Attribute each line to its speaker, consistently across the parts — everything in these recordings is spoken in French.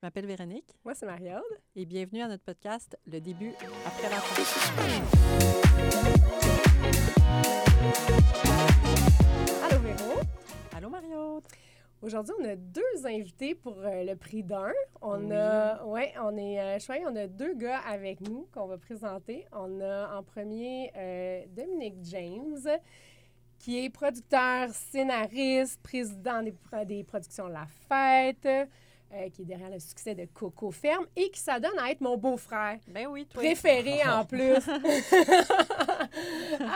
Speaker 1: Je m'appelle Véronique
Speaker 2: Moi, c'est Mariaude.
Speaker 1: et bienvenue à notre podcast Le début après la fin.
Speaker 2: Allô, Véro.
Speaker 1: Allô Mario.
Speaker 2: Aujourd'hui, on a deux invités pour euh, le prix d'un. On
Speaker 1: Oui.
Speaker 2: a, ouais, on est euh, on a deux gars avec nous qu'on va présenter. On a en premier euh, Dominique James, qui est producteur, scénariste, président des, des productions La Fête, euh, qui est derrière le succès de Coco Ferme et qui s'adonne à être mon beau-frère.
Speaker 1: Ben oui, toi.
Speaker 2: Préféré en plus.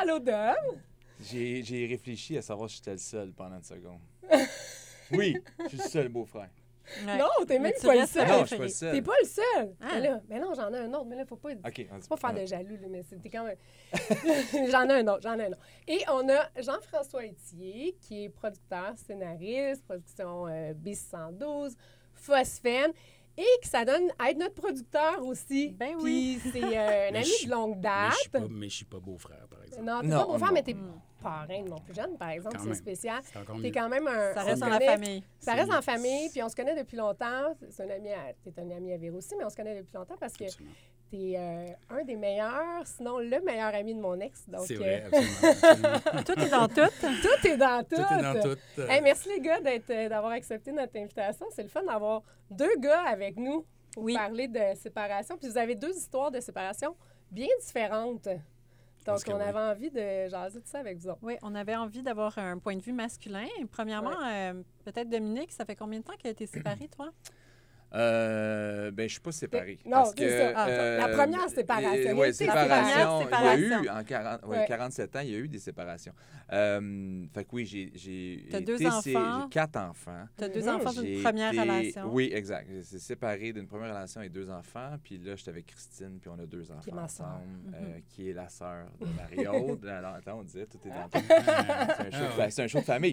Speaker 2: Allô, Dom?
Speaker 3: J'ai j'ai réfléchi à savoir si j'étais le seul pendant une seconde. Oui, je suis le seul beau-frère.
Speaker 1: Ouais.
Speaker 2: Non, t'es même
Speaker 1: tu
Speaker 2: pas le seul.
Speaker 3: Non, je suis pas le seul.
Speaker 2: T'es pas le seul.
Speaker 1: Ah.
Speaker 2: Mais, là, mais non, j'en ai un autre. Mais là, faut pas.
Speaker 3: OK, on dit
Speaker 2: Faut pas faire de jaloux, là, mais c'était quand même. j'en ai un autre, j'en ai un autre. Et on a Jean-François Etier, qui est producteur, scénariste, production euh, B112, Phosphène, et qui s'adonne à être notre producteur aussi.
Speaker 1: Ben
Speaker 2: Puis
Speaker 1: oui.
Speaker 2: c'est euh, un ami
Speaker 4: je-
Speaker 2: de longue date.
Speaker 4: mais je suis pas beau-frère, par exemple.
Speaker 2: Non, t'es pas beau-frère, mais t'es parrain de mon plus jeune, par exemple. C'est spécial. T'es quand même un.
Speaker 1: Ça reste
Speaker 2: se
Speaker 1: dans la
Speaker 2: connaît-
Speaker 1: famille.
Speaker 2: Ça reste
Speaker 4: mieux.
Speaker 2: en famille, puis on se connaît depuis longtemps. C'est un ami à, t'es un ami à Véro aussi, mais on se connaît depuis longtemps parce que
Speaker 4: Absolument.
Speaker 2: T'es euh, un des meilleurs, sinon le meilleur ami de mon ex. Donc,
Speaker 4: C'est
Speaker 2: euh,
Speaker 4: vrai, absolument. absolument.
Speaker 1: Tout est dans tout.
Speaker 2: tout est dans tout.
Speaker 4: Tout est dans tout. euh,
Speaker 2: Hey, merci les gars d'être, euh, d'avoir accepté notre invitation. C'est le fun d'avoir deux gars avec nous pour
Speaker 1: Oui.
Speaker 2: parler de séparation. Puis vous avez deux histoires de séparation bien différentes. Donc, on
Speaker 4: oui.
Speaker 2: avait envie de jaser de ça avec vous autres.
Speaker 1: Oui, on avait envie d'avoir un point de vue masculin. Premièrement, euh, peut-être Dominique, ça fait combien de temps que tu es séparée, toi?
Speaker 3: Euh, ben, je suis pas séparé.
Speaker 2: Non,
Speaker 3: parce
Speaker 2: c'est
Speaker 3: que,
Speaker 2: ça. Ah,
Speaker 3: euh,
Speaker 2: la première séparation. Il y a eu
Speaker 3: ouais,
Speaker 2: des
Speaker 3: séparation. Il y a eu, en 40, ouais,
Speaker 2: Ouais.
Speaker 3: 47 ans, il y a eu des séparations. Euh, fait que oui, j'ai.
Speaker 1: deux enfants.
Speaker 3: J'ai quatre enfants.
Speaker 1: Tu as deux enfants d'une première
Speaker 3: été-
Speaker 1: relation.
Speaker 3: Oui, exact. J'ai séparé d'une première relation et deux enfants. Puis là, j'étais avec Christine, puis on a deux enfants
Speaker 2: ma sœur.
Speaker 3: ensemble, euh,
Speaker 1: Mhm.
Speaker 3: qui est la sœur de Marie-Aude. Alors, attends, on disait, tout est dans tout. C'est un show de fa- c'est un show de famille.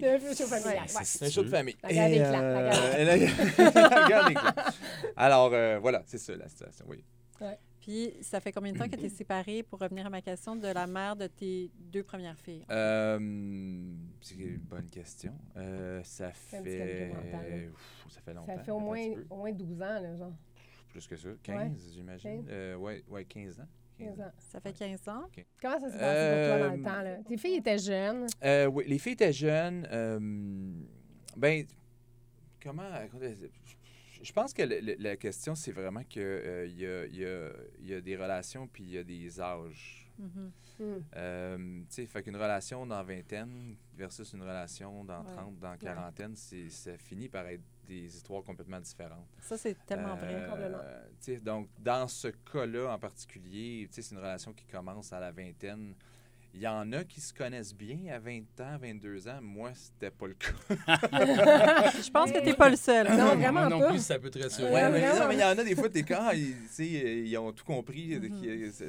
Speaker 2: C'est un
Speaker 3: show de famille.
Speaker 2: La des clans, la
Speaker 3: Alors, euh, voilà, c'est ça la situation, oui.
Speaker 1: Puis, ça fait combien de temps que tu es séparée, pour revenir à ma question, de la mère de tes deux premières filles?
Speaker 3: Euh, c'est une bonne question. Euh, ça fait... Ouf, ça fait longtemps.
Speaker 2: Ça fait au moins, au moins 12 ans, là, genre.
Speaker 3: Plus que ça. 15, j'imagine. Euh, ouais, ouais, 15 ans.
Speaker 2: 15 ans.
Speaker 1: Ça fait 15 ans?
Speaker 2: Comment ça s'est passé pour toi dans le
Speaker 3: Euh,
Speaker 2: temps, là? Tes filles étaient jeunes.
Speaker 3: Euh, oui, les filles étaient jeunes. euh, ben, comment. Je pense que le- le- la question, c'est vraiment qu'il y, a, y a- y a des relations puis il y a des âges.
Speaker 2: Hmm.
Speaker 3: Euh, tu sais, fait qu'une relation dans vingtaine versus une relation dans
Speaker 1: Ouais.
Speaker 3: 30, dans quarantaine, c'est, ça finit par être des histoires complètement différentes.
Speaker 1: Ça, c'est tellement vrai.
Speaker 3: Euh,
Speaker 2: complètement.
Speaker 3: tu sais, donc, dans ce cas-là en particulier, tu sais, c'est une relation qui commence à la vingtaine. Il y en a qui se connaissent bien à 20 ans, 22 ans. Moi, c'était pas le cas.
Speaker 1: Je pense que tu n'es pas le seul.
Speaker 2: Non,
Speaker 4: Moi
Speaker 2: vraiment
Speaker 4: non
Speaker 2: pas.
Speaker 4: plus, ça peut te rassurer.
Speaker 2: Ouais,
Speaker 3: mais, non, mais il y en a des fois, t'es quand, ils, tu sais, euh, ils ont tout compris.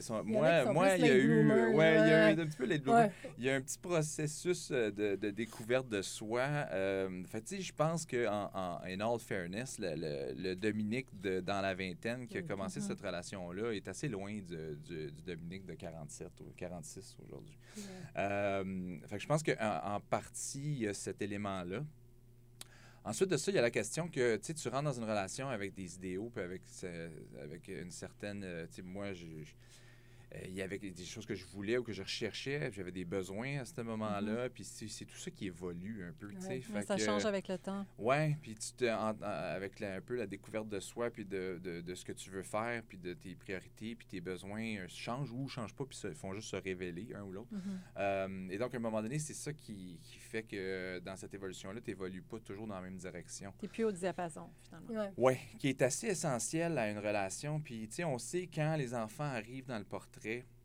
Speaker 3: sont-
Speaker 2: Il a qui
Speaker 3: moi, moi, il y a eu,
Speaker 2: bloomers,
Speaker 3: ouais, il y a eu un petit peu.
Speaker 2: Ouais.
Speaker 3: Il y a un petit processus euh, de, de découverte de soi. Euh, fait tu sais, je pense que en, en in all fairness, le, le- le Dominique de, dans la vingtaine qui a commencé
Speaker 1: Mhm.
Speaker 3: cette relation-là est assez loin du, du- du Dominique de 47 ou 46 aujourd'hui. Euh, fait que je pense qu'en en partie, il y a cet élément-là. Ensuite de ça, il y a la question que tu rentres dans une relation avec des idéaux, puis avec, avec une certaine. euh, moi, je, il y avait des choses que je voulais ou que je recherchais, puis j'avais des besoins à ce moment-là, puis c'est tout ça qui évolue un peu. tu sais.
Speaker 2: Ouais.
Speaker 3: Fait
Speaker 1: ça
Speaker 3: que-
Speaker 1: change avec le temps.
Speaker 3: Ouais, puis tu te, en- avec la- un peu la découverte de soi, puis de, de, de ce que tu veux faire, puis de tes priorités, puis tes besoins euh, changent ou changent pas, puis se- font juste se révéler un ou l'autre.
Speaker 1: Mhm.
Speaker 3: Euh, et donc, à un moment donné, c'est ça qui, qui fait que dans cette évolution-là, tu n'évolues pas toujours dans la même direction.
Speaker 1: Tu plus au diapason, finalement.
Speaker 2: Ouais.
Speaker 3: Oui, qui est assez essentiel à une relation. Puis, tu sais, on sait quand les enfants arrivent dans le portrait. Oke. Okay?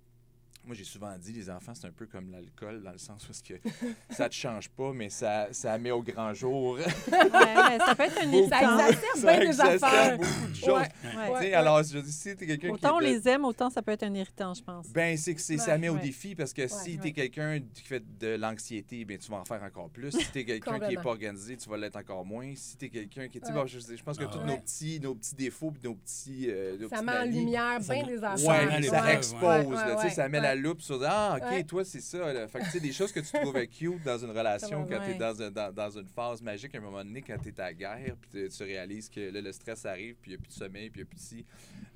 Speaker 3: Moi, j'ai souvent dit, les enfants, c'est un peu comme l'alcool, dans le sens où que ça te change pas, mais ça, ça met au grand jour.
Speaker 1: Ouais, ça peut être un.
Speaker 2: Ça exacerbe bien des
Speaker 3: exacerbe
Speaker 2: affaires.
Speaker 3: beaucoup de choses.
Speaker 2: Ouais.
Speaker 1: Ouais.
Speaker 3: Tu
Speaker 2: Ouais.
Speaker 3: sais, alors, je dis, si t'es quelqu'un qui.
Speaker 1: Autant on
Speaker 3: de-
Speaker 1: les aime, autant ça peut être un irritant, je pense.
Speaker 3: Ben, c'est que ça met au défi parce que si
Speaker 1: Ouais.
Speaker 3: tu es quelqu'un qui fait de l'anxiété, ben, tu vas en faire encore plus. Si tu es quelqu'un qui n'est pas organisé, tu vas l'être encore moins. Si tu es quelqu'un qui. tu sais,
Speaker 2: Ouais.
Speaker 3: bon, je, je pense que
Speaker 4: Ah
Speaker 3: tous
Speaker 4: ouais.
Speaker 3: nos, petits, nos petits défauts nos petits. euh, nos
Speaker 2: Ça met en lumière bien des affaires.
Speaker 4: les
Speaker 3: ça expose, ça met la loupe sur Ah, OK,
Speaker 2: Ouais.
Speaker 3: toi, c'est ça. Là. Fait que, tu sais, des choses que tu trouvais cute dans une relation quand tu es dans, un- dans, dans une phase magique, à un moment donné, quand tu es à la guerre, puis tu- réalises que là, le stress arrive, puis il n'y a plus de sommeil, puis il n'y a plus de ci.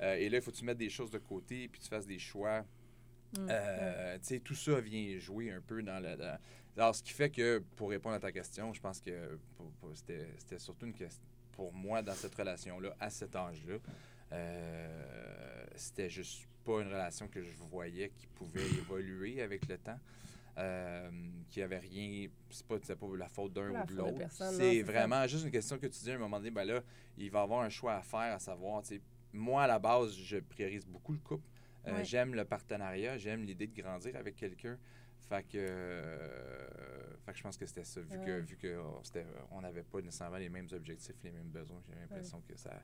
Speaker 3: Euh, et là, il faut que tu mettes des choses de côté, puis tu fasses des choix.
Speaker 1: Mm.
Speaker 3: Euh, tu sais, tout ça vient jouer un peu dans le. dans- Alors, ce qui fait que, pour répondre à ta question, je pense que c'était surtout une question. Pour moi, dans cette relation-là, à cet âge-là, euh, c'était juste pas une relation que je voyais qui pouvait évoluer avec le temps. Euh, qui avait rien, c'est pas, pas la faute d'un ou de l'autre. C'est vraiment juste une question que tu dis à un moment donné, ben là, il va avoir un choix à faire, à savoir, tu sais, moi, à la base, je priorise beaucoup le couple. Euh,
Speaker 1: Ouais.
Speaker 3: J'aime le partenariat, j'aime l'idée de grandir avec quelqu'un. Fait que, euh, fait que je pense que c'était ça, vu que
Speaker 2: Ouais.
Speaker 3: vu que on c'était- on n'avait pas nécessairement les mêmes objectifs, les mêmes besoins, j'ai l'impression que ça.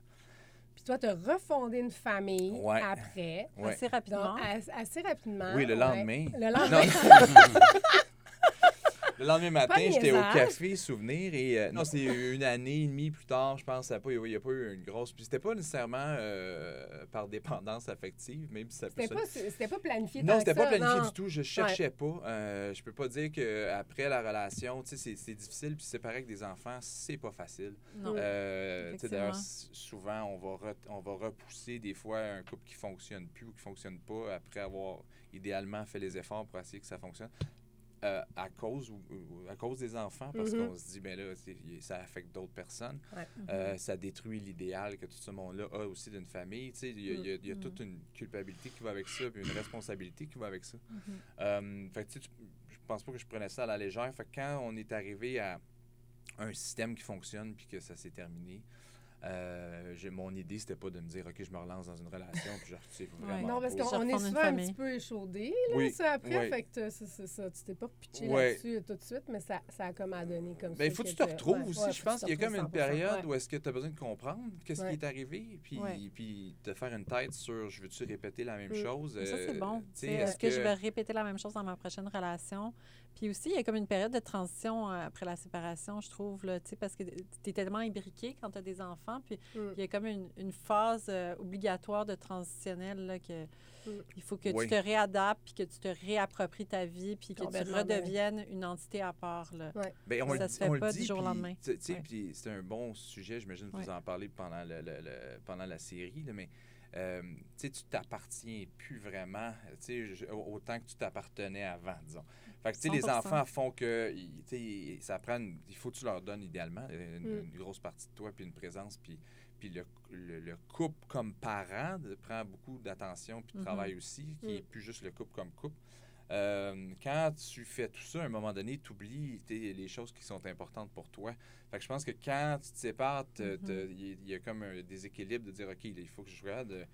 Speaker 2: Toi, tu as refondé une famille
Speaker 3: Ouais.
Speaker 2: après.
Speaker 3: Ouais.
Speaker 1: Assez
Speaker 2: Donc,
Speaker 1: rapidement.
Speaker 2: as- assez rapidement.
Speaker 3: Oui, le
Speaker 2: ouais.
Speaker 3: lendemain.
Speaker 2: Le
Speaker 3: Non,
Speaker 2: lendemain.
Speaker 3: le lendemain matin, j'étais au café Souvenir et euh, non, c'est une année et demie plus tard, je pense, il n'y a pas eu une grosse. Puis c'était pas nécessairement euh, par dépendance affective, même si ça peut
Speaker 2: C'était pas, c'était pas planifié
Speaker 3: Non,
Speaker 2: tant
Speaker 3: c'était
Speaker 2: que
Speaker 3: pas
Speaker 2: ça,
Speaker 3: planifié
Speaker 2: non.
Speaker 3: du tout. Je cherchais pas. Euh, je peux pas dire qu'après la relation, tu sais, c'est- c'est difficile. Puis c'est pareil que des enfants, c'est pas facile.
Speaker 1: Non.
Speaker 3: Euh, D'ailleurs, souvent, on va, re- on va repousser des fois un couple qui fonctionne plus ou qui fonctionne pas après avoir idéalement fait les efforts pour essayer que ça fonctionne. Euh, à cause ou, ou à cause des enfants parce
Speaker 2: Mhm.
Speaker 3: qu'on se dit ben là ça affecte d'autres personnes
Speaker 2: Ouais.
Speaker 3: Euh, ça détruit l'idéal que tout ce monde-là a aussi d'une famille tu sais il y a, y y
Speaker 1: Mhm.
Speaker 3: toute une culpabilité qui va avec ça puis une responsabilité qui va avec ça euh, fait que, tu sais, tu- je pense pas que je prenais ça à la légère. Fait que quand on est arrivé à un système qui fonctionne puis que ça s'est terminé, euh, j'ai- mon idée, c'était pas de me dire, OK, je me relance dans une relation puis je retire vraiment.
Speaker 2: Non, parce qu'on est souvent un petit peu échaudé, là,
Speaker 3: Oui,
Speaker 2: ça, après.
Speaker 3: oui.
Speaker 2: Fait que c'est c'est ça. Tu t'es pas pitché
Speaker 3: Ouais.
Speaker 2: là-dessus tout de suite, mais ça, ça a comme à donner comme ça.
Speaker 3: Ben, il faut que tu te retrouves aussi. je pense qu'il y a comme une période où est-ce que tu as besoin de comprendre qu'est-ce
Speaker 2: Ouais.
Speaker 3: qui est arrivé, puis,
Speaker 1: Ouais.
Speaker 3: puis te faire une tête sur je veux-tu répéter la même
Speaker 2: Mm.
Speaker 3: chose.
Speaker 1: Ça, c'est
Speaker 3: euh,
Speaker 1: bon. Est-ce que... je vais répéter la même chose dans ma prochaine relation? Puis aussi, il y a comme une période de transition euh, après la séparation, je trouve, là, tu sais, parce que tu es tellement imbriqué quand tu as des enfants. Puis
Speaker 2: Mm.
Speaker 1: il y a comme une, une phase euh, obligatoire de transitionnelle là, que
Speaker 2: Mm.
Speaker 1: il faut que
Speaker 3: Oui.
Speaker 1: tu te réadaptes, puis que tu te réappropries ta vie, puis que tu redeviennes une entité à part. Là.
Speaker 3: Ben, on
Speaker 1: Ça
Speaker 3: le
Speaker 1: se fait
Speaker 3: on
Speaker 1: pas du jour au lendemain.
Speaker 3: tu sais,
Speaker 1: Ouais.
Speaker 3: puis c'est un bon sujet, j'imagine que vous
Speaker 1: Ouais.
Speaker 3: en parlez pendant, le, le- le- pendant la série, là, mais euh, tu sais, tu t'appartiens plus vraiment, tu sais, je- autant que tu t'appartenais avant, disons. Fait que, tu sais, les
Speaker 1: 100%.
Speaker 3: enfants font que, tu sais, ça prend, une- il faut que tu leur donnes idéalement une,
Speaker 2: Mm.
Speaker 3: une grosse partie de toi, puis une présence, puis, puis le, le- le couple comme parent prend beaucoup d'attention, puis de
Speaker 1: Mhm.
Speaker 3: travail aussi, qui
Speaker 2: Mm.
Speaker 3: est plus juste le couple comme couple. Euh, quand tu fais tout ça, à un moment donné, tu oublies les choses qui sont importantes pour toi. Fait que je pense que quand tu te sépares,
Speaker 1: Mhm.
Speaker 3: il y, y a comme un déséquilibre de dire, OK, il faut que je regarde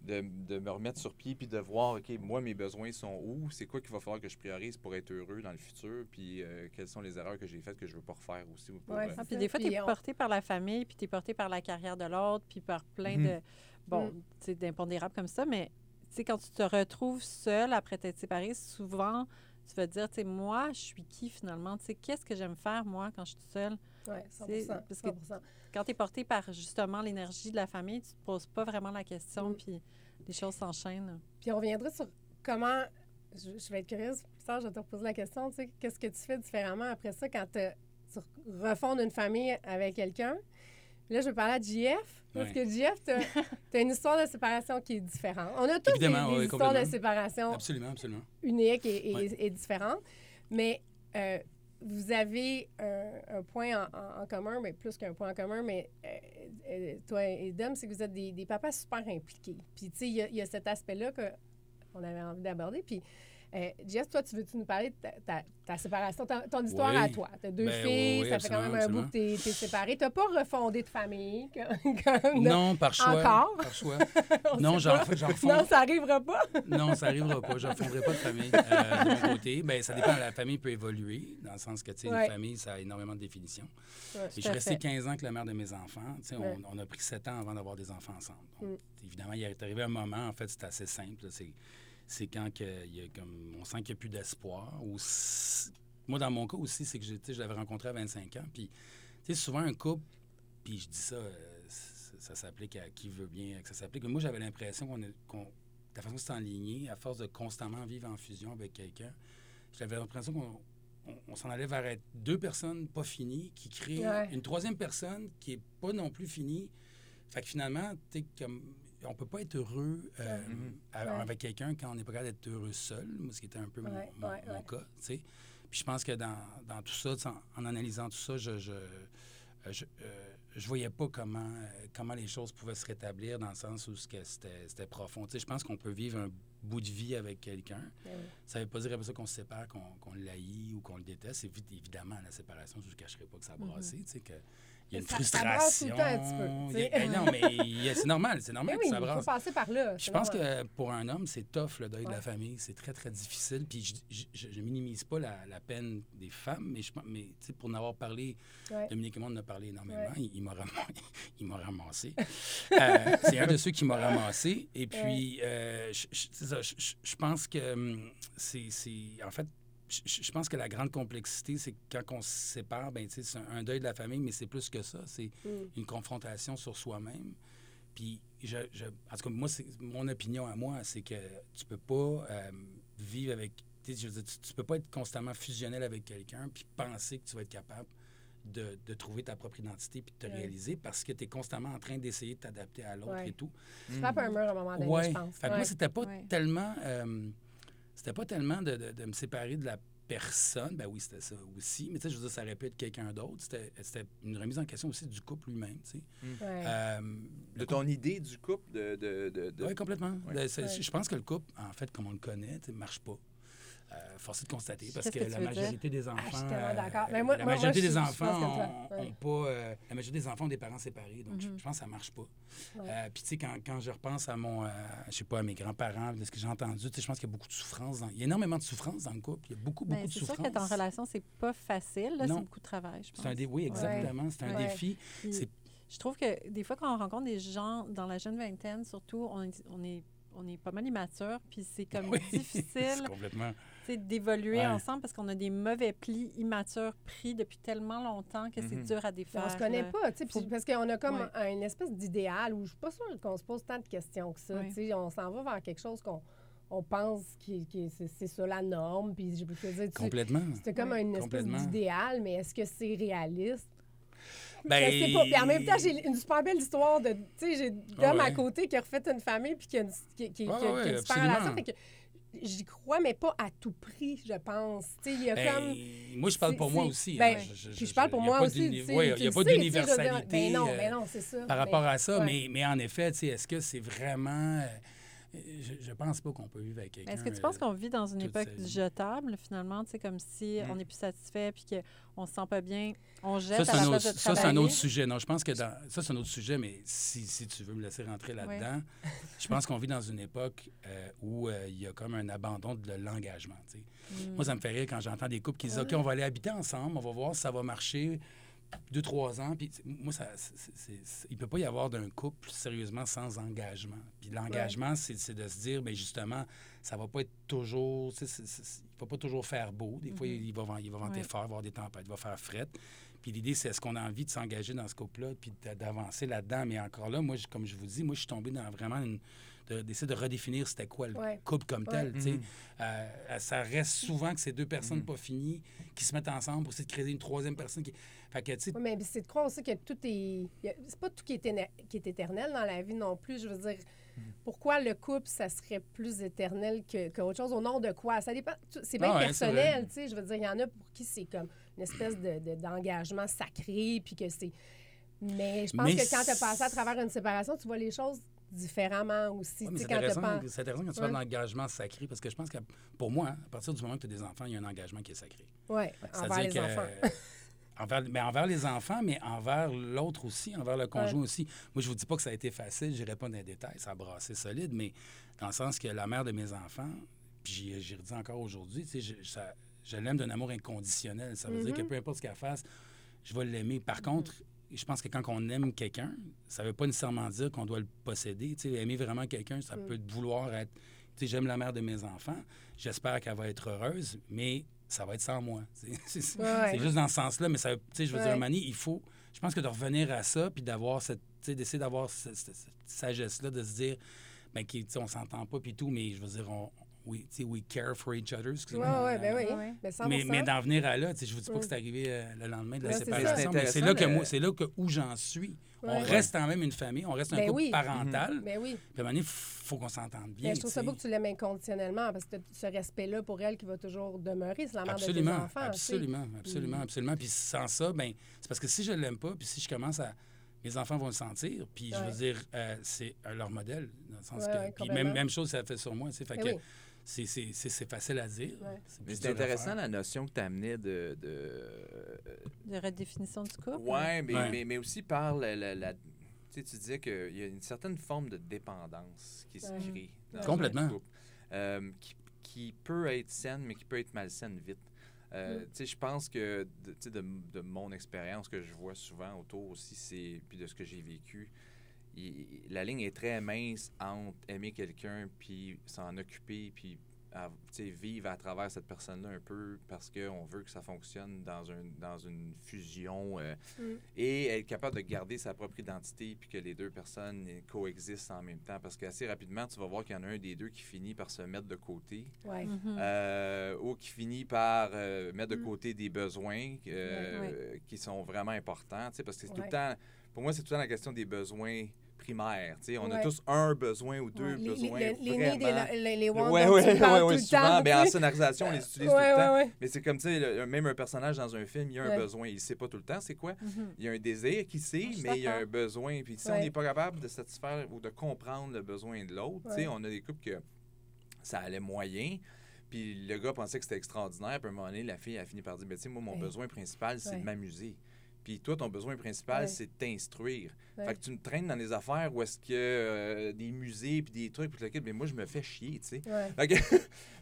Speaker 3: de, de, de me remettre sur pied puis de voir, OK, moi, mes besoins sont où? C'est quoi qu'il va falloir que je priorise pour être heureux dans le futur? Puis euh, quelles sont les erreurs que j'ai faites que je veux pas refaire aussi? Pour,
Speaker 2: Ouais,
Speaker 3: euh,
Speaker 1: Ah,
Speaker 2: c'est
Speaker 1: puis des fois, tu es
Speaker 2: on-
Speaker 1: porté par la famille, puis tu es porté par la carrière de l'autre, puis par plein
Speaker 3: Mhm.
Speaker 1: de, bon,
Speaker 2: Mm.
Speaker 1: tu sais, d'impondérables comme ça. Mais, tu sais, quand tu te retrouves seul après t'être séparé, souvent, tu vas te dire, tu sais, moi, je suis qui finalement? Tu sais, qu'est-ce que j'aime faire, moi, quand je suis toute seule?
Speaker 2: Oui,
Speaker 1: C'est-
Speaker 2: 100
Speaker 1: parce que-
Speaker 2: 100
Speaker 1: Quand tu es porté par, justement, l'énergie de la famille, tu te poses pas vraiment la question,
Speaker 2: Mm.
Speaker 1: puis les choses s'enchaînent.
Speaker 2: Puis on reviendra sur comment. Je, je vais être curieuse, tard, je vais te reposer la question. Tu sais, qu'est-ce que tu fais différemment après ça quand tu refondes une famille avec quelqu'un? Là, je vais parler à JF, parce que JF, tu as une histoire de séparation qui est différente. On a tous des, des
Speaker 4: oui,
Speaker 2: histoires de séparation
Speaker 4: Absolument, absolument.
Speaker 2: uniques et, et-
Speaker 4: Ouais.
Speaker 2: et différentes. Mais euh, vous avez un, un point en, en- en commun, mais plus qu'un point en commun, mais euh, euh, toi et Dom, c'est que vous êtes des, des papas super impliqués. Puis, tu sais, il y, y a cet aspect-là qu'on avait envie d'aborder. Puis, euh, Jess, toi, tu veux-tu nous parler de ta, ta- ta séparation, ton histoire
Speaker 4: Oui.
Speaker 2: à toi? Tu as deux
Speaker 4: Ben,
Speaker 2: filles,
Speaker 4: oui,
Speaker 2: ça fait quand même
Speaker 4: absolument,
Speaker 2: un bout que tu es, séparé. Tu n'as pas refondé de famille comme, comme de-
Speaker 4: Non, par choix.
Speaker 2: Encore?
Speaker 4: Par choix.
Speaker 2: on
Speaker 4: Non, j'en j'en
Speaker 2: Non, ça n'arrivera pas.
Speaker 4: Non, ça n'arrivera pas. Je ne refondrai pas de famille euh, de mon côté. Ben, ça dépend. La famille peut évoluer, dans le sens que, tu sais,
Speaker 2: Ouais.
Speaker 4: une famille, ça a énormément de définitions.
Speaker 2: Ouais,
Speaker 4: Et je suis resté
Speaker 2: fait.
Speaker 4: 15 ans avec la mère de mes enfants. Tu sais, on-
Speaker 2: Ouais.
Speaker 4: on, a pris 7 ans avant d'avoir des enfants ensemble. Donc,
Speaker 2: Mm.
Speaker 4: Évidemment, il est arrivé un moment, en fait, c'est assez simple. C'est, c'est quand il y a comme, on sent qu'il n'y a plus d'espoir. Ou moi, dans mon cas aussi, c'est que je, tu l'avais rencontré à 25 ans. Puis, tu sais, souvent, un couple, puis je dis ça, euh, ça, ça s'applique à qui veut bien que ça s'applique. Moi, j'avais l'impression qu'on, est- qu'on, la façon que c'est enligné, à force de constamment vivre en fusion avec quelqu'un, j'avais l'impression qu'on on, on s'en allait vers être deux personnes pas finies qui créent
Speaker 2: Ouais.
Speaker 4: une troisième personne qui est pas non plus finie. Fait que finalement, t'es comme on peut pas être heureux euh,
Speaker 3: Mhm.
Speaker 2: Ouais.
Speaker 4: avec quelqu'un quand on n'est pas capable d'être heureux seul, moi, ce qui était un peu mon,
Speaker 2: Ouais,
Speaker 4: mon-
Speaker 2: ouais,
Speaker 4: mon
Speaker 2: ouais.
Speaker 4: cas, tu sais. Puis je pense que dans, dans tout ça, en, en analysant tout ça, je je, euh, je, euh, je voyais pas comment, euh, comment les choses pouvaient se rétablir dans le sens où c'était c'était profond. Tu sais, je pense qu'on peut vivre un bout de vie avec quelqu'un.
Speaker 2: Ben oui.
Speaker 4: Ça ne veut pas dire après ça qu'on se sépare, qu'on haït ou qu'on le déteste. Évi- Évidemment, la séparation, je ne cacherai pas que ça a brassé, tu sais, que il y a une
Speaker 2: Ça- ça brasse tout
Speaker 4: frustration.
Speaker 2: le temps un petit peu,
Speaker 4: Il y a- non, mais c'est normal, c'est
Speaker 2: Ben
Speaker 4: normal
Speaker 2: oui,
Speaker 4: que ça
Speaker 2: il faut
Speaker 4: brasse.
Speaker 2: passer par là.
Speaker 4: Je pense
Speaker 2: normal.
Speaker 4: que pour un homme, c'est tough le deuil de la famille. C'est très, très difficile. Puis je, je minimise pas la, la peine des femmes, mais, je, pour en avoir parlé,
Speaker 2: Ouais.
Speaker 4: Dominique on en a parlé énormément.
Speaker 2: Ouais.
Speaker 4: Il, il m'a ram- il m'a ramassé. Euh, c'est un de ceux qui m'a ramassé. Et puis, euh, je, je- ça, je- pense que hum, c'est. En fait, je, pense que la grande complexité, c'est que quand on se sépare, ben, c'est un, un deuil de la famille, mais c'est plus que ça. C'est
Speaker 2: Mm.
Speaker 4: une confrontation sur soi-même. Puis, je, je- en tout cas, moi, c'est mon opinion à moi, c'est que tu peux pas euh, vivre avec. je veux dire, tu, tu peux pas être constamment fusionnel avec quelqu'un puis penser que tu vas être capable de, de trouver ta propre identité puis de te
Speaker 2: Ouais.
Speaker 4: réaliser parce que tu es constamment en train d'essayer de t'adapter à l'autre
Speaker 2: Ouais.
Speaker 4: et tout.
Speaker 2: Tu frappes un mur à un moment donné,
Speaker 4: Ouais.
Speaker 2: je pense.
Speaker 4: Fait que moi, c'était pas
Speaker 1: Ouais.
Speaker 4: tellement. euh, c'était pas tellement de, de- de me séparer de la personne. Ben oui, c'était ça aussi. Mais tu sais, je veux dire, ça aurait pu être quelqu'un d'autre. C'était c'était une remise en question aussi du couple lui-même, tu sais.
Speaker 2: Ouais.
Speaker 4: Euh,
Speaker 3: De ton idée du couple, de... de, de, de-
Speaker 4: oui, complètement.
Speaker 3: Ouais.
Speaker 4: Je pense que le couple, en fait, comme on le connaît, sais, marche pas. Euh, force de constater parce
Speaker 1: Qu'est-ce
Speaker 4: que,
Speaker 1: que
Speaker 4: la majorité des enfants. euh, la majorité des enfants ont, pas. euh, la majorité des enfants ont des parents séparés. Donc, je-.
Speaker 1: Mhm.
Speaker 4: je pense que ça marche pas.
Speaker 2: Ouais.
Speaker 4: Euh, Puis, tu sais, quand, quand je repense à mon. euh, je sais pas, à mes grands-parents, de ce que j'ai entendu, tu sais, je pense qu'il y a beaucoup de souffrance. Dans... Il y a énormément de souffrance dans le couple. Il y a beaucoup, beaucoup
Speaker 1: Ben,
Speaker 4: de
Speaker 1: c'est sûr
Speaker 4: souffrance.
Speaker 1: qu'être en relation, c'est pas facile. C'est beaucoup de travail, je pense.
Speaker 4: Un dé... Oui, exactement. C'est un
Speaker 2: Ouais.
Speaker 4: défi.
Speaker 1: Puis, Je trouve que des fois, quand on rencontre des gens dans la jeune vingtaine, surtout, on est, on est, on est pas mal immature, puis c'est comme
Speaker 4: Oui, c'est
Speaker 1: difficile
Speaker 4: complètement.
Speaker 1: D'évoluer
Speaker 4: Ouais.
Speaker 1: ensemble parce qu'on a des mauvais plis immatures pris depuis tellement longtemps que c'est
Speaker 3: Mhm.
Speaker 1: dur à défaire.
Speaker 2: on se connaît
Speaker 1: là.
Speaker 2: pas, tu sais, puis
Speaker 1: Faut-
Speaker 2: parce qu'on a comme
Speaker 1: Ouais.
Speaker 2: une espèce d'idéal où je suis pas sûre qu'on se pose tant de questions que ça.
Speaker 1: Ouais.
Speaker 2: Tu sais, on s'en va vers quelque chose qu'on on pense qui, qui- c'est, c'est ça la norme, puis je peux te dire,
Speaker 4: Complètement.
Speaker 2: c'est comme
Speaker 1: Ouais.
Speaker 2: une espèce d'idéal, mais est-ce que c'est réaliste?
Speaker 4: Ben,
Speaker 2: Je sais pas. Puis en même temps, j'ai une super belle histoire de. Tu sais, j'ai d'homme
Speaker 4: Ah ouais.
Speaker 2: à côté qui a refait une famille puis qui a une, qui, qui-
Speaker 4: Ah
Speaker 2: qui a-
Speaker 4: ouais,
Speaker 2: qui a une super relation. Fait que j'y crois, mais pas à tout prix, je pense. Tu sais, il y a
Speaker 4: Ben,
Speaker 2: comme.
Speaker 4: moi, je parle pour moi aussi.
Speaker 2: ben,
Speaker 4: hein.
Speaker 2: Puis je parle pour moi aussi.
Speaker 4: ouais, il n'y a pas
Speaker 2: je
Speaker 4: d'universalité.
Speaker 2: Ben non,
Speaker 4: euh,
Speaker 2: ben non, c'est ça.
Speaker 4: par
Speaker 2: Ben,
Speaker 4: rapport à ça.
Speaker 2: ouais.
Speaker 4: Mais, mais en effet, tu sais, est-ce que c'est vraiment. euh, je, je pense pas qu'on peut vivre avec quelqu'un.
Speaker 1: Est-ce que tu penses
Speaker 4: euh,
Speaker 1: qu'on vit dans une époque du jetable, finalement, tu sais, comme si
Speaker 3: Mm.
Speaker 1: on n'est plus satisfait puis qu'on se sent pas bien, on
Speaker 4: Ça,
Speaker 1: jette à la
Speaker 4: autre, ça, c'est un autre sujet. Non, je pense que dans, ça, c'est un autre sujet, mais si, si tu veux me laisser rentrer là-dedans, je pense qu'on vit dans une époque euh, où euh, il y a comme un abandon de l'engagement. tu sais.
Speaker 1: Mm.
Speaker 4: Moi, ça me fait rire quand j'entends des couples qui disent OK, on va aller habiter ensemble, on va voir si ça va marcher deux, trois ans. Puis, moi, ça, c'est- c'est- c'est- il ne peut pas y avoir d'un couple sérieusement sans engagement. Puis l'engagement, c'est c'est de se dire, bien justement, ça va pas être toujours. il ne va pas toujours faire beau. Des fois, il va, il va venter
Speaker 1: Ouais.
Speaker 4: fort, il va y avoir des tempêtes, il va faire fret. Puis l'idée, c'est est-ce qu'on a envie de s'engager dans ce couple-là, puis d'a- d'avancer là-dedans? Mais encore là, moi, comme je vous dis, moi, je suis tombé dans vraiment une. De- d'essayer de redéfinir c'était quoi le
Speaker 2: Ouais.
Speaker 4: couple comme tel.
Speaker 2: Ouais.
Speaker 4: tu sais.
Speaker 3: Mhm.
Speaker 4: Euh, ça reste souvent que ces deux personnes
Speaker 3: Mhm.
Speaker 4: pas finies qui se mettent ensemble pour essayer de créer une troisième personne. Qui... Fait que, tu sais,
Speaker 2: Oui, mais c'est de croire aussi que tout est. C'est pas tout qui est, éne- qui est éternel dans la vie non plus. Je veux dire,
Speaker 4: Mm.
Speaker 2: pourquoi le couple, ça serait plus éternel que- qu'autre chose? Au nom de quoi? Ça dépend. C'est bien
Speaker 4: Ah ouais,
Speaker 2: personnel,
Speaker 4: vrai.
Speaker 2: tu sais. Je veux dire, il y en a pour qui c'est comme une espèce de- de- d'engagement sacré, puis que c'est. Mais je pense
Speaker 4: Mais
Speaker 2: que quand tu as passé à travers une séparation, tu vois les choses différemment aussi.
Speaker 4: Ouais, c'est
Speaker 2: quand
Speaker 4: intéressant,
Speaker 2: t'as pas-
Speaker 4: intéressant quand tu
Speaker 2: Ouais.
Speaker 4: parles d'engagement sacré, parce que je pense que pour moi, à partir du moment que tu as des enfants, il y a un engagement qui est sacré.
Speaker 2: Ouais, envers les
Speaker 4: que,
Speaker 2: enfants.
Speaker 4: envers, mais envers les enfants, mais envers l'autre aussi, envers le conjoint aussi. Moi, je vous dis pas que ça a été facile, je n'irai pas dans les détails, ça a brassé solide, mais dans le sens que la mère de mes enfants, puis j'y redis encore aujourd'hui, tu sais, je, l'aime d'un amour inconditionnel. Ça veut dire que
Speaker 2: Mhm.
Speaker 4: peu importe ce qu'elle fasse, je vais l'aimer. Par contre, je pense que quand on aime quelqu'un, ça veut pas nécessairement dire qu'on doit le posséder. Tu sais, aimer vraiment quelqu'un, ça
Speaker 2: Mm.
Speaker 4: peut vouloir être. Tu sais, j'aime la mère de mes enfants. J'espère qu'elle va être heureuse, mais ça va être sans moi. C'est c'est- c'est
Speaker 2: Ouais.
Speaker 4: juste dans ce sens-là, mais ça, tu sais, je veux dire. Mani, il faut. Je pense que de revenir à ça, puis d'avoir cette, d'essayer d'avoir cette, cette- cette sagesse-là, de se dire, ben, on s'entend pas, puis tout, mais je veux dire, on, we, tu sais, we care for each other,
Speaker 2: Oui, oui, ben oui.
Speaker 1: Ouais.
Speaker 2: Ben, 100%.
Speaker 4: Mais, mais d'en venir à là, tu sais, je vous dis pas
Speaker 2: Oui.
Speaker 4: que c'est arrivé euh, le lendemain de la
Speaker 2: Ouais,
Speaker 4: séparation, mais c'est là que moi, là que où j'en suis. On reste quand même une famille, on reste un
Speaker 2: Ben
Speaker 4: couple
Speaker 2: oui.
Speaker 4: parental.
Speaker 2: Ben oui.
Speaker 4: Puis à un moment donné, il faut qu'on s'entende bien.
Speaker 2: Mais je trouve ça beau que tu l'aimes inconditionnellement parce que ce respect-là pour elle qui va toujours demeurer. C'est la mère de
Speaker 4: Absolument,
Speaker 2: tes enfants.
Speaker 4: absolument, absolument,
Speaker 2: Mm.
Speaker 4: absolument. Puis sans ça, ben, c'est parce que si je l'aime pas, puis si je commence à, mes enfants vont le sentir, puis je veux dire, euh, c'est euh, leur modèle, dans le sens
Speaker 2: Ouais,
Speaker 4: que, puis même, même chose, ça fait sur moi, tu sais, fait
Speaker 2: Ben
Speaker 4: que
Speaker 2: oui.
Speaker 4: C'est, c'est, c'est, c'est facile à dire.
Speaker 2: Ouais.
Speaker 4: c'est
Speaker 3: intéressant la notion que tu amenais de. de
Speaker 1: De redéfinition du couple.
Speaker 3: ouais, mais,
Speaker 4: Ouais.
Speaker 3: Mais, mais aussi par la. la- la- tu sais, tu disais qu'il y a une certaine forme de dépendance qui se crée. dans
Speaker 4: Complètement.
Speaker 3: couple, euh, qui, qui peut être saine, mais qui peut être malsaine vite. Euh,
Speaker 2: Mm.
Speaker 3: tu sais, Je pense que de, tu sais, de, de mon expérience que je vois souvent autour aussi, c'est puis de ce que j'ai vécu, il- la ligne est très mince entre aimer quelqu'un puis s'en occuper puis à- tu sais, vivre à travers cette personne-là un peu parce qu'on veut que ça fonctionne dans, un, dans une fusion euh,
Speaker 2: Mm.
Speaker 3: et être capable de garder sa propre identité puis que les deux personnes coexistent en même temps parce qu'assez rapidement tu vas voir qu'il y en a un des deux qui finit par se mettre de côté
Speaker 2: Ouais.
Speaker 1: Mhm.
Speaker 3: euh, ou qui finit par euh, mettre de
Speaker 2: Mm.
Speaker 3: côté des besoins euh, qui sont vraiment importants, tu sais, parce que c'est tout le temps, pour moi, c'est tout le temps la question des besoins primaires. On a
Speaker 2: Ouais.
Speaker 3: tous un besoin ou deux
Speaker 2: Ouais. Les- les-
Speaker 3: besoins
Speaker 2: les- les
Speaker 3: vraiment.
Speaker 2: les, les wants
Speaker 3: Ouais, ouais, ouais, ouais,
Speaker 2: le
Speaker 3: souvent, ben, en scénarisation, on les utilise
Speaker 2: Ouais,
Speaker 3: tout le temps.
Speaker 2: ouais, ouais.
Speaker 3: Mais c'est comme, tu sais, même un personnage dans un film, il y a un
Speaker 2: Ouais.
Speaker 3: besoin. Il ne sait pas tout le temps c'est quoi.
Speaker 1: Mhm.
Speaker 3: Il y a un désir qui sait,
Speaker 1: Je
Speaker 3: mais il y a un besoin. Puis si on
Speaker 2: Ouais.
Speaker 3: n'est pas capable de satisfaire ou de comprendre le besoin de l'autre, tu sais,
Speaker 2: Ouais.
Speaker 3: on a des couples que ça allait moyen. Puis le gars pensait que c'était extraordinaire. Puis à un moment donné, la fille a fini par dire ben, tu sais, Moi, mon
Speaker 2: Ouais.
Speaker 3: besoin principal, c'est
Speaker 2: Ouais.
Speaker 3: de m'amuser. Puis toi, ton besoin principal,
Speaker 2: Ouais.
Speaker 3: c'est de t'instruire.
Speaker 2: Ouais.
Speaker 3: Fait que tu me traînes dans des affaires où est-ce que euh, des musées puis des trucs, puis le mais moi, je me fais chier, tu sais.
Speaker 2: Ouais.
Speaker 3: Fait que,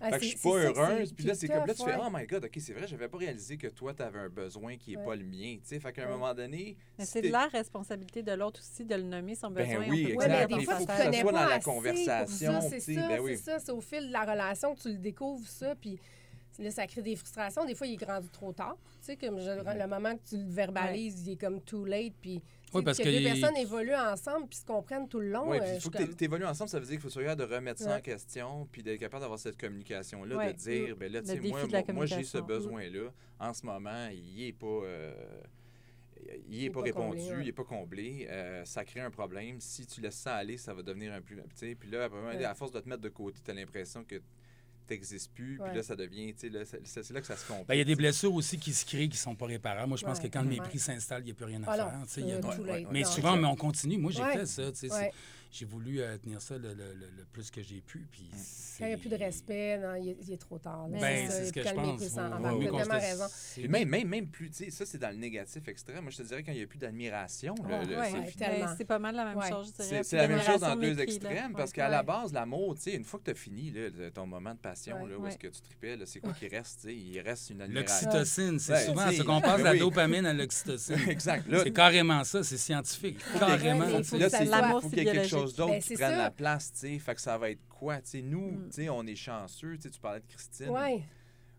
Speaker 2: Ah,
Speaker 3: fait que
Speaker 2: c'est-
Speaker 3: je suis pas heureuse. Puis là, c'est comme là, tu fais. Oh my God, OK, c'est vrai, j'avais pas réalisé que toi, tu avais un besoin qui est
Speaker 2: Ouais.
Speaker 3: pas le mien. Tu sais, fait qu'à un
Speaker 2: Ouais.
Speaker 3: moment donné.
Speaker 1: Mais
Speaker 3: si
Speaker 1: c'est de la responsabilité de l'autre aussi de le nommer son
Speaker 3: Ben
Speaker 1: besoin.
Speaker 3: oui,
Speaker 1: pas
Speaker 2: mais
Speaker 3: exact.
Speaker 1: le
Speaker 2: des
Speaker 3: Il
Speaker 2: fois,
Speaker 3: faut
Speaker 2: tu connais pas
Speaker 3: dans la conversation,
Speaker 2: ça, C'est ça,
Speaker 3: ben
Speaker 2: c'est
Speaker 3: oui.
Speaker 2: ça. C'est au fil de la relation que tu le découvres, ça, puis là, ça crée des frustrations. Des fois, il est grandi trop tard. Tu sais, comme je- le moment que tu le verbalises, il est comme too late, puis...
Speaker 4: Oui, parce
Speaker 2: que
Speaker 4: il-
Speaker 2: personnes évoluent ensemble puis se comprennent tout le long.
Speaker 3: Oui,
Speaker 2: euh,
Speaker 3: puis il faut que tu évolues ensemble, ça veut dire qu'il faut se regarder de remettre ça en question, puis d'être capable d'avoir cette communication-là,
Speaker 1: Ouais.
Speaker 3: de dire, ben là, tu sais, moi,
Speaker 1: de la
Speaker 3: moi, moi, j'ai ce besoin-là. En ce moment, il n'est pas, euh, il est
Speaker 2: est
Speaker 3: pas,
Speaker 2: pas
Speaker 3: répondu,
Speaker 2: comblé, ouais.
Speaker 3: il n'est pas comblé. Euh, ça crée un problème. Si tu laisses ça aller, ça va devenir un plus. Puis là, après,
Speaker 2: Ouais.
Speaker 3: à force de te mettre de côté, tu as l'impression que tu n'existes plus, puis là, ça devient, tu sais, là, c'est là que ça se complique.
Speaker 4: Ben, il y a des blessures aussi qui se créent, qui ne sont pas réparables. Moi, je pense que quand le mépris s'installe, il n'y a plus rien à
Speaker 2: Ah
Speaker 4: faire. y a-. Mais souvent, mais on continue. Moi, j'ai fait ça. J'ai voulu euh, tenir ça le, le- le- le plus que j'ai pu. Puis
Speaker 2: Quand il n'y a plus de respect, non, il, est, il est trop tard. là.
Speaker 1: Ben,
Speaker 2: ça,
Speaker 4: c'est ce que je pense. se-
Speaker 2: raison.
Speaker 3: même, même, même plus, tu sais, ça, c'est dans le négatif extrême. Moi, je te dirais quand il n'y a plus d'admiration,
Speaker 2: Ouais,
Speaker 3: c'est.
Speaker 1: Ben, c'est pas mal la même
Speaker 2: Ouais.
Speaker 1: chose, je dirais.
Speaker 3: C'est la même chose dans deux extrêmes, parce qu'à la base, l'amour, tu sais, une fois que tu as fini là, ton moment de passion, là, où est-ce que tu tripais, c'est quoi qui reste? tu sais? Il reste une admiration.
Speaker 4: L'oxytocine, c'est souvent ce qu'on passe de
Speaker 3: ben
Speaker 4: la dopamine à l'oxytocine.
Speaker 3: exact. Là,
Speaker 4: C'est carrément ça, c'est scientifique. Carrément.
Speaker 3: Là c'est quelque
Speaker 1: biologique.
Speaker 3: Chose d'autre
Speaker 2: Ben,
Speaker 3: qui prenne la place, tu sais. Fait que ça va être quoi? Tu sais, nous,
Speaker 1: Mm.
Speaker 3: tu sais, on est chanceux. Tu sais, tu parlais de Christine.
Speaker 2: Ouais.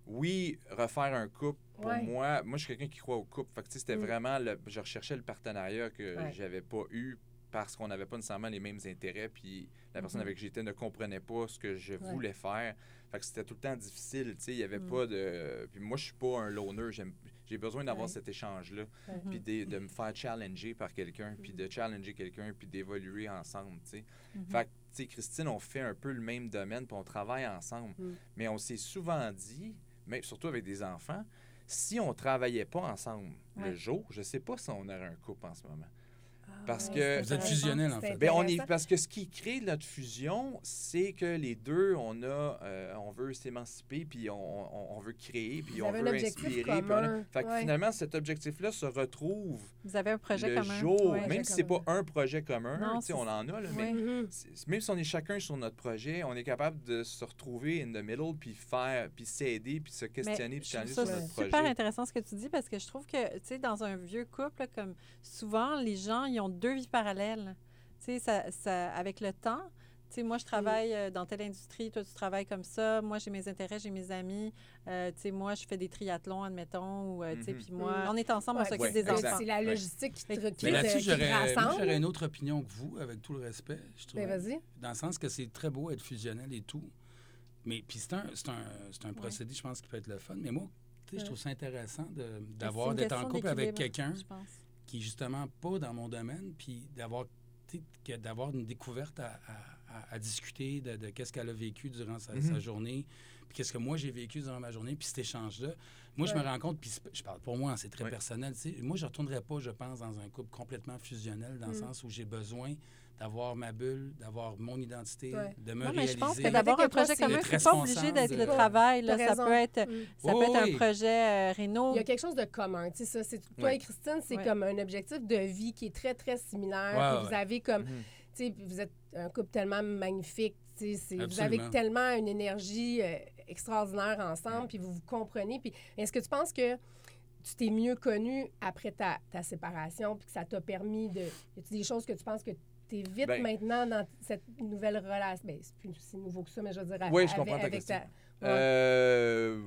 Speaker 3: Oui, refaire un couple, pour
Speaker 2: Ouais.
Speaker 3: moi, moi, je suis quelqu'un qui croit au couple. Fait que, tu sais, c'était
Speaker 2: Mm.
Speaker 3: vraiment, le, je recherchais le partenariat que
Speaker 2: Ouais.
Speaker 3: j'avais pas eu parce qu'on n'avait pas nécessairement les mêmes intérêts, puis la personne
Speaker 1: Mhm.
Speaker 3: avec qui j'étais ne comprenait pas ce que je
Speaker 2: Ouais.
Speaker 3: voulais faire. Fait que c'était tout le temps difficile, tu sais, il y avait
Speaker 1: Mm.
Speaker 3: pas de... Puis moi, je suis pas un loner, j'aime- j'ai besoin d'avoir
Speaker 2: Ouais.
Speaker 3: cet échange-là,
Speaker 2: Ouais.
Speaker 3: puis de, de me faire challenger par quelqu'un, puis de challenger quelqu'un, puis d'évoluer ensemble, tu sais.
Speaker 1: Mhm.
Speaker 3: Fait que, tu sais, Christine, on fait un peu le même domaine, puis on travaille ensemble.
Speaker 2: Mm.
Speaker 3: Mais on s'est souvent dit, même surtout avec des enfants, si on travaillait pas ensemble
Speaker 1: Ouais.
Speaker 3: le jour, je sais pas si on aurait un couple en ce moment.
Speaker 1: Ah,
Speaker 3: Parce
Speaker 1: ouais,
Speaker 3: que-
Speaker 1: c'est
Speaker 4: Vous êtes fusionnels, en
Speaker 2: C'est
Speaker 4: fait.
Speaker 3: Ben, on est, parce que ce qui crée notre fusion, c'est que les deux, on a, euh, on veut s'émanciper, puis on, on- on veut créer, puis
Speaker 2: Vous
Speaker 3: on veut inspirer. puis on a-
Speaker 2: commun,
Speaker 3: Fait que
Speaker 2: ouais.
Speaker 3: finalement, cet objectif-là se retrouve
Speaker 1: Vous avez un projet
Speaker 3: le
Speaker 1: commun.
Speaker 3: jour,
Speaker 1: Ouais.
Speaker 3: même si c'est pas un projet commun,
Speaker 1: Non,
Speaker 3: tu sais,
Speaker 1: c'est
Speaker 3: on en a, là, mais
Speaker 1: Ouais.
Speaker 3: C'est- même si on est chacun sur notre projet, on est capable de se retrouver in the middle, puis faire, puis s'aider, puis se questionner,
Speaker 1: Mais
Speaker 3: puis changer sur notre
Speaker 1: super
Speaker 3: projet.
Speaker 1: intéressant ce que tu dis parce que je trouve que, tu sais, dans un vieux couple, comme souvent, les gens, ils ont deux vies parallèles. Tu sais, ça, ça- avec le temps, Tu sais, moi, je travaille euh, dans telle industrie, toi, tu travailles comme ça. Moi, j'ai mes intérêts, j'ai mes amis. Euh, tu sais, moi, je fais des triathlons, admettons. Ou, euh, tu sais,
Speaker 3: Mhm.
Speaker 1: puis moi,
Speaker 2: Mhm.
Speaker 1: on est ensemble, on
Speaker 2: Ouais,
Speaker 1: s'occupe
Speaker 3: ouais,
Speaker 1: des enfants.
Speaker 2: C'est la
Speaker 3: Ouais.
Speaker 2: logistique qui te,
Speaker 1: Mais
Speaker 2: qui
Speaker 4: Mais
Speaker 2: te- qui
Speaker 4: j'aurais moi,
Speaker 2: rassemble.
Speaker 4: j'aurais une autre opinion que vous, avec tout le respect, je trouve.
Speaker 2: Ben, vas-y.
Speaker 4: Dans le sens que c'est très beau être fusionnel et tout. Mais puis c'est un, c'est un, c'est un procédé, je pense, qui peut être le fun. Mais moi, tu sais,
Speaker 2: Ouais.
Speaker 4: je trouve ça intéressant d'avoir, d'être en couple avec quelqu'un
Speaker 1: Je pense.
Speaker 4: Qui est justement pas dans mon domaine, puis d'avoir d'avoir une découverte à, à- à- à discuter de, de qu'est-ce qu'elle a vécu durant sa,
Speaker 3: Mhm.
Speaker 4: sa journée, puis qu'est-ce que moi j'ai vécu durant ma journée, puis cet échange-là. Moi, je me rends compte, puis je parle pour moi, c'est très
Speaker 3: Ouais.
Speaker 4: personnel. Moi, je ne retournerais pas, je pense, dans un couple complètement fusionnel, dans le
Speaker 2: Mm.
Speaker 4: sens où j'ai besoin d'avoir ma bulle, d'avoir mon identité,
Speaker 2: Ouais.
Speaker 4: de me
Speaker 1: Non, mais
Speaker 4: réaliser.
Speaker 1: je pense que
Speaker 2: Avec
Speaker 1: d'avoir
Speaker 2: un
Speaker 1: un projet commun, c'est pas obligé d'être
Speaker 4: de-
Speaker 1: le travail. Là. Ça peut être,
Speaker 2: Mm.
Speaker 1: ça
Speaker 4: Oui,
Speaker 1: peut être
Speaker 4: oui.
Speaker 1: un projet euh, réno.
Speaker 2: Il y a quelque chose de commun. Tu sais, ça, toi
Speaker 3: Ouais.
Speaker 2: et Christine, c'est
Speaker 1: Ouais.
Speaker 2: comme un objectif de vie qui est très, très similaire.
Speaker 4: Ouais,
Speaker 2: Puis
Speaker 4: ouais.
Speaker 2: Vous avez comme,
Speaker 3: Mhm.
Speaker 2: tu sais, vous êtes un couple tellement magnifique. tu sais, Vous avez tellement une énergie euh, extraordinaire ensemble, puis vous vous comprenez. Puis est-ce que tu penses que tu t'es mieux connu après ta, ta séparation, puis que ça t'a permis de... Y a des choses que tu penses que es vite
Speaker 3: Ben-
Speaker 2: maintenant dans cette nouvelle relation? Ben, c'est plus si nouveau que ça, mais je veux dire...
Speaker 3: Oui,
Speaker 2: avec-
Speaker 3: je comprends ta
Speaker 2: avec
Speaker 3: question.
Speaker 2: Ouais.
Speaker 3: Euh,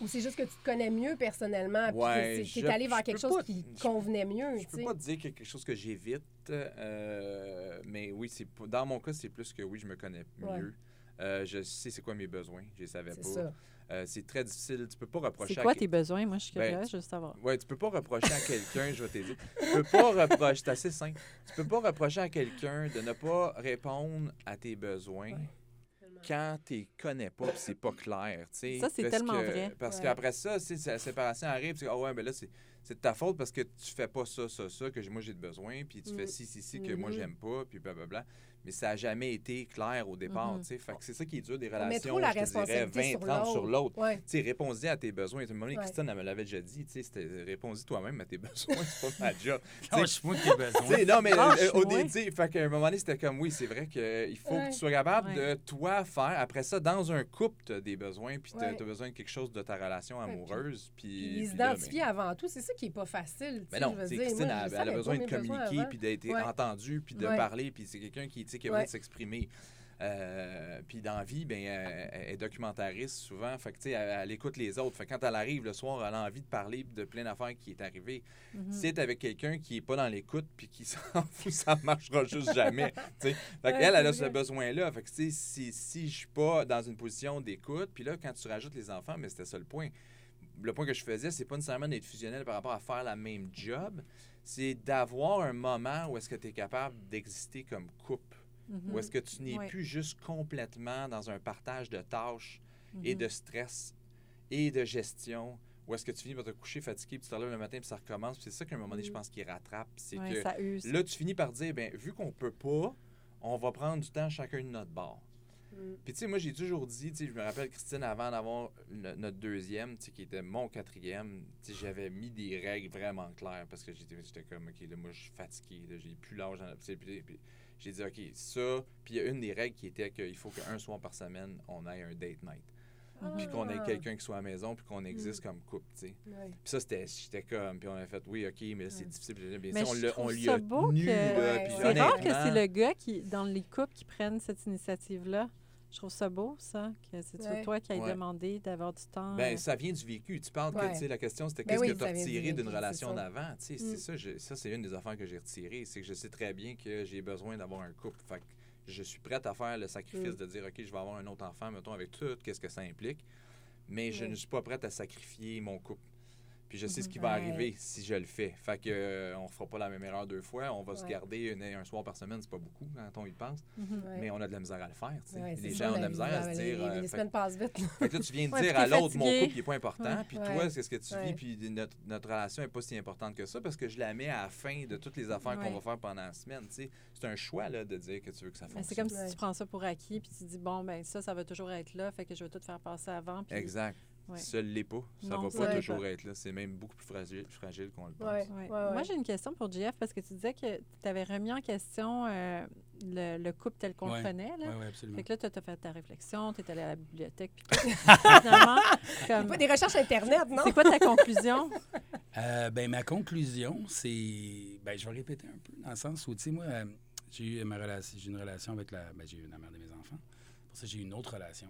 Speaker 2: Ou c'est juste que tu te connais mieux personnellement,
Speaker 3: Ouais,
Speaker 2: tu es allé vers quelque chose
Speaker 3: pas-
Speaker 2: qui convenait mieux,
Speaker 3: Je
Speaker 2: tu
Speaker 3: peux pas te dire quelque chose que j'évite, euh, mais oui, c'est dans mon cas, c'est plus que oui, je me connais
Speaker 2: Ouais.
Speaker 3: mieux. Euh, je sais c'est quoi mes besoins, je les savais pas.
Speaker 2: ça.
Speaker 3: Euh, c'est très difficile, tu peux pas reprocher
Speaker 1: C'est quoi tes besoins? Moi, je suis
Speaker 3: Ben,
Speaker 1: curieuse, je veux savoir.
Speaker 3: Ouais, tu peux pas reprocher à quelqu'un, je vais t'aider. Tu peux pas reprocher, c'est assez simple. Tu peux pas reprocher à quelqu'un de ne pas répondre à tes besoins
Speaker 2: Ouais.
Speaker 3: quand tu les connais pas, puis c'est pas clair, tu sais.
Speaker 1: Ça, c'est
Speaker 3: Parce
Speaker 1: tellement
Speaker 3: que-
Speaker 1: vrai.
Speaker 3: Parce
Speaker 2: Ouais.
Speaker 3: qu'après ça, si la séparation arrive, tu dis, ah ouais, ben là, c'est c'est de ta faute parce que tu fais pas ça, ça, ça, que moi j'ai de besoin, puis tu
Speaker 2: Mm.
Speaker 3: fais ci, ci, ci, que moi
Speaker 2: Mhm.
Speaker 3: j'aime pas, puis blablabla. Mais ça a jamais été clair au départ, tu sais. Fait que c'est ça qui est dur des
Speaker 2: On met
Speaker 3: relations,
Speaker 2: trop la
Speaker 3: je te dirais,
Speaker 2: responsabilité
Speaker 3: 20,
Speaker 2: sur
Speaker 3: 30 sur l'autre.
Speaker 2: Ouais.
Speaker 3: Tu sais, réponds-y à tes besoins. À un moment donné,
Speaker 2: Ouais.
Speaker 3: Christine, elle me l'avait déjà dit, tu sais, c'était réponds-y toi-même à tes besoins, c'est pas ma job.
Speaker 4: Lâche-moi tes besoins.
Speaker 3: Tu sais, non, mais euh, au début, tu sais, fait qu'à un moment donné, c'était comme, oui, c'est vrai qu'il faut
Speaker 2: Ouais.
Speaker 3: que tu sois capable
Speaker 1: Ouais.
Speaker 3: de toi faire. Après ça, dans un couple, tu as des besoins, puis tu
Speaker 2: Ouais.
Speaker 3: as besoin de quelque chose de ta relation amoureuse. Puis,
Speaker 2: Puis les
Speaker 3: puis là,
Speaker 2: identifier
Speaker 3: ben,
Speaker 2: avant tout, c'est ça qui est pas facile. tu
Speaker 3: mais non. Christine, elle, a besoin de communiquer, puis d'être entendue, puis de parler, puis c'est quelqu'un qui, tu sais, qui a
Speaker 2: Ouais.
Speaker 3: de s'exprimer. Euh, puis dans la vie, ben, elle, elle est documentariste souvent. Fait que, tu sais, elle, elle écoute les autres. Fait que quand elle arrive le soir, elle a envie de parler de plein d'affaires qui est arrivé.
Speaker 1: Mhm.
Speaker 3: Si t'es avec quelqu'un qui est pas dans l'écoute puis qui s'en fout, ça marchera juste jamais. tu sais. Fait
Speaker 2: Ouais,
Speaker 3: qu'elle, elle a ce besoin-là. Fait que, tu sais, si, si je suis pas dans une position d'écoute, puis là, quand tu rajoutes les enfants, mais c'était ça le point. Le point que je faisais, c'est pas nécessairement d'être fusionnel par rapport à faire la même job, c'est d'avoir un moment où est-ce que tu es capable d'exister comme couple.
Speaker 1: Mhm.
Speaker 3: Où est-ce que tu n'es plus juste complètement dans un partage de tâches et
Speaker 1: Mhm.
Speaker 3: de stress et de gestion? Où est-ce que tu finis par te coucher fatigué, puis tu te relèves le matin, puis ça recommence? C'est ça qu'à un moment donné, je
Speaker 2: Mhm.
Speaker 3: pense qu'il rattrape. C'est que
Speaker 1: ça use.
Speaker 3: là, tu finis par dire, ben vu qu'on peut pas, on va prendre du temps chacun de notre bord.
Speaker 2: Mm.
Speaker 3: Puis tu sais, moi, j'ai toujours dit, tu sais, je me rappelle, Christine, avant d'avoir notre deuxième, tu sais, qui était mon quatrième, tu sais, j'avais mis des règles vraiment claires parce que j'étais comme, OK, là, moi, je suis fatigué, là, j'ai plus l'âge. puis j'ai dit, OK, ça. Puis il y a une des règles qui était qu'il faut qu'un soir par semaine, on ait un date night. Puis qu'on ait
Speaker 2: Ah.
Speaker 3: quelqu'un qui soit à la maison, puis qu'on existe comme couple, tu sais. Puis ça, c'était, j'étais comme, puis on a fait, oui, OK, mais là, c'est difficile. Bien
Speaker 1: Mais
Speaker 3: sûr, on,
Speaker 1: je
Speaker 3: lui a
Speaker 1: beau
Speaker 3: tenu,
Speaker 1: que-
Speaker 3: là,
Speaker 2: Ouais,
Speaker 3: puis
Speaker 2: ouais.
Speaker 1: C'est rare que c'est le gars qui, dans les couples, qui prennent cette initiative-là. Je trouve ça beau, ça, que c'est
Speaker 2: Ouais.
Speaker 1: toi qui as
Speaker 3: Ouais.
Speaker 1: demandé d'avoir du temps.
Speaker 3: Ben,
Speaker 1: euh,
Speaker 3: ça vient du vécu. Tu parles
Speaker 2: Ouais.
Speaker 3: que, tu sais, la question, c'était
Speaker 2: Ben
Speaker 3: qu'est-ce
Speaker 2: oui,
Speaker 3: que tu as retiré d'une
Speaker 2: c'est
Speaker 3: relation d'avant? Tu sais,
Speaker 2: Mm.
Speaker 3: c'est ça, ça, c'est une des affaires que j'ai retirées. C'est que je sais très bien que j'ai besoin d'avoir un couple. Fait que je suis prête à faire le sacrifice
Speaker 2: Mm.
Speaker 3: de dire, OK, je vais avoir un autre enfant, mettons, avec tout, qu'est-ce que ça implique. Mais je
Speaker 2: Ouais.
Speaker 3: ne suis pas prête à sacrifier mon couple. Puis je sais ce qui
Speaker 2: Mhm.
Speaker 3: va
Speaker 2: Ouais.
Speaker 3: arriver si je le fais. Fait que euh, on fera pas la même erreur deux fois. On va se garder une- un soir par semaine, c'est pas beaucoup quand on y pense.
Speaker 2: Ouais.
Speaker 3: Mais on a de la misère à le faire.
Speaker 2: c'est
Speaker 3: les
Speaker 2: ça,
Speaker 3: gens ont de
Speaker 2: la
Speaker 3: misère à se dire.
Speaker 2: Les,
Speaker 3: euh,
Speaker 2: les
Speaker 3: fait-
Speaker 2: semaines passent vite. là.
Speaker 3: fait que là, tu viens de dire à l'autre, mon couple, il n'est pas important. Puis
Speaker 2: Ouais.
Speaker 3: toi, qu'est-ce que tu
Speaker 2: Ouais.
Speaker 3: vis? Puis notre, notre relation n'est pas si importante que ça parce que je la mets à la fin de toutes les affaires qu'on va faire pendant la semaine. C'est un choix là, de dire que tu veux que ça
Speaker 1: Mais c'est
Speaker 3: fonctionne.
Speaker 1: comme si
Speaker 2: Ouais.
Speaker 1: tu prends ça pour acquis, puis tu dis, bon, ben ça, ça va toujours être là, fait que je vais tout faire passer avant.
Speaker 3: Exact.
Speaker 1: Ouais.
Speaker 3: Ça ne l'est pas. Ça
Speaker 1: Non,
Speaker 3: va pas toujours être là. C'est même beaucoup plus fragile, fragile qu'on le pense.
Speaker 2: Ouais.
Speaker 1: Ouais.
Speaker 2: ouais.
Speaker 1: Moi, j'ai une question pour JF parce que tu disais que tu avais remis en question euh, le, le couple tel qu'on
Speaker 4: Ouais.
Speaker 1: le connaît. Là.
Speaker 4: Absolument.
Speaker 1: Fait que là, tu as fait ta réflexion, tu es allé à la bibliothèque. Puis finalement, comme,
Speaker 2: Pas des recherches Internet, non?
Speaker 1: c'est quoi ta conclusion?
Speaker 4: Euh, ben, ma conclusion, c'est. Ben, je vais répéter un peu, dans le sens où, tu sais, moi, euh, j'ai eu ma relation, j'ai une relation avec la, ben, j'ai eu la mère de mes enfants. Pour ça, j'ai eu une autre relation.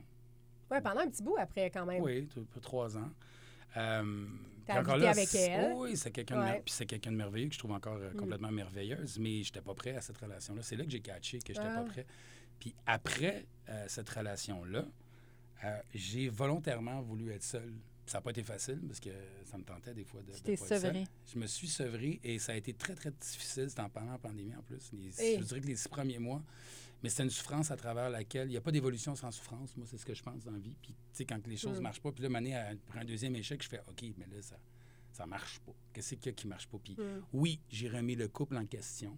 Speaker 2: Ouais, pendant un petit bout après, quand même.
Speaker 4: Oui, trois ans. Euh, encore là,
Speaker 2: avec elle.
Speaker 4: Oui, c'est quelqu'un de,
Speaker 2: Ouais.
Speaker 4: c'est quelqu'un de merveilleux que je trouve encore euh,
Speaker 2: Mm.
Speaker 4: complètement merveilleuse, mais je n'étais pas prêt à cette relation-là. C'est là que j'ai catché que je n'étais
Speaker 2: Ah.
Speaker 4: pas prêt. Puis après euh, cette relation-là, euh, j'ai volontairement voulu être seul. Ça n'a pas été facile parce que ça me tentait des fois de.
Speaker 1: Tu t'es sevré.
Speaker 4: Je me suis sevré et ça a été très, très difficile. C'était en pendant la pandémie en plus. Les-
Speaker 2: Hey.
Speaker 4: Je dirais que les six premiers mois. Mais c'est une souffrance à travers laquelle il n'y a pas d'évolution sans souffrance. Moi, c'est ce que je pense dans la vie. Puis, tu sais, quand les choses ne
Speaker 2: Mm.
Speaker 4: marchent pas, puis là, Mané, après un deuxième échec, je fais OK, mais là, ça ça marche pas. Qu'est-ce qu'il y a qui marche pas? Puis,
Speaker 2: Mm.
Speaker 4: oui, j'ai remis le couple en question.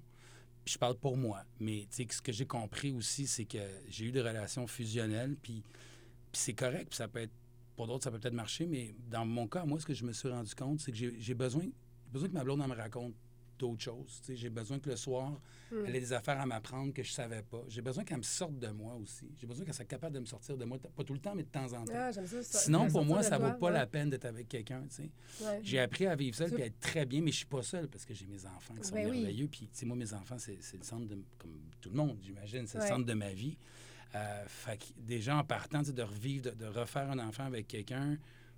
Speaker 4: Puis je parle pour moi. Mais tu sais, ce que j'ai compris aussi, c'est que j'ai eu des relations fusionnelles. Puis, puis c'est correct. Puis ça peut être. Pour d'autres, ça peut peut-être marcher. Mais dans mon cas, moi, ce que je me suis rendu compte, c'est que j'ai besoin, besoin que ma blonde elle me raconte d'autres choses. J'ai besoin que le soir,
Speaker 2: Mm.
Speaker 4: elle ait des affaires à m'apprendre que je savais pas. J'ai besoin qu'elle me sorte de moi aussi. J'ai besoin qu'elle soit capable de me sortir de moi, pas tout le temps, mais de temps en temps.
Speaker 2: Ah, j'aime ça. ça-
Speaker 4: Sinon, pour moi, ça
Speaker 2: de
Speaker 4: vaut pas
Speaker 2: ouais.
Speaker 4: la peine d'être avec quelqu'un.
Speaker 2: Ouais.
Speaker 4: J'ai appris à vivre seul puis à être très bien, mais je suis pas seul parce que j'ai mes enfants qui sont
Speaker 2: Ben oui.
Speaker 4: merveilleux. Puis, moi, mes enfants, c'est c'est le centre de. Comme tout le monde, j'imagine, c'est
Speaker 2: Ouais.
Speaker 4: le centre de ma vie. Euh, fait que déjà, en partant, de revivre, de, de refaire un enfant avec quelqu'un,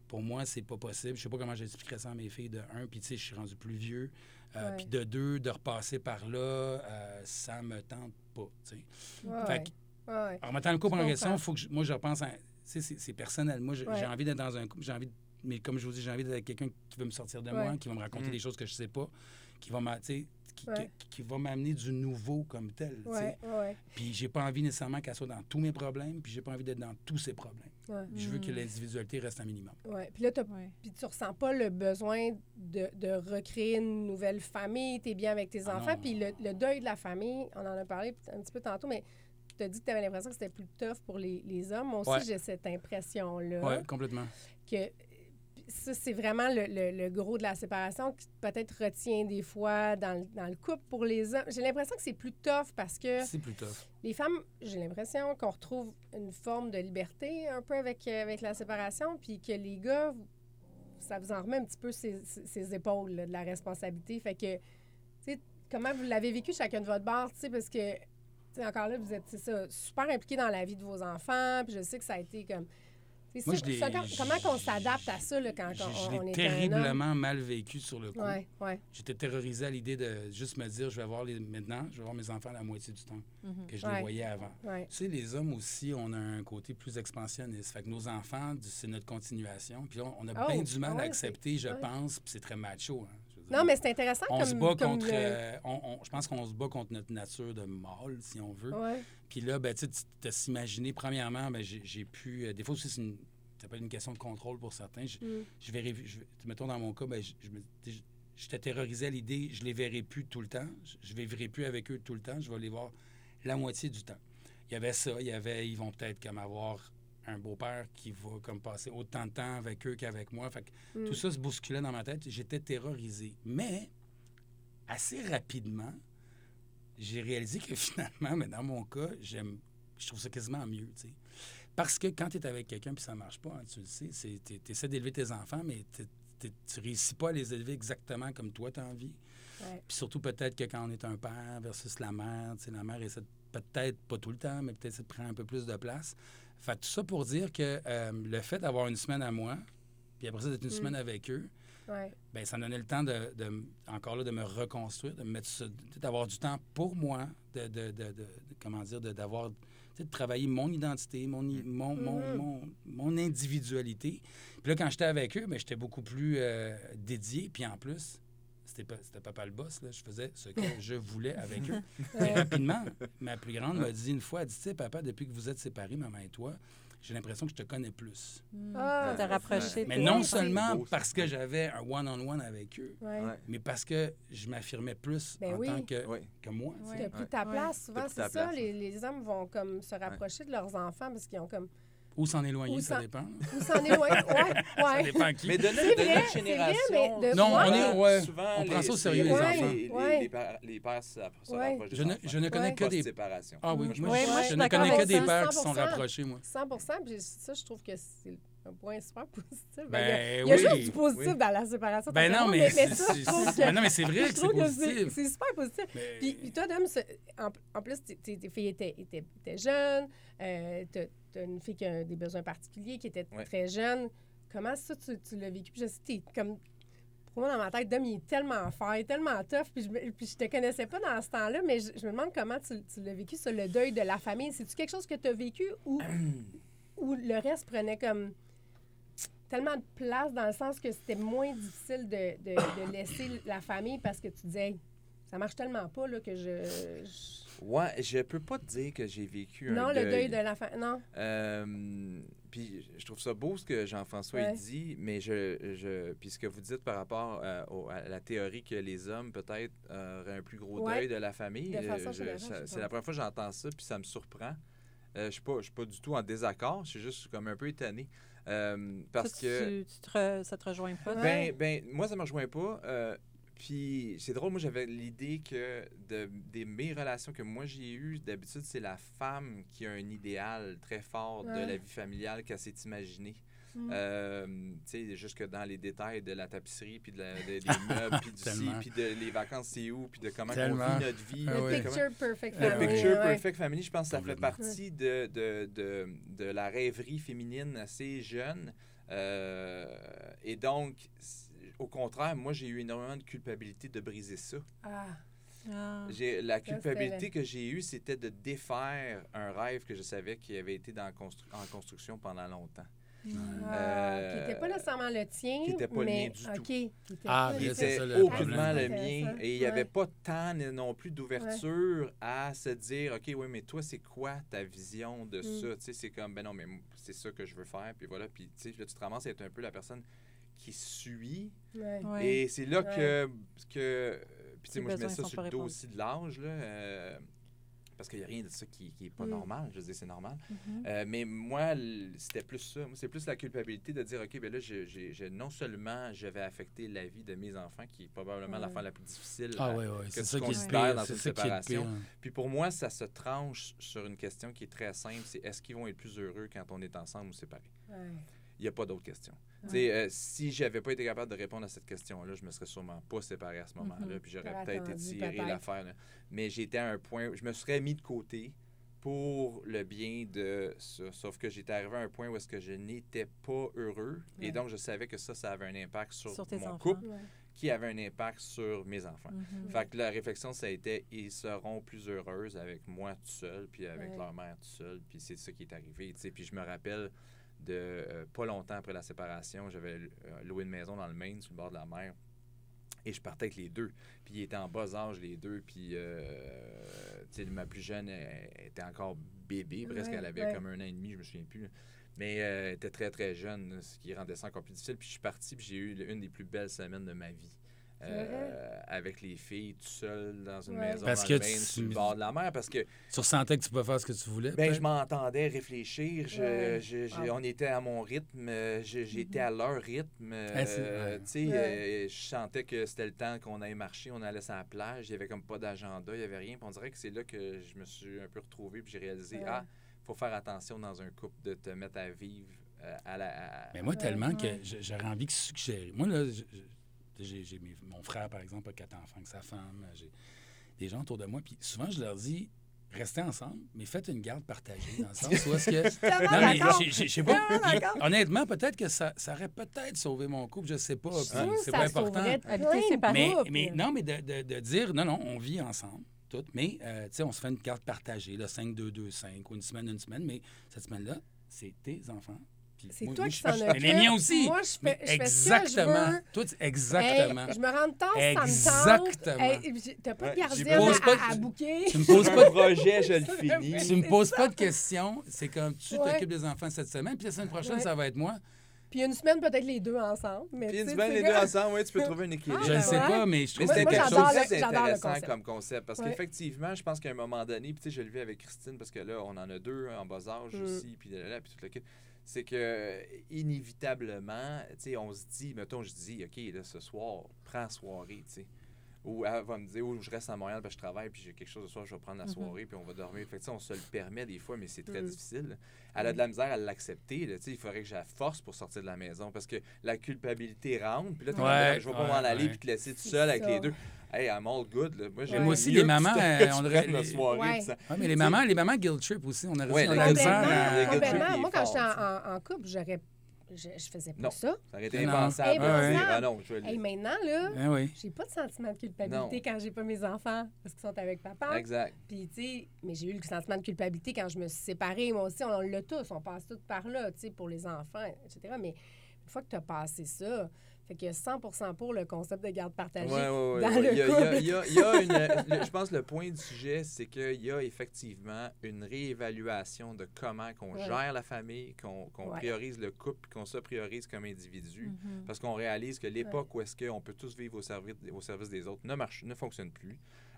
Speaker 4: pour moi, c'est pas possible. Je sais pas comment j'expliquerais ça à mes filles de un, puis tu sais, je suis rendu plus vieux. Euh,
Speaker 2: Ouais.
Speaker 4: Puis de deux, de repasser par là, euh, ça me tente pas, tu sais.
Speaker 2: Ouais,
Speaker 4: Fait que-
Speaker 2: Ouais.
Speaker 4: en mettant le couple en question, faut que je- moi, je repense à. tu sais, C'est personnel. Moi, j'ai envie d'être dans un couple. J'ai envie. de- Mais comme je vous dis, j'ai envie d'être avec quelqu'un qui veut me sortir de moi, qui va me raconter
Speaker 3: Mm.
Speaker 4: des choses que je sais pas, qui va m'a- tu sais, qui,
Speaker 2: Ouais.
Speaker 4: qui- qui va m'amener du nouveau comme tel.
Speaker 2: Ouais, ouais,
Speaker 4: Puis j'ai pas envie nécessairement qu'elle soit dans tous mes problèmes, puis j'ai pas envie d'être dans tous ses problèmes.
Speaker 2: ouais.
Speaker 4: Je veux que l'individualité reste un minimum.
Speaker 2: Ouais. Puis là. Puis tu ressens pas le besoin de, de recréer une nouvelle famille, tu es bien avec tes
Speaker 4: Ah
Speaker 2: enfants.
Speaker 4: non.
Speaker 2: Puis le, le deuil de la famille, on en a parlé un petit peu tantôt, mais tu as dit que tu avais l'impression que c'était plus tough pour les, les hommes. Moi aussi,
Speaker 4: Ouais.
Speaker 2: j'ai cette impression-là
Speaker 4: Oui, complètement.
Speaker 2: que ça, c'est vraiment le, le- le gros de la séparation qui peut-être retient des fois dans, le- dans le couple pour les hommes. J'ai l'impression que c'est plus tough parce que
Speaker 4: C'est plus tough.
Speaker 2: les femmes, j'ai l'impression qu'on retrouve une forme de liberté un peu avec, euh, avec la séparation, puis que les gars, vous- ça vous en remet un petit peu ces épaules là, de la responsabilité. Fait que, tu sais, comment vous l'avez vécu chacun de votre bord, tu sais, parce que, tu sais, encore là, vous êtes, c'est ça, super impliqué dans la vie de vos enfants, puis je sais que ça a été comme...
Speaker 4: Moi, je
Speaker 2: ça, quand- comment qu'on s'adapte à ça là, quand
Speaker 4: Je,
Speaker 2: on,
Speaker 4: je
Speaker 2: on
Speaker 4: l'ai
Speaker 2: est un homme?
Speaker 4: terriblement mal vécu sur le coup.
Speaker 2: Ouais, ouais.
Speaker 4: J'étais terrorisé à l'idée de juste me dire, je vais voir les... maintenant, je vais voir mes enfants la moitié du temps
Speaker 1: Mhm.
Speaker 4: que je
Speaker 2: Ouais.
Speaker 4: les voyais avant. Tu sais, les hommes aussi, on a un côté plus expansionniste. Fait que nos enfants, c'est notre continuation. Puis là, on a
Speaker 2: Oh,
Speaker 4: bien du mal à accepter, je pense, puis c'est très macho. hein, je dire.
Speaker 2: Non, mais c'est intéressant
Speaker 4: on
Speaker 2: comme...
Speaker 4: se bat
Speaker 2: comme
Speaker 4: contre.
Speaker 2: le-
Speaker 4: euh, on- on- je pense qu'on se bat contre notre nature de mâle, si on veut.
Speaker 2: Ouais.
Speaker 4: Puis là, ben, tu sais, s'imaginer, premièrement, ben, j'ai pu. euh, des fois aussi, c'est une, ça peut être une question de contrôle pour certains. Je,
Speaker 2: Mm.
Speaker 4: je verrai, je, mettons dans mon cas, ben, je, je j'étais terrorisé à l'idée, je les verrai plus tout le temps. Je, je vivrai plus avec eux tout le temps. Je vais les voir la moitié du temps. Il y avait ça. Il y avait, ils vont peut-être comme avoir un beau-père qui va comme passer autant de temps avec eux qu'avec moi. Fait que
Speaker 2: Mm.
Speaker 4: tout ça se bousculait dans ma tête. J'étais terrorisé. Mais assez rapidement, j'ai réalisé que finalement, mais dans mon cas, j'aime, je trouve ça quasiment mieux, tu. Parce que quand tu es avec quelqu'un puis ça marche pas, hein, tu le sais, tu essaies d'élever tes enfants, mais t'es- t'es- tu réussis pas à les élever exactement comme toi tu as envie.
Speaker 2: Ouais.
Speaker 4: Puis surtout peut-être que quand on est un père versus la mère, tu la mère essaie de- peut-être pas tout le temps, mais peut-être ça te prend un peu plus de place. Fait tout ça pour dire que euh, le fait d'avoir une semaine à moi, puis après ça d'être une
Speaker 2: Mm.
Speaker 4: semaine avec eux,
Speaker 2: Ouais.
Speaker 4: ben ça me donnait le temps de, de- encore là de me reconstruire, de me mettre ça- d'avoir du temps pour moi, de, de- de- comment dire, de- d'avoir de travailler mon identité, mon, mon, mon,
Speaker 2: Mhm.
Speaker 4: mon, mon individualité. Puis là, quand j'étais avec eux, ben, j'étais beaucoup plus euh, dédié. Puis en plus, c'était pas, c'était papa le boss, là. je faisais ce que je voulais avec eux. Et
Speaker 2: Ouais.
Speaker 4: rapidement, ma plus grande m'a dit une fois, elle dit, tu sais, papa, depuis que vous êtes séparés, maman et toi, j'ai l'impression que je te connais plus.
Speaker 2: Ah,
Speaker 1: T'as rapproché.
Speaker 4: Mais non seulement parce que j'avais un one-on-one avec eux,
Speaker 2: Ouais.
Speaker 4: Mais parce que je m'affirmais plus
Speaker 2: Ben
Speaker 4: en
Speaker 2: oui.
Speaker 4: tant que,
Speaker 3: Oui.
Speaker 4: que moi. tu.
Speaker 1: Ouais.
Speaker 2: T'as pris ta
Speaker 1: Ouais.
Speaker 2: place. Souvent, c'est ça.
Speaker 3: place.
Speaker 2: Les, les hommes vont comme se rapprocher de leurs enfants parce qu'ils ont comme.
Speaker 4: Ou s'en éloigner, ça dépend.
Speaker 2: Ou s'en éloigner. Ouais,
Speaker 4: Ça
Speaker 2: ouais.
Speaker 4: dépend qui.
Speaker 3: Mais de notre,
Speaker 2: C'est
Speaker 3: de
Speaker 2: vrai,
Speaker 3: notre
Speaker 2: c'est vrai,
Speaker 3: génération,
Speaker 2: mais de-
Speaker 4: Non, on est, ouais,
Speaker 3: souvent,
Speaker 4: on prend ça au sérieux, les
Speaker 3: les-
Speaker 2: enfants.
Speaker 3: Les, pères, les pères se rapprochent des
Speaker 4: Je ne, je ne connais
Speaker 2: Ouais.
Speaker 4: que des...
Speaker 3: Post-séparation.
Speaker 4: Ah oui,
Speaker 3: Moi, je
Speaker 4: moi,
Speaker 1: Ouais,
Speaker 4: je,
Speaker 1: moi, je
Speaker 4: je
Speaker 1: suis
Speaker 4: ne connais que des
Speaker 2: ça,
Speaker 4: pères qui sont
Speaker 2: 100%.
Speaker 4: rapprochés, moi.
Speaker 2: 100 Puis ça, je trouve que c'est un point super positif.
Speaker 4: Ben
Speaker 2: il y a, il y a
Speaker 4: oui,
Speaker 2: juste du positif
Speaker 3: oui.
Speaker 2: dans la séparation.
Speaker 4: Ben non, mais,
Speaker 2: ça, je trouve que-
Speaker 4: ben non, mais c'est vrai
Speaker 2: je
Speaker 4: que c'est
Speaker 2: trouve que c'est
Speaker 4: positif.
Speaker 2: c'est super positif.
Speaker 4: Mais-
Speaker 2: Puis, puis toi, Dom, en, en plus, tes- filles étaient, étaient, étaient jeunes. Euh, une fille qui a des besoins particuliers, qui était
Speaker 3: Ouais.
Speaker 2: très jeune. Comment ça, tu, tu l'as vécu? Puis je sais, t'es comme... Pour moi, dans ma tête, Dom, il est tellement fort, il est tellement tough. Puis je, puis je te connaissais pas dans ce temps-là, mais je, je me demande comment tu, tu l'as vécu, sur le deuil de la famille. C'est-tu quelque chose que tu as vécu ou, ou le reste prenait comme tellement de place dans le sens que c'était moins difficile de, de- de laisser la famille parce que tu disais, ça marche tellement pas là, que je... je-
Speaker 3: Ouais, je peux pas te dire que j'ai vécu un
Speaker 2: Non, le deuil de la famille. Non.
Speaker 3: Euh, puis je trouve ça beau ce que Jean-François
Speaker 2: Ouais.
Speaker 3: dit, mais je, je puis ce que vous dites par rapport euh, au- à la théorie que les hommes peut-être auraient un plus gros
Speaker 2: Ouais.
Speaker 3: deuil de la famille. Euh, c'est la première fois que j'entends ça, puis ça me surprend. Euh, je suis pas, je suis pas du tout en désaccord, je suis juste comme un peu étonné. Euh, parce
Speaker 1: Ça,
Speaker 3: que
Speaker 1: tu- te re- ça te rejoint pas?
Speaker 3: Ben, ben, moi, ça me rejoint pas. euh, puis c'est drôle, moi, j'avais l'idée que de, des mes relations que moi j'ai eues, d'habitude, c'est la femme qui a un idéal très fort de la vie familiale qu'elle s'est imaginée.
Speaker 2: Mm.
Speaker 3: Euh, tu sais, jusque dans les détails de la tapisserie, puis de la- de- des meubles, puis du ci, puis de les vacances, c'est où, puis de comment on vit notre vie.
Speaker 4: Ah
Speaker 2: Le picture perfect
Speaker 3: le
Speaker 2: family.
Speaker 3: Picture
Speaker 2: ouais.
Speaker 3: Perfect Family, je pense que ça fait partie de, de, de, de la rêverie féminine assez jeune. Euh, et donc, au contraire, moi, j'ai eu énormément de culpabilité de briser ça.
Speaker 2: Ah,
Speaker 1: Ah.
Speaker 3: J'ai, la culpabilité
Speaker 2: le-
Speaker 3: que j'ai eue, c'était de défaire un rêve que je savais qui avait été dans constru- en construction pendant longtemps.
Speaker 2: ah,
Speaker 3: Euh,
Speaker 2: qui n'était pas nécessairement le tien,
Speaker 3: qui était pas le
Speaker 2: mais
Speaker 3: mien du tout.
Speaker 2: qui était
Speaker 4: Ah,
Speaker 2: le
Speaker 4: c'est
Speaker 3: était
Speaker 4: ça, le
Speaker 3: aucunement le mien. Et il n'y avait
Speaker 2: Ouais.
Speaker 3: pas tant non plus d'ouverture à se dire, OK, oui, mais toi, c'est quoi ta vision de
Speaker 2: Mm.
Speaker 3: ça? Tu sais, c'est comme, ben non, mais c'est ça que je veux faire. Puis voilà, puis tu sais, là, tu te ramasses à être un peu la personne qui suit.
Speaker 2: Ouais.
Speaker 1: Ouais.
Speaker 3: Et c'est là
Speaker 2: Ouais.
Speaker 3: que, que puis tu sais, moi, je mets ça sur le dos aussi de l'âge, là. euh, parce qu'il n'y a rien de ça qui n'est pas
Speaker 2: Mm.
Speaker 3: normal. Je veux dire, c'est normal.
Speaker 1: Mhm.
Speaker 3: Euh, mais moi, c'était plus ça. C'est plus la culpabilité de dire, OK, ben là, non seulement je vais affecter la vie de mes enfants, qui est probablement
Speaker 2: Ouais.
Speaker 3: l'affaire la plus difficile.
Speaker 4: Ah
Speaker 3: à-
Speaker 4: oui, oui,
Speaker 3: que
Speaker 4: c'est
Speaker 3: tu
Speaker 4: ça qui est le
Speaker 3: considères
Speaker 4: pire.
Speaker 3: dans une
Speaker 4: qui
Speaker 3: séparation.
Speaker 4: pire.
Speaker 3: Puis pour moi, ça se tranche sur une question qui est très simple, c'est est-ce qu'ils vont être plus heureux quand on est ensemble ou séparés?
Speaker 2: Ouais.
Speaker 3: Il n'y a pas d'autre question.
Speaker 2: Ouais.
Speaker 3: Euh, si j'avais pas été capable de répondre à cette question-là, je me serais sûrement pas séparé à ce moment-là,
Speaker 1: Mhm.
Speaker 3: puis j'aurais peut-être étiré l'affaire. Mais j'étais à un point, où je me serais mis de côté pour le bien de ça. Sauf que j'étais arrivé à un point où est-ce que je n'étais pas heureux,
Speaker 2: Ouais.
Speaker 3: et donc je savais que ça, ça avait un impact sur, mon
Speaker 1: enfants.
Speaker 3: couple,
Speaker 2: Ouais.
Speaker 3: qui avait un impact sur mes enfants. Fait que la réflexion, ça a été ils seront plus heureuses avec moi tout seul, puis avec leur mère tout seul. Puis c'est ça qui est arrivé. tu sais. Puis je me rappelle de euh, pas longtemps après la séparation, j'avais euh, loué une maison dans le Maine, sur le bord de la mer. Et je partais avec les deux. Puis ils étaient en bas âge, les deux. Puis euh, tu sais, ma plus jeune elle, elle était encore bébé, presque.
Speaker 2: Ouais,
Speaker 3: elle avait
Speaker 2: ouais.
Speaker 3: comme un an et demi, je me souviens plus. Mais euh, elle était très, très jeune, ce qui rendait ça encore plus difficile. Puis je suis parti, puis j'ai eu une des plus belles semaines de ma vie. Euh, avec les filles, tout seul, dans une
Speaker 2: Ouais.
Speaker 3: maison
Speaker 4: Parce
Speaker 3: dans
Speaker 4: que
Speaker 3: le
Speaker 4: tu-
Speaker 3: Maine, sur le bord de la mer. Parce que
Speaker 4: Tu ressentais que tu pouvais faire ce que tu voulais?
Speaker 3: ben, je m'entendais réfléchir. Je-
Speaker 2: Ouais.
Speaker 3: je- je-
Speaker 2: Wow.
Speaker 3: On était à mon rythme. euh, J'étais à leur rythme. euh,
Speaker 4: Ah, ouais.
Speaker 3: sais,
Speaker 2: Ouais.
Speaker 3: euh, je sentais que c'était le temps qu'on aille marcher. On allait sur la plage. Il n'y avait comme pas d'agenda. Il n'y avait rien. Puis on dirait que c'est là que je me suis un peu retrouvé. Puis j'ai réalisé,
Speaker 2: Ouais.
Speaker 3: ah, faut faire attention dans un couple de te mettre à vivre euh, à la... à-
Speaker 4: Mais moi, tellement
Speaker 2: ouais.
Speaker 4: que j'aurais envie de suggérer. Moi, là, j'ai j'ai mes- mon frère, par exemple, a quatre enfants avec sa femme. J'ai des gens autour de moi. Puis souvent, je leur dis restez ensemble, mais faites une garde partagée. Dans le sens où est-ce que. Non, mais je sais pas. Honnêtement, peut-être que ça, ça aurait peut-être sauvé mon couple, je sais pas. puis
Speaker 2: Sûr,
Speaker 4: C'est
Speaker 2: ça
Speaker 4: pas important.
Speaker 1: séparés.
Speaker 4: Mais, mais non, mais de, de- de dire, non, non, on vit ensemble, tout, mais, euh, tu sais, on se fait une carte partagée, là, 5, 2, 2, 5, ou une semaine, une semaine, mais cette semaine-là, c'est tes enfants.
Speaker 2: C'est toi qui s'en occupe.
Speaker 4: Mais les miens aussi.
Speaker 2: Moi, je fais,
Speaker 4: Mais
Speaker 2: je fais ça, je
Speaker 4: exactement.
Speaker 2: veux.
Speaker 4: Toi, tu- exactement.
Speaker 2: Je me rends de temps, ça me
Speaker 4: Exactement.
Speaker 2: tente. T'as pas de gardienne à, bouquer?
Speaker 4: tu me poses pas de
Speaker 3: projet, je le finis.
Speaker 4: tu me
Speaker 2: C'est
Speaker 4: poses pas de questions. C'est comme tu t'occupes des enfants cette semaine, puis la semaine prochaine, ça va être moi.
Speaker 2: Puis une semaine, peut-être les deux ensemble. Mais
Speaker 3: Puis une semaine,
Speaker 2: c'est
Speaker 3: les deux ensemble, oui, tu peux trouver un équilibre.
Speaker 2: Ah,
Speaker 4: je ne
Speaker 2: ben
Speaker 4: sais pas, mais je trouve
Speaker 2: le- j'adore le
Speaker 3: intéressant comme concept. Parce
Speaker 2: Ouais.
Speaker 3: qu'effectivement, je pense qu'à un moment donné, puis tu sais, je le vis avec Christine, parce que là, on en a deux en bas âge
Speaker 2: Mm.
Speaker 3: aussi, puis là, là, puis tout le kit. C'est que, inévitablement, tu sais, on se dit, mettons, je dis, OK, là, ce soir, prends soirée, tu sais. Ou elle va me dire, ou je reste à Montréal, parce que je travaille, puis j'ai quelque chose ce soir, je vais prendre la
Speaker 1: Mhm.
Speaker 3: soirée, puis on va dormir. Fait que, tu sais, on se le permet des fois, mais c'est très
Speaker 2: Mm.
Speaker 3: difficile. Elle a de la misère à l'accepter. là, tu sais, Il faudrait que je la force pour sortir de la maison parce que la culpabilité rentre. Puis là, tu
Speaker 4: Ouais,
Speaker 3: je vais pas
Speaker 4: ouais,
Speaker 3: m'en aller
Speaker 4: ouais.
Speaker 3: puis te laisser tout seul avec
Speaker 2: ça.
Speaker 3: les deux. Hey, I'm all good. Là. Moi, j'ai
Speaker 4: aussi, les mamans, euh, on
Speaker 3: on
Speaker 4: aurait- les-
Speaker 3: soirée.
Speaker 2: Ouais.
Speaker 3: ça-
Speaker 4: Ouais, mais les mamans, les mamans guilt trip aussi, on a
Speaker 3: Ouais,
Speaker 4: réussi on à-
Speaker 3: la guilt trip,
Speaker 2: complètement.
Speaker 3: est
Speaker 2: Moi, quand j'étais en, en couple, j'aurais, je, je faisais pas
Speaker 3: Non.
Speaker 2: ça.
Speaker 3: Ça aurait été
Speaker 4: non.
Speaker 3: impensable.
Speaker 2: Impensable.
Speaker 3: Ah non, je vais
Speaker 2: maintenant, là,
Speaker 4: Ah oui.
Speaker 2: j'ai pas de sentiment de culpabilité
Speaker 3: Non.
Speaker 2: quand j'ai pas mes enfants parce qu'ils sont avec papa.
Speaker 3: Exact.
Speaker 2: Puis, tu sais, mais j'ai eu le sentiment de culpabilité quand je me suis séparée. Moi aussi, on l'a tous. On passe tous par là, tu sais, pour les enfants, etc. Mais une fois que tu as passé ça, fait que 100% pour le concept de garde partagée.
Speaker 3: Ouais, ouais, ouais,
Speaker 2: dans le
Speaker 3: y a- il y a-
Speaker 2: couple.
Speaker 3: il y a- il y a une- le- je pense que le point du sujet, c'est qu'il y a effectivement une réévaluation de comment qu'on gère la famille, qu'on priorise le couple, qu'on se priorise comme individu.
Speaker 1: Mhm.
Speaker 3: Parce qu'on réalise que l'époque où est-ce qu'on peut tous vivre au service, au service des autres ne marche, ne fonctionne plus.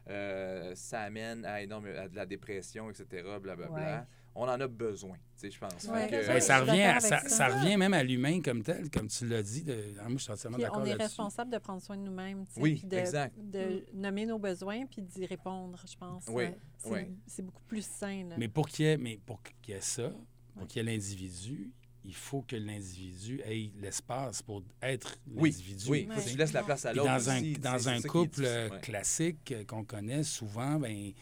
Speaker 3: Euh, ça amène à, énorme, à de la dépression, etc. Blablabla. On en a besoin, tu sais, je pense.
Speaker 1: Ouais.
Speaker 3: Que-
Speaker 4: Ben, ça, revient, ça,
Speaker 1: avec
Speaker 4: ça
Speaker 1: ça.
Speaker 4: revient même à l'humain comme tel, comme tu l'as dit. De... Ah, moi, je suis entièrement d'accord
Speaker 1: on est responsable de prendre soin de nous-mêmes. tu sais,
Speaker 3: Oui,
Speaker 1: de,
Speaker 3: exact.
Speaker 1: De nommer nos besoins puis d'y répondre, je pense.
Speaker 3: Oui.
Speaker 1: C'est
Speaker 3: oui.
Speaker 1: c'est beaucoup plus sain. Là.
Speaker 4: Mais pour qu'il y ait, mais pour qu'il y ait ça, pour qu'il y ait l'individu, il faut que l'individu ait l'espace pour être
Speaker 3: Oui,
Speaker 4: l'individu.
Speaker 3: oui,
Speaker 4: tu
Speaker 3: faut que tu laisses la place à l'autre
Speaker 4: dans un,
Speaker 3: aussi,
Speaker 4: dans un couple
Speaker 3: ouais.
Speaker 4: classique qu'on connaît souvent, ben,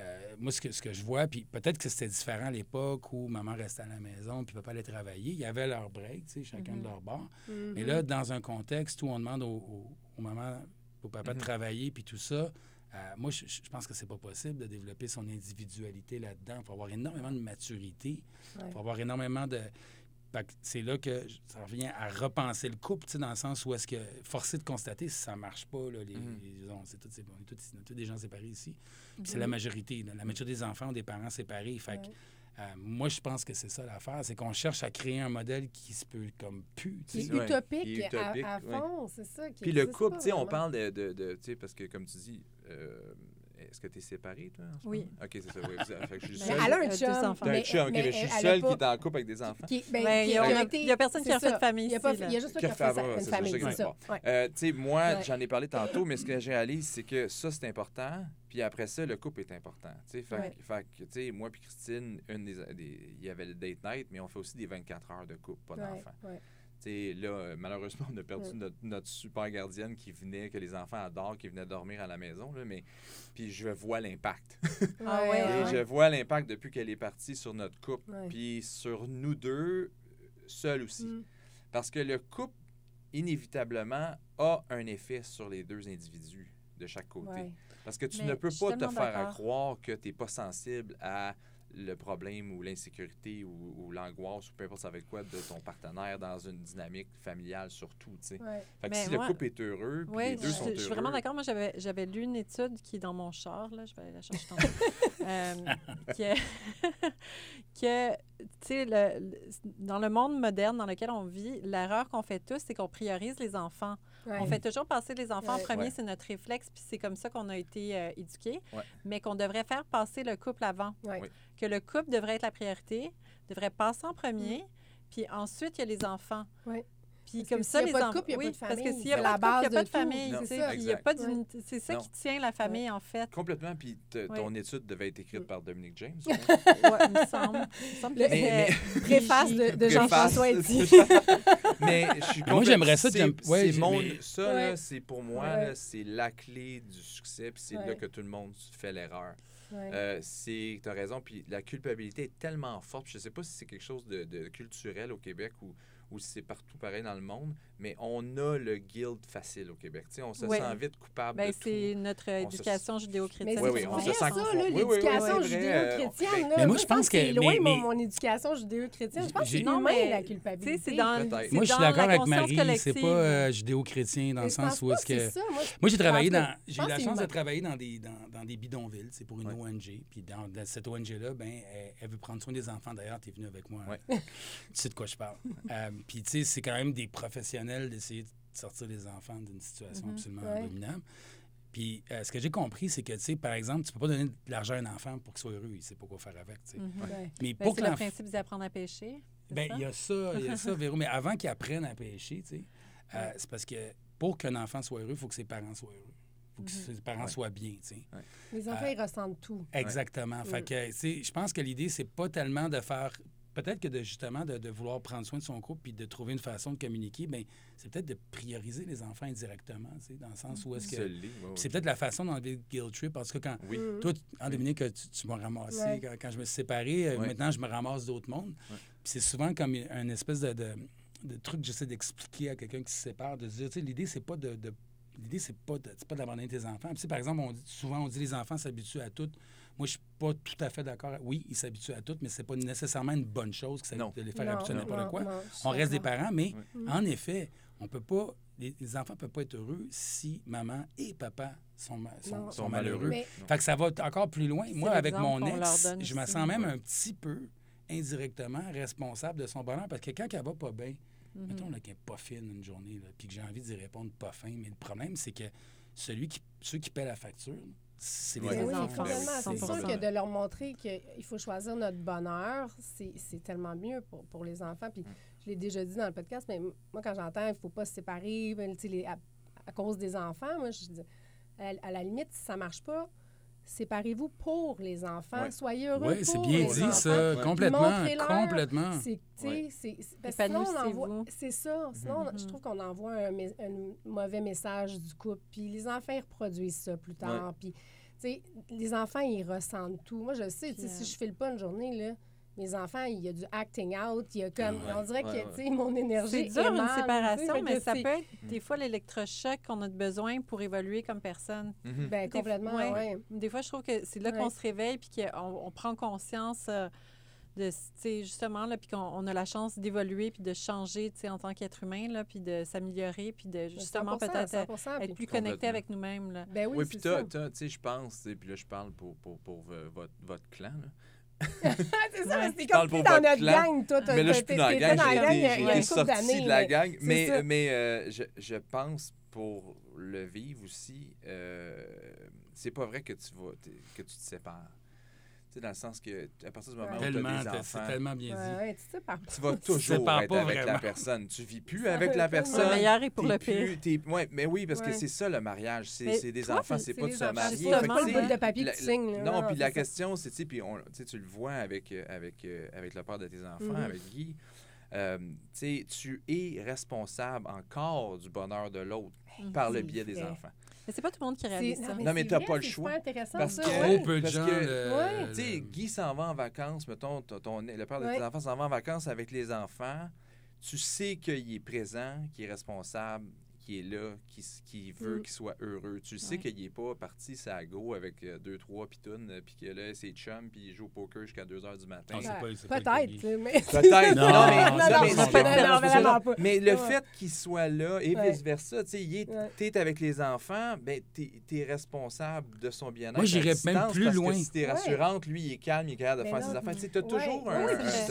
Speaker 4: euh, moi, ce que, ce que je vois, puis peut-être que c'était différent à l'époque où maman restait à la maison puis papa allait travailler. Il y avait leur break, tu sais, chacun
Speaker 1: Mhm.
Speaker 4: de leur bord.
Speaker 2: Mhm.
Speaker 4: Mais là, dans un contexte où on demande aux, aux- aux mamans, au papa de
Speaker 3: Mhm.
Speaker 4: travailler puis tout ça, euh, moi, je, je pense que c'est pas possible de développer son individualité là-dedans. Il faut avoir énormément de maturité. Il
Speaker 2: Ouais.
Speaker 4: faut avoir énormément de... Fait que C'est là que je- ça revient à repenser le couple, tu sais, dans le sens où est-ce que, forcé de constater si ça marche pas, là, les, les- on, c'est tous, c'est- on est tous, on est tous des gens séparés ici. Puis c'est la majorité. là. La majorité des enfants ont des parents séparés. Fait que, euh, moi, je pense que c'est ça l'affaire, c'est qu'on cherche à créer un modèle qui se peut comme plus. tu
Speaker 2: Qui
Speaker 4: sais.
Speaker 2: est utopique,
Speaker 3: qui est utopique,
Speaker 2: à, à
Speaker 3: ouais.
Speaker 2: fond, c'est ça. qui
Speaker 3: Puis le couple,
Speaker 2: pas
Speaker 3: tu sais, on parle de, de, de- tu sais, parce que comme tu dis, euh, est-ce que tu es séparé, toi, en ce
Speaker 1: Oui.
Speaker 3: moment? OK, c'est ça, oui. Fait que je suis
Speaker 1: Mais
Speaker 2: Mais
Speaker 3: seul.
Speaker 2: elle a un chum.
Speaker 1: enfants.
Speaker 3: T'as un chum, OK,
Speaker 2: mais
Speaker 3: mais je suis
Speaker 2: elle a
Speaker 3: seul
Speaker 2: pas-
Speaker 3: qui est en couple avec des enfants.
Speaker 2: qui- ben,
Speaker 1: Ben,
Speaker 2: qui
Speaker 1: il y a-
Speaker 2: qui
Speaker 1: a- personne qui a fait de famille
Speaker 2: Il y a,
Speaker 1: ici,
Speaker 2: pas, il y a juste toi
Speaker 3: Qui
Speaker 2: qui
Speaker 3: a fait
Speaker 2: fait ça,
Speaker 3: avoir,
Speaker 2: une famille,
Speaker 3: c'est ça. Euh, tu sais, moi,
Speaker 2: Ouais.
Speaker 3: j'en ai parlé tantôt, mais ce que je réalise, c'est que ça, c'est important. Puis après ça, le couple est important. Tu sais, fait,
Speaker 2: Ouais.
Speaker 3: que- fait que, tu sais, moi puis Christine, une des, des- il y avait le date night, mais on fait aussi des 24 heures de couple, pas d'enfants.
Speaker 2: ouais.
Speaker 3: Tu sais, là, euh, malheureusement, on a perdu
Speaker 2: Ouais.
Speaker 3: notre, notre super gardienne qui venait, que les enfants adorent, qui venait dormir à la maison, là, mais puis je vois l'impact.
Speaker 1: Ah ouais,
Speaker 2: Ouais,
Speaker 3: Et
Speaker 1: ouais.
Speaker 3: je vois l'impact depuis qu'elle est partie sur notre couple,
Speaker 2: Ouais.
Speaker 3: puis sur nous deux, seuls aussi.
Speaker 2: Mm.
Speaker 3: Parce que le couple, inévitablement, a un effet sur les deux individus de chaque côté.
Speaker 2: Ouais.
Speaker 3: Parce que tu
Speaker 1: Mais
Speaker 3: ne peux pas te faire à croire que tu n'es pas sensible à le problème ou l'insécurité ou, ou l'angoisse ou peu importe ça va être quoi de ton partenaire dans une dynamique familiale surtout, sais.
Speaker 2: Ouais.
Speaker 3: Fait que
Speaker 1: Mais
Speaker 3: si
Speaker 1: moi-
Speaker 3: le couple est heureux, puis les deux
Speaker 1: je,
Speaker 3: sont
Speaker 1: je
Speaker 3: heureux...
Speaker 1: suis vraiment d'accord. Moi, j'avais, j'avais lu une étude qui est dans mon char, là, je vais aller la chercher euh, que, que tu sais, le- le- dans le monde moderne dans lequel on vit, l'erreur qu'on fait tous, c'est qu'on priorise les enfants.
Speaker 2: Ouais.
Speaker 1: On fait toujours passer les enfants
Speaker 2: Ouais.
Speaker 1: en premier,
Speaker 3: Ouais.
Speaker 1: c'est notre réflexe, puis c'est comme ça qu'on a été euh, éduqués.
Speaker 3: Ouais.
Speaker 1: Mais qu'on devrait faire passer le couple avant. Que le couple devrait être la priorité, devrait passer en premier, puis ensuite, il y a les enfants. Puis
Speaker 2: Parce
Speaker 1: comme ça, les
Speaker 2: pas de
Speaker 1: enfants.
Speaker 2: couple, il y a pas
Speaker 1: oui,
Speaker 2: de
Speaker 1: parce que s'il n'y a pas
Speaker 2: la
Speaker 1: de couple, il n'y a pas
Speaker 2: de
Speaker 1: famille. c'est ça.
Speaker 2: ça.
Speaker 1: Puis il y a pas
Speaker 3: Exact.
Speaker 1: d'unité. C'est ça
Speaker 3: Non.
Speaker 1: qui tient la famille, en fait.
Speaker 3: Complètement, puis
Speaker 1: Oui.
Speaker 3: ton étude devait être écrite par Dominique James.
Speaker 1: Ouais, il me semble. Il me semble que
Speaker 2: Préface de, Jean-François. Etty.
Speaker 3: Mais je suis
Speaker 4: Moi, j'aimerais ça,
Speaker 3: C'est mon, ça, c'est pour moi, c'est la clé du succès, puis c'est là que tout le monde fait l'erreur.
Speaker 2: Ouais.
Speaker 3: Euh, c'est, tu as raison, puis la culpabilité est tellement forte. Je sais pas si c'est quelque chose de, de culturel au Québec ou, ou si c'est partout pareil dans le monde, mais on a le guilt facile au Québec. Tu sais, on se
Speaker 1: Ouais.
Speaker 3: sent vite coupable
Speaker 1: Ben,
Speaker 3: de
Speaker 1: c'est
Speaker 3: tout.
Speaker 1: notre
Speaker 3: On se-
Speaker 1: éducation
Speaker 2: Mais
Speaker 1: judéo-chrétienne.
Speaker 2: c'est
Speaker 3: Oui, oui, on se sent
Speaker 2: ça,
Speaker 3: confort-
Speaker 2: là,
Speaker 3: oui, oui, oui,
Speaker 2: l'éducation
Speaker 3: oui, c'est vrai,
Speaker 2: judéo-chrétienne.
Speaker 3: euh,
Speaker 2: là.
Speaker 4: Mais moi,
Speaker 2: je
Speaker 4: pense
Speaker 2: que c'est loin,
Speaker 4: mais-
Speaker 2: mon,
Speaker 4: mais-
Speaker 2: mon éducation judéo-chrétienne. Je pense que
Speaker 4: J'ai-
Speaker 2: c'est
Speaker 1: Non,
Speaker 2: humain,
Speaker 1: mais,
Speaker 2: la culpabilité.
Speaker 1: c'est dans, c'est
Speaker 4: Moi, je suis
Speaker 1: dans
Speaker 4: d'accord
Speaker 1: la
Speaker 4: avec
Speaker 1: conscience
Speaker 4: Marie, c'est pas euh, judéo-chrétien dans
Speaker 2: Mais
Speaker 4: le sens où est-ce
Speaker 2: que c'est. Moi,
Speaker 4: j'ai travaillé dans. J'ai eu la
Speaker 2: c'est
Speaker 4: chance de travailler dans des, dans, dans des bidonvilles. C'est pour une. ONG. Puis dans, cette ONG-là, ben, elle, veut prendre soin des enfants. D'ailleurs, tu es venu avec moi.
Speaker 3: Ouais.
Speaker 4: tu sais de quoi je parle. Euh, puis, tu sais, c'est quand même des professionnels d'essayer de sortir les enfants d'une situation
Speaker 1: Mhm.
Speaker 4: absolument
Speaker 2: Ouais.
Speaker 4: abominable. Puis, euh, ce que j'ai compris, c'est que, tu sais, par exemple, tu peux pas donner de l'argent à un enfant pour qu'il soit heureux. Il sait pas quoi faire avec, tu sais.
Speaker 1: Mhm.
Speaker 2: Ouais.
Speaker 4: Mais
Speaker 1: Ben,
Speaker 4: pour
Speaker 1: c'est
Speaker 4: que
Speaker 1: le principe d'apprendre à pêcher.
Speaker 4: Ben, il y a ça, il y a ça, Véro. Mais avant qu'ils apprennent à pêcher, tu sais, euh,
Speaker 2: Ouais.
Speaker 4: c'est parce que pour qu'un enfant soit heureux, il faut que ses parents soient heureux. faut que
Speaker 1: Mhm.
Speaker 4: ses parents
Speaker 3: Ouais.
Speaker 4: soient bien, tu sais.
Speaker 2: Les enfants, ils ressentent tout.
Speaker 4: Exactement. Fait
Speaker 2: Mm.
Speaker 4: que, tu sais, je pense que l'idée, c'est pas tellement de faire. Peut-être que de, justement de, de vouloir prendre soin de son couple puis de trouver une façon de communiquer, bien, c'est peut-être de prioriser les enfants indirectement, tu sais, dans le sens où est-ce que. Puis
Speaker 3: ouais.
Speaker 4: C'est peut-être la façon d'enlever le guilt trip parce que quand.
Speaker 3: Oui.
Speaker 2: Mm.
Speaker 4: Toi, tu- en Dominique, tu, tu m'as ramassé
Speaker 2: Ouais.
Speaker 4: quand, quand je me suis séparé. euh,
Speaker 3: Ouais.
Speaker 4: Maintenant, je me ramasse d'autres mondes.
Speaker 3: Ouais.
Speaker 4: Puis c'est souvent comme un espèce de, de, de truc que j'essaie d'expliquer à quelqu'un qui se sépare, de se dire, tu sais, l'idée, c'est pas de. de- L'idée, c'est pas de- c'est pas d'abandonner tes enfants. Puis, tu sais, par exemple, on dit, souvent, on dit les enfants s'habituent à tout. Moi, je suis pas tout à fait d'accord. Oui, ils s'habituent à tout, mais c'est pas nécessairement une bonne chose que ça- de les faire
Speaker 2: Non,
Speaker 4: habituer à n'importe quoi.
Speaker 2: non,
Speaker 4: On reste des parents, mais
Speaker 2: Mm.
Speaker 4: en effet, on peut pas. Les, les enfants peuvent pas être heureux si maman et papa sont, ma- sont,
Speaker 2: Non.
Speaker 4: sont
Speaker 3: Sont
Speaker 4: malheureux.
Speaker 2: Mais-.
Speaker 4: Fait que ça va encore plus loin. Moi, avec mon ex, je me sens même
Speaker 3: Ouais.
Speaker 4: un petit peu indirectement responsable de son bonheur parce que quand elle va pas bien,
Speaker 1: Mhm.
Speaker 4: mettons là, qu'elle n'est pas fine une journée, puis que j'ai envie d'y répondre pas fin, mais le problème, c'est que celui qui, ceux qui paient la facture, c'est les.
Speaker 2: Ben oui,
Speaker 4: enfants.
Speaker 1: oui,
Speaker 2: C'est sûr
Speaker 1: 100%.
Speaker 2: que de leur montrer qu'il faut choisir notre bonheur, c'est c'est tellement mieux pour, pour les enfants. Puis je l'ai déjà dit dans le podcast, mais moi, quand j'entends il ne faut pas se séparer ben, tu sais, les- à, à cause des enfants, moi, je dis, à, à la limite, si ça ne marche pas, séparez-vous pour les enfants.
Speaker 3: Ouais.
Speaker 2: Soyez heureux
Speaker 4: Oui, c'est bien
Speaker 2: les
Speaker 4: dit,
Speaker 2: enfants.
Speaker 4: ça,
Speaker 3: Ouais.
Speaker 4: complètement, complètement.
Speaker 2: C'est,
Speaker 3: Ouais.
Speaker 2: c'est- sinon, ça. Sinon,
Speaker 1: Mhm.
Speaker 2: je trouve qu'on envoie un, mauvais message du couple. Puis les enfants, ils reproduisent ça plus tard. Puis, tu sais, les enfants, ils ressentent tout. Moi, je sais, tu sais,
Speaker 1: Puis,
Speaker 2: si je file pas une journée, là, mes enfants, il y a du acting out. Il y a comme,
Speaker 3: Ouais.
Speaker 2: on dirait
Speaker 3: Ouais,
Speaker 2: que,
Speaker 3: ouais.
Speaker 2: tu sais, mon énergie
Speaker 1: C'est dur une
Speaker 2: émane,
Speaker 1: séparation, mais ça peut être des fois l'électrochoc qu'on a besoin pour évoluer comme personne.
Speaker 3: Mhm.
Speaker 2: Ben,
Speaker 1: Des-
Speaker 2: complètement,
Speaker 1: ouais.
Speaker 2: ouais.
Speaker 1: Des fois, je trouve que c'est là
Speaker 2: Ouais.
Speaker 1: qu'on se réveille puis qu'on on prend conscience euh, de, tu sais, justement, là, puis qu'on on a la chance d'évoluer puis de changer, tu sais, en tant qu'être humain, là, puis de s'améliorer, puis de justement
Speaker 2: 100%,
Speaker 1: peut-être euh,
Speaker 2: 100%,
Speaker 1: être plus connecté avec nous-mêmes. là.
Speaker 2: Ben oui,
Speaker 3: Oui,
Speaker 2: c'est
Speaker 3: puis tu sais, je pense, puis là, je parle pour, pour, pour euh, votre, votre clan, là.
Speaker 2: C'est ça, c'est comme plus dans notre
Speaker 3: clan,
Speaker 2: gang, toi.
Speaker 3: Mais là, je suis plus dans la gang,
Speaker 2: dans la
Speaker 3: j'ai sorti de la gang. Mais, mais euh, je, je pense, pour le vivre aussi, euh, c'est pas vrai que tu vas que tu te sépares. Tu sais, dans le sens que, à partir du moment où tu as des
Speaker 4: t'as- c'est
Speaker 3: enfants,
Speaker 4: tellement bien
Speaker 2: Ouais,
Speaker 4: dit.
Speaker 2: ouais, tu
Speaker 3: tu vas toujours
Speaker 4: sépares
Speaker 3: être
Speaker 4: pas
Speaker 3: avec la personne. Tu vis plus avec la
Speaker 1: Le
Speaker 3: personne.
Speaker 1: meilleur est pour le
Speaker 3: plus-
Speaker 1: pire.
Speaker 3: t'es- ouais, mais oui, parce que
Speaker 2: Ouais.
Speaker 3: c'est ça le mariage. C'est des
Speaker 1: toi,
Speaker 3: enfants,
Speaker 1: c'est-
Speaker 3: pas de se
Speaker 2: enfants.
Speaker 3: marier.
Speaker 1: C'est pas
Speaker 3: que,
Speaker 1: le
Speaker 3: tu
Speaker 2: bout de papier
Speaker 3: la-
Speaker 2: qui signe, là.
Speaker 3: Non,
Speaker 2: Non,
Speaker 3: puis la
Speaker 2: ça.
Speaker 3: question, c'est, tu sais, puis on- tu tu le vois avec, euh, avec, euh, avec le père de tes enfants,
Speaker 2: Mhm.
Speaker 3: avec Guy. Euh, tu tu es responsable encore du bonheur de l'autre par le biais des enfants.
Speaker 1: Mais c'est pas tout le monde qui réalise ça.
Speaker 3: Non, mais t'as pas le choix.
Speaker 2: intéressant,
Speaker 3: Parce que-.
Speaker 4: Trop peu de gens.
Speaker 2: Ouais.
Speaker 3: Tu sais, Guy s'en va en vacances, mettons, ton, le père de tes enfants s'en va en vacances avec les enfants. Tu sais qu'il est présent, qu'il est responsable, qu'il est là, s- qu'il veut
Speaker 2: Mm.
Speaker 3: qu'il soit heureux. Tu sais qu'il n'est pas parti sa go avec euh, deux, trois pitounes, euh, puis que là, c'est chum, puis il joue au poker jusqu'à 2 h du matin.
Speaker 4: Non, c'est pas- c'est pas le
Speaker 2: Peut-être, mais...
Speaker 3: Peut-être.
Speaker 4: Non,
Speaker 3: mais, le fait qu'il soit là et
Speaker 2: Ouais.
Speaker 3: vice-versa, tu sais, il est-
Speaker 2: Ouais.
Speaker 3: t'es avec les enfants, ben, t'es es responsable de son bien-être.
Speaker 4: Moi, j'irais même plus
Speaker 3: parce que
Speaker 4: loin.
Speaker 3: si t'es rassurante, lui, il est calme, il est capable de faire
Speaker 2: non,
Speaker 3: ses affaires. Tu t'as toujours un...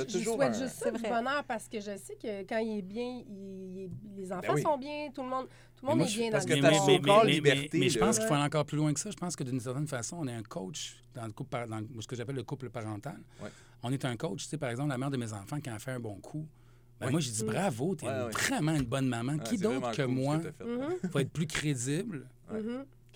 Speaker 2: Je souhaite juste ça bonheur parce que je sais que quand il est bien, les enfants
Speaker 3: Ben oui.
Speaker 2: sont bien, tout le monde, tout le
Speaker 4: Mais
Speaker 2: monde
Speaker 4: moi,
Speaker 2: est bien
Speaker 3: parce
Speaker 2: dans
Speaker 3: que
Speaker 2: le
Speaker 3: corps liberté,
Speaker 4: mais je pense qu'il faut aller encore plus loin que ça. Je pense que d'une certaine façon, on est un coach dans le couple, par- dans ce que j'appelle le couple parental.
Speaker 3: Ouais.
Speaker 4: On est un coach. Tu sais, par exemple, la mère de mes enfants, quand elle fait un bon coup, ben
Speaker 3: Oui.
Speaker 4: moi, j'ai dit
Speaker 2: Mm.
Speaker 4: bravo, t'es
Speaker 3: Ouais, ouais.
Speaker 4: vraiment une bonne maman.
Speaker 3: Ouais,
Speaker 4: Qui d'autre que
Speaker 3: cool
Speaker 4: moi
Speaker 3: fait.
Speaker 2: Mhm,
Speaker 4: va être plus crédible?
Speaker 3: Ouais.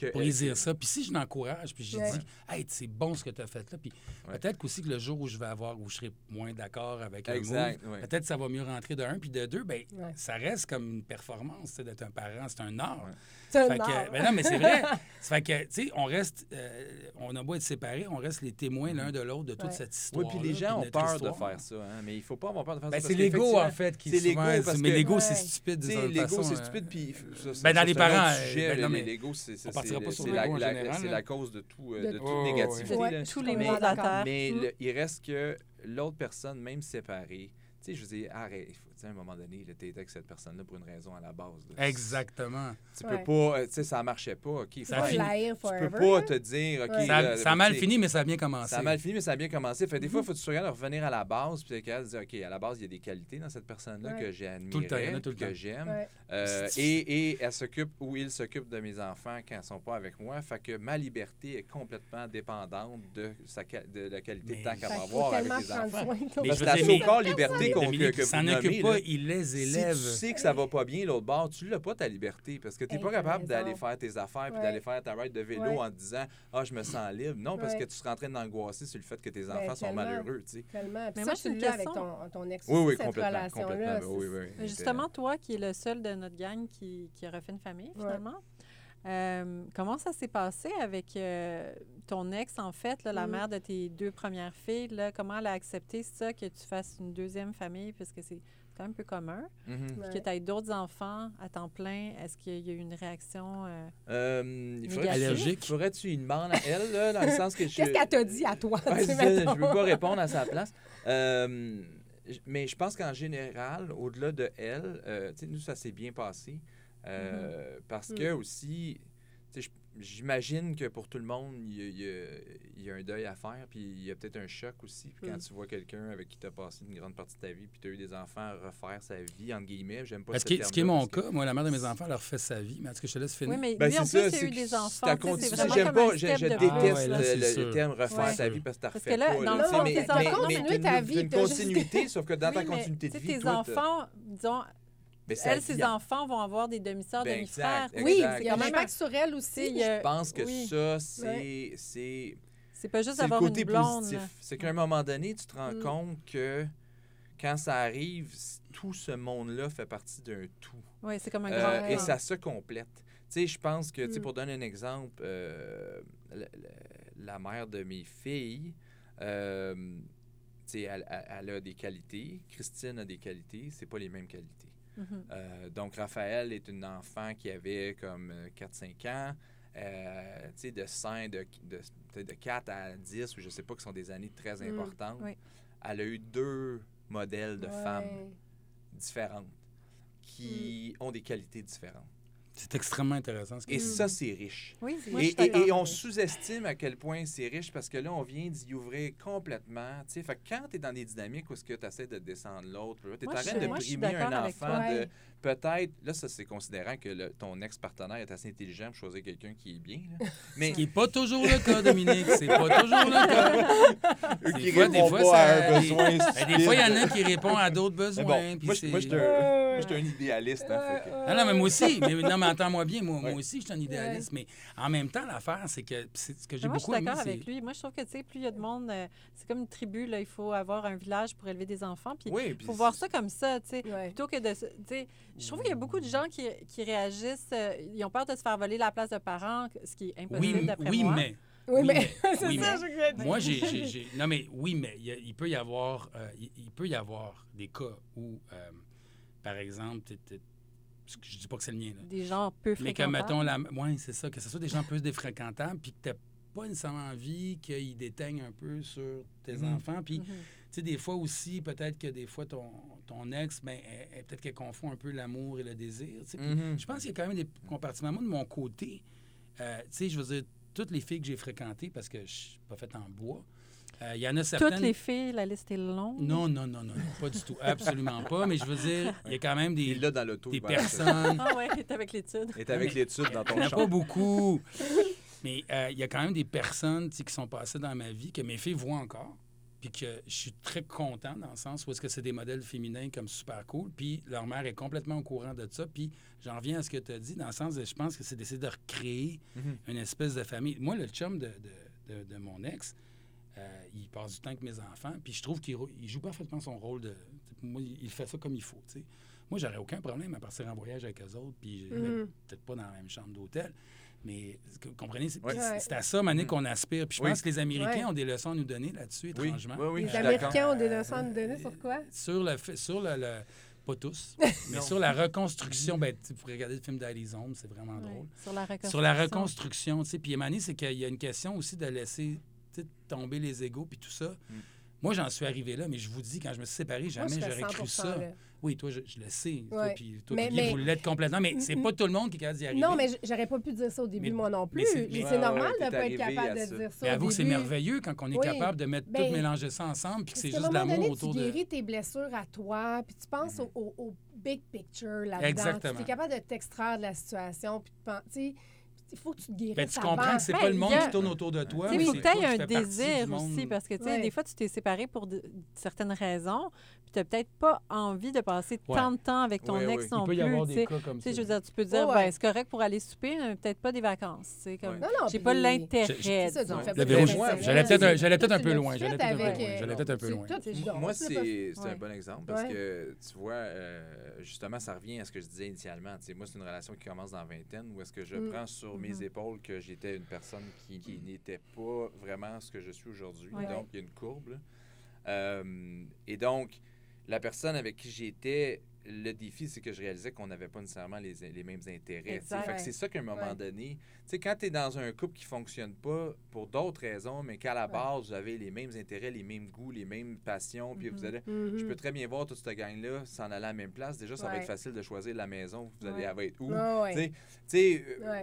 Speaker 3: Que
Speaker 4: pour
Speaker 3: elle,
Speaker 4: lui dire ça? Puis si je l'encourage, puis je
Speaker 2: Ouais.
Speaker 4: dis, hey, c'est bon ce que tu as fait là, puis
Speaker 3: Ouais.
Speaker 4: peut-être qu'aussi que le jour où je vais avoir, où je serai moins d'accord avec un
Speaker 3: Exact,
Speaker 4: move,
Speaker 3: ouais.
Speaker 4: peut-être ça va mieux rentrer de un, puis de deux, ben
Speaker 2: Ouais.
Speaker 4: ça reste comme une performance, tu sais, d'être un parent, c'est un art.
Speaker 3: Ouais.
Speaker 2: C'est un
Speaker 4: Fait que, ben non, mais c'est vrai. Ça fait que, tu sais, on reste, euh, on a beau être séparés, on reste les témoins l'un de l'autre de toute
Speaker 2: Ouais.
Speaker 4: cette histoire.
Speaker 3: Oui, puis les gens ont peur de faire ça, hein, mais il faut pas avoir peur de faire
Speaker 4: Ben,
Speaker 3: ça.
Speaker 4: c'est l'ego, en fait, qui
Speaker 3: c'est
Speaker 4: souvent...
Speaker 3: l'ego, parce
Speaker 4: mais l'ego, c'est stupide,
Speaker 3: l'ego, c'est
Speaker 4: euh,
Speaker 3: stupide, puis
Speaker 4: ben, dans les parents, euh,
Speaker 3: l'ego, c'est la, cause de, tout, euh,
Speaker 2: De
Speaker 3: de
Speaker 2: tout.
Speaker 3: toute
Speaker 4: Oh,
Speaker 3: négativité.
Speaker 1: Tous les
Speaker 3: Mais-
Speaker 1: maux de la terre.
Speaker 3: Mais
Speaker 2: Mm.
Speaker 3: il reste que l'autre personne, même séparée, tu sais, je dire, arrête, il faut- tu sais, à un moment donné, tu étais avec cette personne-là pour une raison à la base. là.
Speaker 4: Exactement.
Speaker 3: Tu
Speaker 2: Ouais.
Speaker 3: peux pas, euh, tu sais, ça marchait pas, OK.
Speaker 4: Ça
Speaker 2: l'haïr
Speaker 3: Tu peux pas
Speaker 2: là.
Speaker 3: te dire, OK,
Speaker 2: Ouais.
Speaker 4: Ça,
Speaker 3: là,
Speaker 4: ça a mal fini, mais ça a bien commencé.
Speaker 3: Ça a mal fini, mais ça a bien commencé. Fait des fois, il faut que tu revenir à la base, puis tu dire, OK, à la base, il y a des qualités dans cette personne-là
Speaker 2: Ouais.
Speaker 3: que
Speaker 4: le
Speaker 3: que
Speaker 4: temps.
Speaker 3: j'aime.
Speaker 2: Ouais.
Speaker 3: Euh, et, et elle s'occupe ou il s'occupe de mes enfants quand ils sont pas avec moi. Fait que ma liberté est complètement dépendante de, sa, de la qualité
Speaker 4: Mais-
Speaker 3: de temps qu'elle va avoir avec les enfants. Parce que la liberté qu'on- que, vous
Speaker 4: pas
Speaker 3: là,
Speaker 4: il les
Speaker 3: si
Speaker 4: élève.
Speaker 3: tu sais que ça va pas bien l'autre bord, tu l'as pas ta liberté parce que tu n'es pas capable d'aller faire tes affaires puis
Speaker 2: Ouais.
Speaker 3: d'aller faire ta ride de vélo
Speaker 2: Ouais.
Speaker 3: en te disant ah je me sens libre. Non parce
Speaker 2: Ouais.
Speaker 3: que tu serais en train d'angoisser sur le fait que tes
Speaker 2: Ben,
Speaker 3: enfants sont malheureux, tu sais.
Speaker 2: Tellement. Puis
Speaker 1: Mais
Speaker 2: ça,
Speaker 1: moi,
Speaker 2: tu
Speaker 1: c'est une
Speaker 2: l'as avec ton, ton ex
Speaker 3: Oui oui
Speaker 2: cette
Speaker 3: complètement, complètement. Ben oui,
Speaker 1: Justement, toi qui es le seul de notre gang qui, qui a refait une famille,
Speaker 2: Ouais.
Speaker 1: finalement, euh, comment ça s'est passé avec euh, ton ex, en fait, là, la
Speaker 2: Mm.
Speaker 1: mère de tes deux premières filles? Là, comment elle a accepté ça, que tu fasses une deuxième famille, puisque c'est quand même un peu commun,
Speaker 3: Mhm.
Speaker 1: puis
Speaker 2: Ouais.
Speaker 1: que tu aies d'autres enfants à temps plein? Est-ce qu'il y a eu une réaction? euh,
Speaker 3: Euh, il faudrait.
Speaker 4: Allergique.
Speaker 3: faudrait que tu lui demandes à elle là, dans le sens que je
Speaker 2: Qu'est-ce qu'elle t'a dit à toi?
Speaker 3: Ouais,
Speaker 2: tu
Speaker 3: je
Speaker 2: mettons?
Speaker 3: veux pas répondre à sa place. Euh, mais je pense qu'en général, au-delà de elle, euh, tu sais, nous, ça s'est bien passé. Euh, Parce
Speaker 2: Mm.
Speaker 3: que aussi, tu sais, je- j'imagine que pour tout le monde, il y, a- il y a, il y a un deuil à faire, puis il y a peut-être un choc aussi. Puis quand
Speaker 2: Mm.
Speaker 3: tu vois quelqu'un avec qui tu as passé une grande partie de ta vie, puis tu as eu des enfants à refaire sa vie, entre guillemets, j'aime pas
Speaker 4: Ce
Speaker 3: ce
Speaker 4: qui, est- ce qui est mon cas, moi, la mère de mes enfants leur fait sa vie. Mais est-ce que je te laisse finir?
Speaker 1: Oui, mais
Speaker 3: Ben,
Speaker 1: lui, en
Speaker 3: c'est
Speaker 1: plus, a eu
Speaker 3: c'est
Speaker 1: des
Speaker 3: c'est
Speaker 1: enfants. C'est
Speaker 3: J'aime pas,
Speaker 1: un
Speaker 3: je,
Speaker 1: step
Speaker 3: je
Speaker 1: de
Speaker 3: déteste
Speaker 4: Ah ouais, là,
Speaker 3: le,
Speaker 4: c'est
Speaker 3: le terme refaire
Speaker 1: Ouais.
Speaker 3: sa vie parce que tu
Speaker 1: Parce
Speaker 3: refais
Speaker 1: que là,
Speaker 3: pas.
Speaker 1: dans
Speaker 3: là,
Speaker 1: le fond, tes enfants-
Speaker 2: ta
Speaker 3: une-
Speaker 2: vie,
Speaker 3: une continuité, sauf que dans ta continuité de
Speaker 1: tu sais,
Speaker 3: vie,
Speaker 1: tes enfants, disons,
Speaker 3: mais ça
Speaker 1: elle, ses enfants vont avoir des demi-sœurs,
Speaker 3: Ben,
Speaker 1: demi-frères.
Speaker 2: Oui, il y a un
Speaker 1: quand même
Speaker 2: impact sur elle aussi.
Speaker 3: Je pense que
Speaker 1: oui.
Speaker 3: ça, c'est c'est
Speaker 1: C'est pas juste
Speaker 3: c'est le
Speaker 1: avoir
Speaker 3: côté
Speaker 1: une blonde.
Speaker 3: positif. C'est qu'à un moment donné, tu te rends
Speaker 2: Mm.
Speaker 3: compte que quand ça arrive, tout ce monde-là fait partie d'un tout.
Speaker 1: Oui, c'est comme un
Speaker 3: Euh,
Speaker 1: grand
Speaker 3: et ça se complète. Tu sais, je pense que, tu sais,
Speaker 2: Mm.
Speaker 3: pour donner un exemple, euh, la, la- la mère de mes filles, euh, tu sais, elle, elle- elle a des qualités. Christine a des qualités. C'est pas les mêmes qualités.
Speaker 1: Mhm.
Speaker 3: Euh, donc, Raphaël est une enfant qui avait comme euh, 4-5 ans. euh, tu sais, de 5, de, de, de 4 à 10, ou je sais pas, qui sont des années très
Speaker 2: Mm.
Speaker 3: importantes.
Speaker 1: Oui.
Speaker 3: Elle a eu deux modèles de
Speaker 2: Ouais.
Speaker 3: femmes différentes qui ont des qualités différentes.
Speaker 4: C'est extrêmement intéressant. Ce
Speaker 3: Et ça, c'est riche.
Speaker 1: Oui, c'est-
Speaker 2: Moi,
Speaker 3: Et, et- on sous-estime à quel point c'est riche parce que là, on vient d'y ouvrir complètement. Tu sais, fait que quand tu es dans des dynamiques où tu essaies de descendre l'autre, tu es en train de
Speaker 1: moi,
Speaker 3: brimer un enfant
Speaker 2: toi.
Speaker 3: de
Speaker 2: Ouais.
Speaker 3: peut-être, là, ça c'est considérant que le- ton ex-partenaire est assez intelligent pour choisir quelqu'un qui est bien. là. Mais
Speaker 4: Ce qui n'est pas toujours le cas, Dominique. C'est pas toujours le cas.
Speaker 3: eux
Speaker 4: Des
Speaker 3: qui
Speaker 4: fois- des
Speaker 3: répondent
Speaker 4: fois,
Speaker 3: pas
Speaker 4: ça-
Speaker 3: à un
Speaker 4: des-
Speaker 3: besoin
Speaker 4: Ben, des fois, il y en a qui répondent à d'autres besoins.
Speaker 3: bon, moi, je- moi, un-
Speaker 2: Ouais,
Speaker 3: moi, je suis un idéaliste. hein, fait que-
Speaker 4: Ah non, mais moi aussi. Mais, non, mais entends-moi bien. Moi, moi aussi, je suis un idéaliste. Mais en même temps, l'affaire, c'est que c'est ce que j'ai
Speaker 1: Mais moi, je
Speaker 4: beaucoup
Speaker 1: suis
Speaker 4: aimé.
Speaker 1: d'accord avec lui. Moi, je trouve que, tu sais, plus il y a de monde, euh, c'est comme une tribu, là, il faut avoir un village pour élever des enfants. Puis, il faut voir ça comme ça, tu sais.
Speaker 2: Ouais.
Speaker 1: Plutôt que de. se- Tu sais, je trouve qu'il y a beaucoup de gens qui, qui réagissent, euh, ils ont peur de se faire voler la place de parents, ce qui est impossible
Speaker 4: Oui,
Speaker 1: d'après
Speaker 4: oui,
Speaker 1: moi.
Speaker 4: mais.
Speaker 2: Oui, mais
Speaker 4: mais-
Speaker 2: c'est
Speaker 4: oui,
Speaker 2: ça,
Speaker 4: mais-
Speaker 2: je voulais dire.
Speaker 4: Moi, j'ai, j'ai- j'ai- Non, mais oui, mais il, peut y avoir, euh, il, il peut y avoir des cas où, euh, par exemple, je dis pas que c'est le mien, là,
Speaker 1: Des gens peu
Speaker 4: mais que,
Speaker 1: fréquentables.
Speaker 4: mettons, la... ouais, c'est ça, que ce soit des gens peu défréquentables, puis que t'as pas nécessairement envie qu'ils déteignent un peu sur tes
Speaker 3: Mhm.
Speaker 4: enfants. Puis,
Speaker 1: Mhm.
Speaker 4: tu sais, des fois aussi, peut-être que des fois, ton, ton ex, ben, peut-être qu'elle confond un peu l'amour et le désir. tu
Speaker 3: Mhm.
Speaker 4: Je pense qu'il y a quand même des compartiments. Moi, de mon côté, euh, tu sais, je veux dire, toutes les filles que j'ai fréquentées, parce que je suis pas fait en bois, euh, il y en a certaines...
Speaker 1: Toutes les filles, la liste est longue.
Speaker 4: Non, non, non, non, non, pas du tout. Absolument pas. Mais je veux dire, il y a quand même
Speaker 3: Il est
Speaker 4: des,
Speaker 3: là dans
Speaker 4: des
Speaker 3: il
Speaker 4: personnes.
Speaker 1: Ah ouais, t'es avec l'étude.
Speaker 3: Il est avec l'étude dans
Speaker 4: Il
Speaker 3: ton
Speaker 4: n'y en a
Speaker 3: champ.
Speaker 4: pas beaucoup. Mais euh, il y a quand même des personnes qui sont passées dans ma vie que mes filles voient encore. Puis que je suis très content dans le sens où est-ce que c'est des modèles féminins comme super cool. Puis leur mère est complètement au courant de ça. Puis j'en reviens à ce que tu as dit, dans le sens de je pense que c'est d'essayer de recréer
Speaker 3: Mhm.
Speaker 4: une espèce de famille. Moi, le chum de, de, de- de mon ex, euh, il passe du temps avec mes enfants. Puis je trouve qu'il joue parfaitement son rôle de. Moi, il fait ça comme il faut. tu sais. Moi, j'aurais aucun problème à partir en voyage avec eux autres. Puis
Speaker 2: Mhm.
Speaker 4: peut-être pas dans la même chambre d'hôtel. Mais comprenez, c'est
Speaker 3: Ouais.
Speaker 4: à ça, Mané, qu'on aspire. Puis je
Speaker 3: Oui.
Speaker 4: pense que les Américains
Speaker 2: Ouais.
Speaker 4: ont des leçons à nous donner là-dessus,
Speaker 3: Oui,
Speaker 4: étrangement.
Speaker 3: oui, oui,
Speaker 2: Les. Américains ont des leçons à nous donner sur quoi?
Speaker 4: Sur le, fait- sur le, le- pas tous, mais
Speaker 3: Non.
Speaker 4: sur la reconstruction, ben, tu pourrais regarder le film d'Ali c'est vraiment drôle.
Speaker 1: Sur la reconstruction.
Speaker 4: Sur la reconstruction, tu sais. Puis Emmanuel, c'est qu'il y a une question aussi de laisser tomber les égaux puis tout ça.
Speaker 3: Mm.
Speaker 4: Moi, j'en suis arrivé là, mais je vous dis, quand je me suis séparé, jamais j'aurais cru
Speaker 2: 100%
Speaker 4: ça.
Speaker 2: là.
Speaker 4: Oui, toi, je, je le sais. Toi,
Speaker 2: Ouais.
Speaker 4: puis toi,
Speaker 2: Mais-
Speaker 4: Guy,
Speaker 2: mais-
Speaker 4: vous l'êtes complètement, mais c'est pas tout le monde qui est capable d'y arriver.
Speaker 2: Non, mais j'aurais pas pu dire ça au début,
Speaker 4: Mais-
Speaker 2: moi non plus.
Speaker 4: c'est- mais-
Speaker 2: C'est
Speaker 3: Ouais,
Speaker 2: normal
Speaker 3: ouais,
Speaker 2: de pas être capable de
Speaker 3: ça.
Speaker 2: dire ça.
Speaker 4: Mais avoue que c'est merveilleux quand on est
Speaker 2: Oui.
Speaker 4: capable de mettre
Speaker 2: Ben,
Speaker 4: tout mélanger ça ensemble, puis que c'est juste de l'amour autour
Speaker 2: tu
Speaker 4: de.
Speaker 2: guéris tes blessures à toi, puis tu penses au, au- au big picture là-dedans.
Speaker 4: Exactement.
Speaker 2: Tu es capable de t'extraire de la situation, puis de il faut que tu te guérisses.
Speaker 4: Ben, tu comprends que c'est pas ben, le monde qui tourne autour de toi.
Speaker 1: Il faut que tu aies un désir aussi, parce que
Speaker 2: ouais.
Speaker 1: des fois, tu t'es séparé pour certaines raisons, puis tu n'as peut-être pas envie de passer
Speaker 4: ouais.
Speaker 1: tant de temps avec ton ex
Speaker 3: oui.
Speaker 1: non plus.
Speaker 4: Il peut y avoir des cas comme ça.
Speaker 1: Je veux dire, tu peux dire,
Speaker 2: ouais.
Speaker 1: ben, c'est correct pour aller souper, mais peut-être pas des vacances. C'est comme...
Speaker 2: Non, non,
Speaker 1: J'ai
Speaker 2: puis...
Speaker 1: pas l'intérêt.
Speaker 3: J'allais peut-être
Speaker 4: un peu loin. J'allais peut-être un peu loin.
Speaker 3: Moi, c'est un bon exemple parce que, tu vois, euh, justement, ça revient à ce que je disais initialement. Moi, c'est une relation qui commence dans la vingtaine où est-ce que je prends sur mes épaules que j'étais une personne qui n'était pas vraiment ce que je suis aujourd'hui. Donc, il y a une courbe. Euh, et donc, la personne avec qui j'étais, le défi, c'est que je réalisais qu'on n'avait pas nécessairement les, les mêmes intérêts. c'est ça qu'à un moment
Speaker 2: ouais.
Speaker 3: donné, quand tu es dans un couple qui fonctionne pas pour d'autres raisons, mais qu'à la base, vous avez les mêmes intérêts, les mêmes goûts, les mêmes passions, puis vous
Speaker 1: mm-hmm.
Speaker 3: allez,
Speaker 2: mm-hmm.
Speaker 3: je peux très bien voir toute cette gang-là s'en aller à la même place. Déjà, ça va être facile de choisir la maison, vous allez, elle être où.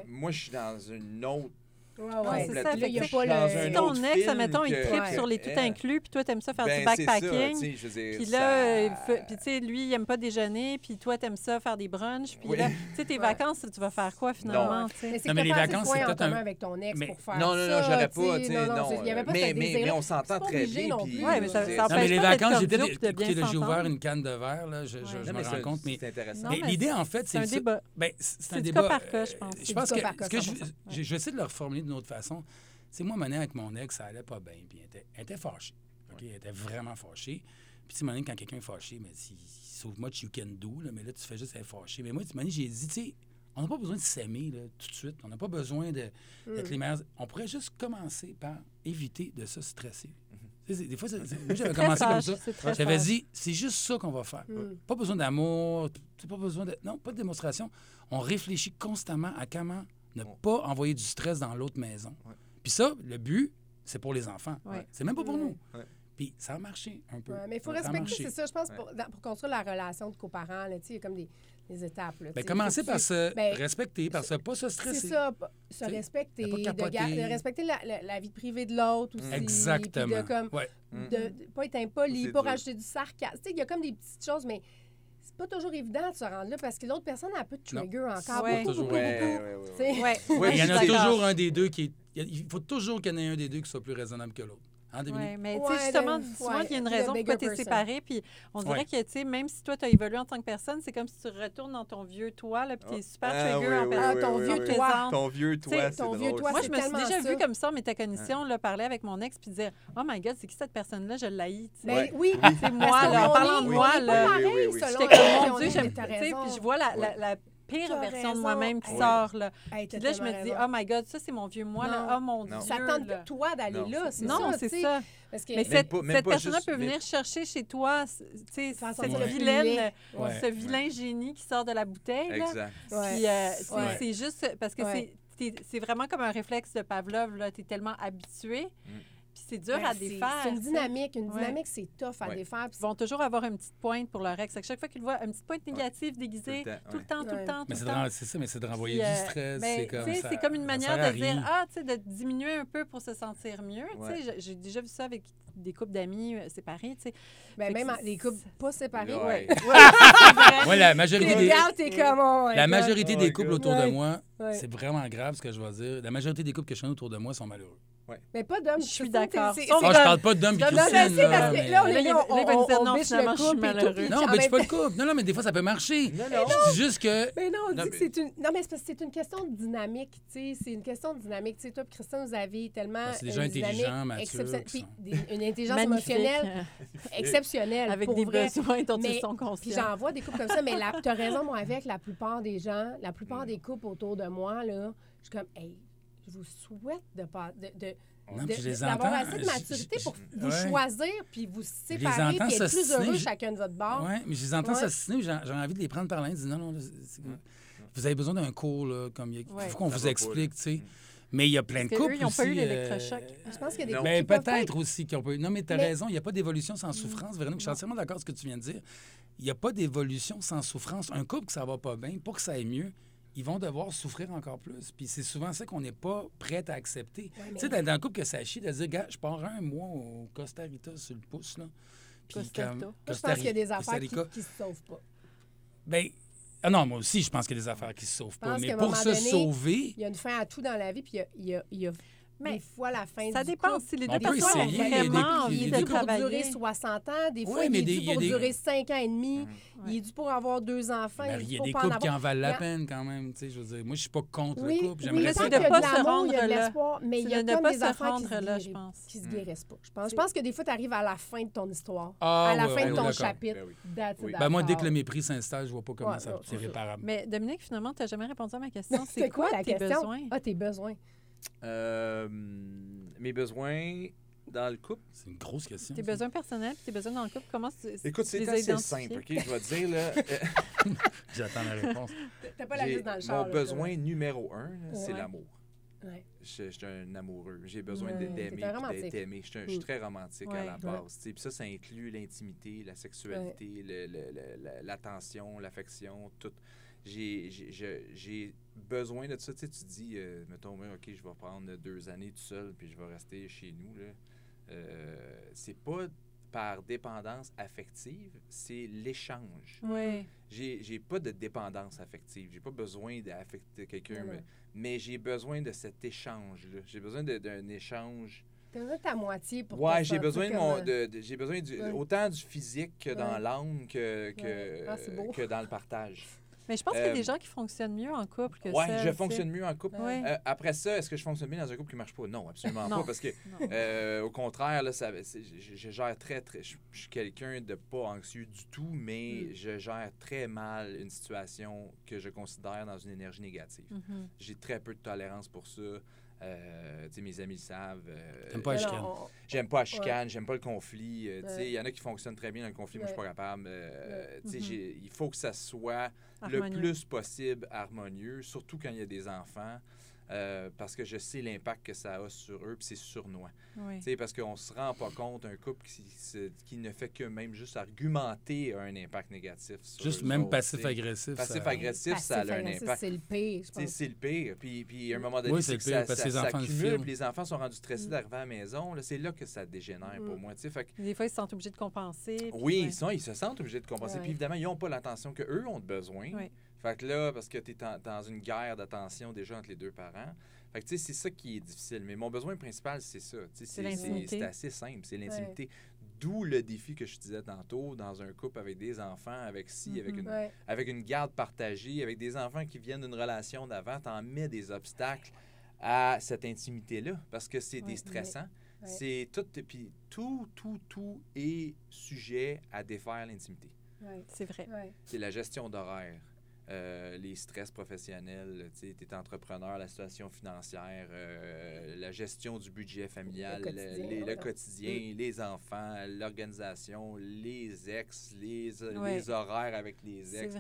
Speaker 3: Moi, je suis dans une autre
Speaker 2: Ouais,
Speaker 1: c'est Si ton ex, admettons, il tripe sur les tout inclus, puis toi, t'aimes ça faire du
Speaker 3: ben,
Speaker 1: backpacking. Puis là, tu sais, lui, il aime pas déjeuner, puis toi, t'aimes ça faire des brunchs. Puis là, tu sais, tes vacances, tu vas faire quoi finalement?
Speaker 4: Non, Mais
Speaker 2: c'est
Speaker 4: les vacances, c'est peut-être un...
Speaker 2: avec ton ex pour faire
Speaker 3: Non, non, non, j'aurais pas, tu sais, Mais, mais on s'entend très bien.
Speaker 1: Oui, mais
Speaker 4: les vacances, j'ai peut-être... j'ai ouvert une canne de verre, là, je me rends compte. Mais
Speaker 3: c'est intéressant.
Speaker 4: Mais L'idée, en fait, ben, c'est... C'est un débat.
Speaker 1: C'est un
Speaker 4: débat.
Speaker 1: par cas, je pense.
Speaker 4: Euh,
Speaker 1: je
Speaker 4: pense que... Je vais essayer de le reformuler d'une autre façon. C'est moi, monnaie avec mon ex, ça allait pas bien. Puis elle était, elle était fâchée. Elle était vraiment fâchée. Puis, tu sais, quand quelqu'un est fâché, ben, mais si, sauve much you can do, là, mais là, tu fais juste être fâché. Mais moi, tu m'as j'ai dit, on n'a pas besoin de s'aimer tout de suite. On n'a pas besoin d'être
Speaker 2: mm.
Speaker 4: les meilleurs. On pourrait juste commencer par éviter de se stresser. Mm. Des fois, j'avais commencé fâche,
Speaker 1: comme
Speaker 4: ça. J'avais dit, c'est juste ça qu'on va faire. Pas besoin d'amour, pas besoin de. Non, pas de démonstration. On réfléchit constamment à comment ne pas envoyer du stress dans l'autre maison. Puis ça, le but, c'est pour les enfants. C'est même pas pour nous. Puis ça a marché un peu.
Speaker 2: mais il faut
Speaker 4: ça
Speaker 2: respecter, c'est ça, je pense, pour, construire la relation de coparents. Il y a comme des, étapes. Là, bien,
Speaker 4: commencer par se
Speaker 2: ben,
Speaker 4: respecter, par se pas se stresser.
Speaker 2: C'est ça, se respecter,
Speaker 4: de,
Speaker 2: respecter la, vie privée de l'autre.
Speaker 4: Exactement.
Speaker 2: De, comme, de, pas être impoli, pas rajouter du sarcasme. Il y a comme des petites choses, mais pas toujours évident de se rendre là parce que l'autre personne, elle peut te trigger
Speaker 4: non.
Speaker 2: encore.
Speaker 1: Ouais.
Speaker 2: Beaucoup, beaucoup,
Speaker 3: ouais,
Speaker 4: il y en a toujours un des deux qui est... Il faut toujours qu'il y en ait un des deux qui soit plus raisonnable que l'autre en deux
Speaker 1: ouais, minutes. mais
Speaker 2: ouais,
Speaker 1: justement, souvent, il y a une raison pourquoi tu es séparé. Puis on dirait que, tu sais, même si toi, tu as évolué en tant que personne, c'est comme si tu retournes dans ton vieux toi, là, puis tu es super
Speaker 3: ah,
Speaker 1: trigger
Speaker 3: oui,
Speaker 1: en
Speaker 3: oui,
Speaker 2: ah, ton, vieux toi.
Speaker 3: ton vieux toi.
Speaker 2: Ton vieux toi,
Speaker 1: Moi, je me suis déjà vue comme ça en métacognition, là, parler avec mon ex, puis dire Oh my God, c'est qui cette personne-là Je
Speaker 2: l'ai.
Speaker 3: Mais
Speaker 2: oui,
Speaker 1: c'est moi, là. En parlant de moi, là. J'étais comme Mon Dieu, j'aime. Puis je vois la pire version de moi-même qui sort. Là. Puis là, je me dis, oh my God, ça, c'est mon vieux moi. Là. Oh mon. Dieu.
Speaker 2: Ça tente de toi d'aller là. C'est
Speaker 1: non, c'est ça. Mais cette, personne-là peut venir chercher chez toi cette vilaine, ce vilain génie qui sort de la bouteille.
Speaker 3: Exact.
Speaker 1: Euh, c'est juste parce que c'est vraiment comme un réflexe de Pavlov. Tu es tellement habitué. C'est dur
Speaker 2: ben,
Speaker 1: à défaire.
Speaker 2: C'est une dynamique. Une dynamique, c'est tough à défaire.
Speaker 1: Ils vont toujours avoir une petite pointe pour leur ex. À chaque fois qu'ils voient une petite pointe négative ouais. déguisée,
Speaker 3: tout le temps,
Speaker 1: tout le temps, tout le temps.
Speaker 4: C'est ça, mais c'est de renvoyer du
Speaker 1: euh,
Speaker 4: stress. C'est comme,
Speaker 1: comme une manière de dire, ah, tu sais, de diminuer un peu pour se sentir mieux. J'ai déjà vu ça avec des couples d'amis euh, séparés, tu sais.
Speaker 2: Ben, même les couples pas séparés.
Speaker 4: Oui, la majorité des...
Speaker 2: Oh
Speaker 4: la majorité des
Speaker 3: oh
Speaker 4: couples autour de moi, c'est vraiment grave ce que je vais dire. La majorité des couples que je connais autour de moi sont malheureux.
Speaker 2: Mais pas d'homme.
Speaker 1: Je suis d'accord.
Speaker 4: Oh, je parle pas
Speaker 2: d'homme.
Speaker 4: Là, mais...
Speaker 1: là,
Speaker 2: on
Speaker 1: non, biche
Speaker 2: le couple
Speaker 4: non, mais tu pas le couple. Non, non, mais des fois, ça peut marcher.
Speaker 3: Non, non.
Speaker 4: Je dis juste que...
Speaker 2: Mais non, on dit que c'est une... Non, mais c'est parce que c'est une question de dynamique, tu sais. C'est une question de dynamique. Tu sais, toi Christian, vous avez tellement...
Speaker 4: Ben, c'est déjà
Speaker 2: intelligent,
Speaker 4: Mathieu.
Speaker 2: Puis une intelligence émotionnelle exceptionnelle.
Speaker 1: Avec des besoins dont ils sont conscients.
Speaker 2: Puis j'en vois des couples comme ça, mais tu as raison, moi, avec la plupart des gens, la plupart des couples autour de moi, là, je suis comme, hey, je vous souhaite de, de, de d'avoir assez de maturité pour vous choisir puis vous séparer puis être plus heureux chacun de votre bord.
Speaker 4: Oui, mais je les entends s'assiner, ouais. j'ai envie de les prendre par la non, non, vous avez besoin d'un cours, là, comme il faut qu'on vous explique, tu sais. Mm. Mais il y a plein de couples.
Speaker 1: Eux, ils n'ont pas eu
Speaker 4: euh,
Speaker 1: l'électrochoc.
Speaker 2: Je pense qu'il y a des couples.
Speaker 4: Ben, peut-être aussi qu'ils n'ont pas eu. Non, mais tu as raison, il n'y a pas d'évolution sans mm. souffrance. Véronique, je suis entièrement d'accord avec ce que tu viens de dire. Il n'y a pas d'évolution sans souffrance. Un couple que ça va pas bien, pour que ça aille mieux, ils vont devoir souffrir encore plus. Puis c'est souvent ça qu'on n'est pas prêt à accepter. Tu sais, dans, dans, couple que ça chie, de dire, gars, je pars un mois au Costa Rica sur le pouce, là.
Speaker 1: Costa Rica.
Speaker 2: Je pense qu'il y a des affaires qui, qui se sauvent pas.
Speaker 4: Bien, ah non, moi aussi, je pense qu'il y a des affaires qui se sauvent pas. Mais pour se sauver.
Speaker 2: Il y a une fin à tout dans la vie, puis y a, il y a
Speaker 1: mais
Speaker 2: des fois la fin
Speaker 1: Ça
Speaker 2: du
Speaker 1: dépend
Speaker 2: couple.
Speaker 1: si les
Speaker 4: On
Speaker 1: deux personnes ont
Speaker 4: essayer, il y a des-
Speaker 1: vraiment
Speaker 4: il
Speaker 1: envie de
Speaker 2: Il est dû pour durer
Speaker 1: travailler.
Speaker 2: 60 ans. Des
Speaker 4: Oui,
Speaker 2: fois,
Speaker 4: mais
Speaker 2: il est dû
Speaker 4: il
Speaker 2: pour
Speaker 4: des-
Speaker 2: durer 5 ans et demi. Il est dû pour avoir deux enfants.
Speaker 4: ben, il y a des
Speaker 2: en
Speaker 4: couples qui en valent la
Speaker 2: Il
Speaker 4: peine quand même. tu sais, Je veux dire, moi, je suis pas contre
Speaker 2: Oui,
Speaker 4: le couple. J'aimerais
Speaker 2: je
Speaker 4: ça
Speaker 2: y a
Speaker 1: pas se
Speaker 2: il
Speaker 1: rendre là.
Speaker 2: mais il y a
Speaker 1: ne
Speaker 2: comme des
Speaker 1: se
Speaker 2: affaires qui se,
Speaker 1: je
Speaker 2: guérissent- pas. Je pense, je pense que des fois, tu arrives à la fin de ton histoire,
Speaker 4: Ah,
Speaker 2: à la fin de ton chapitre.
Speaker 3: Ben
Speaker 4: Ben moi, dès que le mépris s'installe, je vois pas comment c'est réparable.
Speaker 1: Mais Dominique, finalement, tu n'as jamais répondu à ma question.
Speaker 2: C'est quoi
Speaker 1: tes
Speaker 2: question?
Speaker 1: besoins?
Speaker 2: Ah, tes besoins.
Speaker 3: Euh, mes besoins dans le couple.
Speaker 4: C'est une grosse question.
Speaker 1: Tes
Speaker 4: ça.
Speaker 1: besoins personnels, tes besoins dans le couple, comment tu
Speaker 3: Écoute, c'est assez simple, OK? Je vais te dire, là,
Speaker 4: J'attends la réponse.
Speaker 2: T'as pas la liste dans le char.
Speaker 3: mon
Speaker 2: là,
Speaker 3: besoin numéro un, c'est l'amour.
Speaker 2: Ouais.
Speaker 3: Je, je suis un amoureux. J'ai besoin
Speaker 2: Ouais.
Speaker 3: d'aimer d'être aimé. Je suis, un- je suis
Speaker 2: Mm.
Speaker 3: très romantique à
Speaker 1: Ouais.
Speaker 3: la
Speaker 2: Ouais.
Speaker 3: base. tu sais. Puis ça, ça inclut l'intimité, la sexualité, le- le- le- la- l'attention, l'affection, tout. J'ai besoin de ça. Tu sais, tu dis, euh, mettons, OK, je vais prendre deux années tout seul, puis je vais rester chez nous. Euh, c'est pas par dépendance affective, c'est l'échange.
Speaker 1: Oui.
Speaker 3: J'ai pas de dépendance affective. J'ai pas besoin d'affecter quelqu'un, mais, mais j'ai besoin de cet échange-là. J'ai besoin d'un échange.
Speaker 2: T'as besoin de ta moitié pour
Speaker 3: Ouais, j'ai besoin de mon, de, de- j'ai besoin du,
Speaker 2: Ouais.
Speaker 3: autant du physique que dans
Speaker 2: Ouais.
Speaker 3: l'âme que, que,
Speaker 2: Ouais. Ah,
Speaker 3: que dans le partage.
Speaker 1: Mais je pense qu'il y a
Speaker 3: Euh,
Speaker 1: des gens qui fonctionnent mieux en couple que
Speaker 3: Ouais,
Speaker 1: seul,
Speaker 3: je fonctionne mieux en couple.
Speaker 1: Ouais.
Speaker 3: Euh, après ça, est-ce que je fonctionne bien dans un couple qui marche pas? Non, absolument
Speaker 1: Non.
Speaker 3: pas. Parce que, euh, au contraire, là, ça, je, je gère très, très. Je, je suis quelqu'un de pas anxieux du tout, mais
Speaker 2: Mm.
Speaker 3: je gère très mal une situation que je considère dans une énergie négative.
Speaker 1: Mhm.
Speaker 3: J'ai très peu de tolérance pour ça. Euh, mes amis le savent. euh,
Speaker 4: T'aimes pas la chicane.
Speaker 2: on-
Speaker 3: J'aime pas la chicane, j'aime pas le conflit. euh,
Speaker 2: Ouais.
Speaker 3: Il y en a qui fonctionnent très bien dans le conflit, moi je suis pas capable. Euh,
Speaker 1: Mhm.
Speaker 3: j'ai- Il faut que ça soit le plus possible harmonieux, surtout quand il y a des enfants, euh, parce que je sais l'impact que ça a sur eux, puis c'est sournois.
Speaker 1: Oui.
Speaker 3: Tu sais, parce qu'on se rend pas compte, un couple qui, qui ne fait que même juste argumenter a un impact négatif. Sur
Speaker 4: Juste
Speaker 3: eux
Speaker 4: même
Speaker 3: sais.
Speaker 4: passif-agressif. ça-
Speaker 3: Passif-agressif, ça a un
Speaker 2: Passif-agressif,
Speaker 3: impact.
Speaker 2: C'est le pire.
Speaker 3: C'est le pire. Puis, puis à un moment donné,
Speaker 4: Oui, c'est
Speaker 3: ça,
Speaker 4: parce
Speaker 3: ça,
Speaker 4: que les
Speaker 3: ça
Speaker 4: enfants le
Speaker 3: puis les enfants sont rendus stressés
Speaker 2: Mm.
Speaker 3: d'arriver à la maison. là, C'est là que ça dégénère pour
Speaker 2: Mm.
Speaker 3: moi. tu sais. Fait que,
Speaker 1: Des fois, ils se sentent obligés de compenser. puis
Speaker 3: oui,
Speaker 1: ouais.
Speaker 3: ils, sont- ils se sentent obligés de compenser.
Speaker 2: Ouais.
Speaker 3: Puis évidemment, ils n'ont pas l'attention qu'eux ont de besoin.
Speaker 1: Oui.
Speaker 3: Fait que là, parce que tu es dans une guerre d'attention déjà entre les deux parents. Fait que tu sais, c'est ça qui est difficile. Mais mon besoin principal, c'est ça. Tu sais,
Speaker 1: C'est
Speaker 3: assez simple, c'est l'intimité. D'où le défi que je disais tantôt, dans un couple avec des enfants, avec si, avec,
Speaker 1: Mhm.
Speaker 3: une,
Speaker 2: Ouais.
Speaker 3: avec une garde partagée, avec des enfants qui viennent d'une relation d'avant, t'en mets des obstacles à cette intimité-là parce que c'est
Speaker 1: Ouais,
Speaker 3: des stressants.
Speaker 2: ouais.
Speaker 3: C'est tout, puis tout, tout, tout est sujet à défaire l'intimité.
Speaker 2: Ouais.
Speaker 1: C'est vrai.
Speaker 2: Ouais.
Speaker 3: C'est la gestion d'horaire, euh, les stress professionnels, tu es entrepreneur, la situation financière, euh, la gestion du budget familial,
Speaker 2: Le quotidien,
Speaker 3: les- le
Speaker 2: ouais.
Speaker 3: quotidien, les enfants, l'organisation, les ex, les,
Speaker 1: Ouais.
Speaker 3: les horaires avec les ex,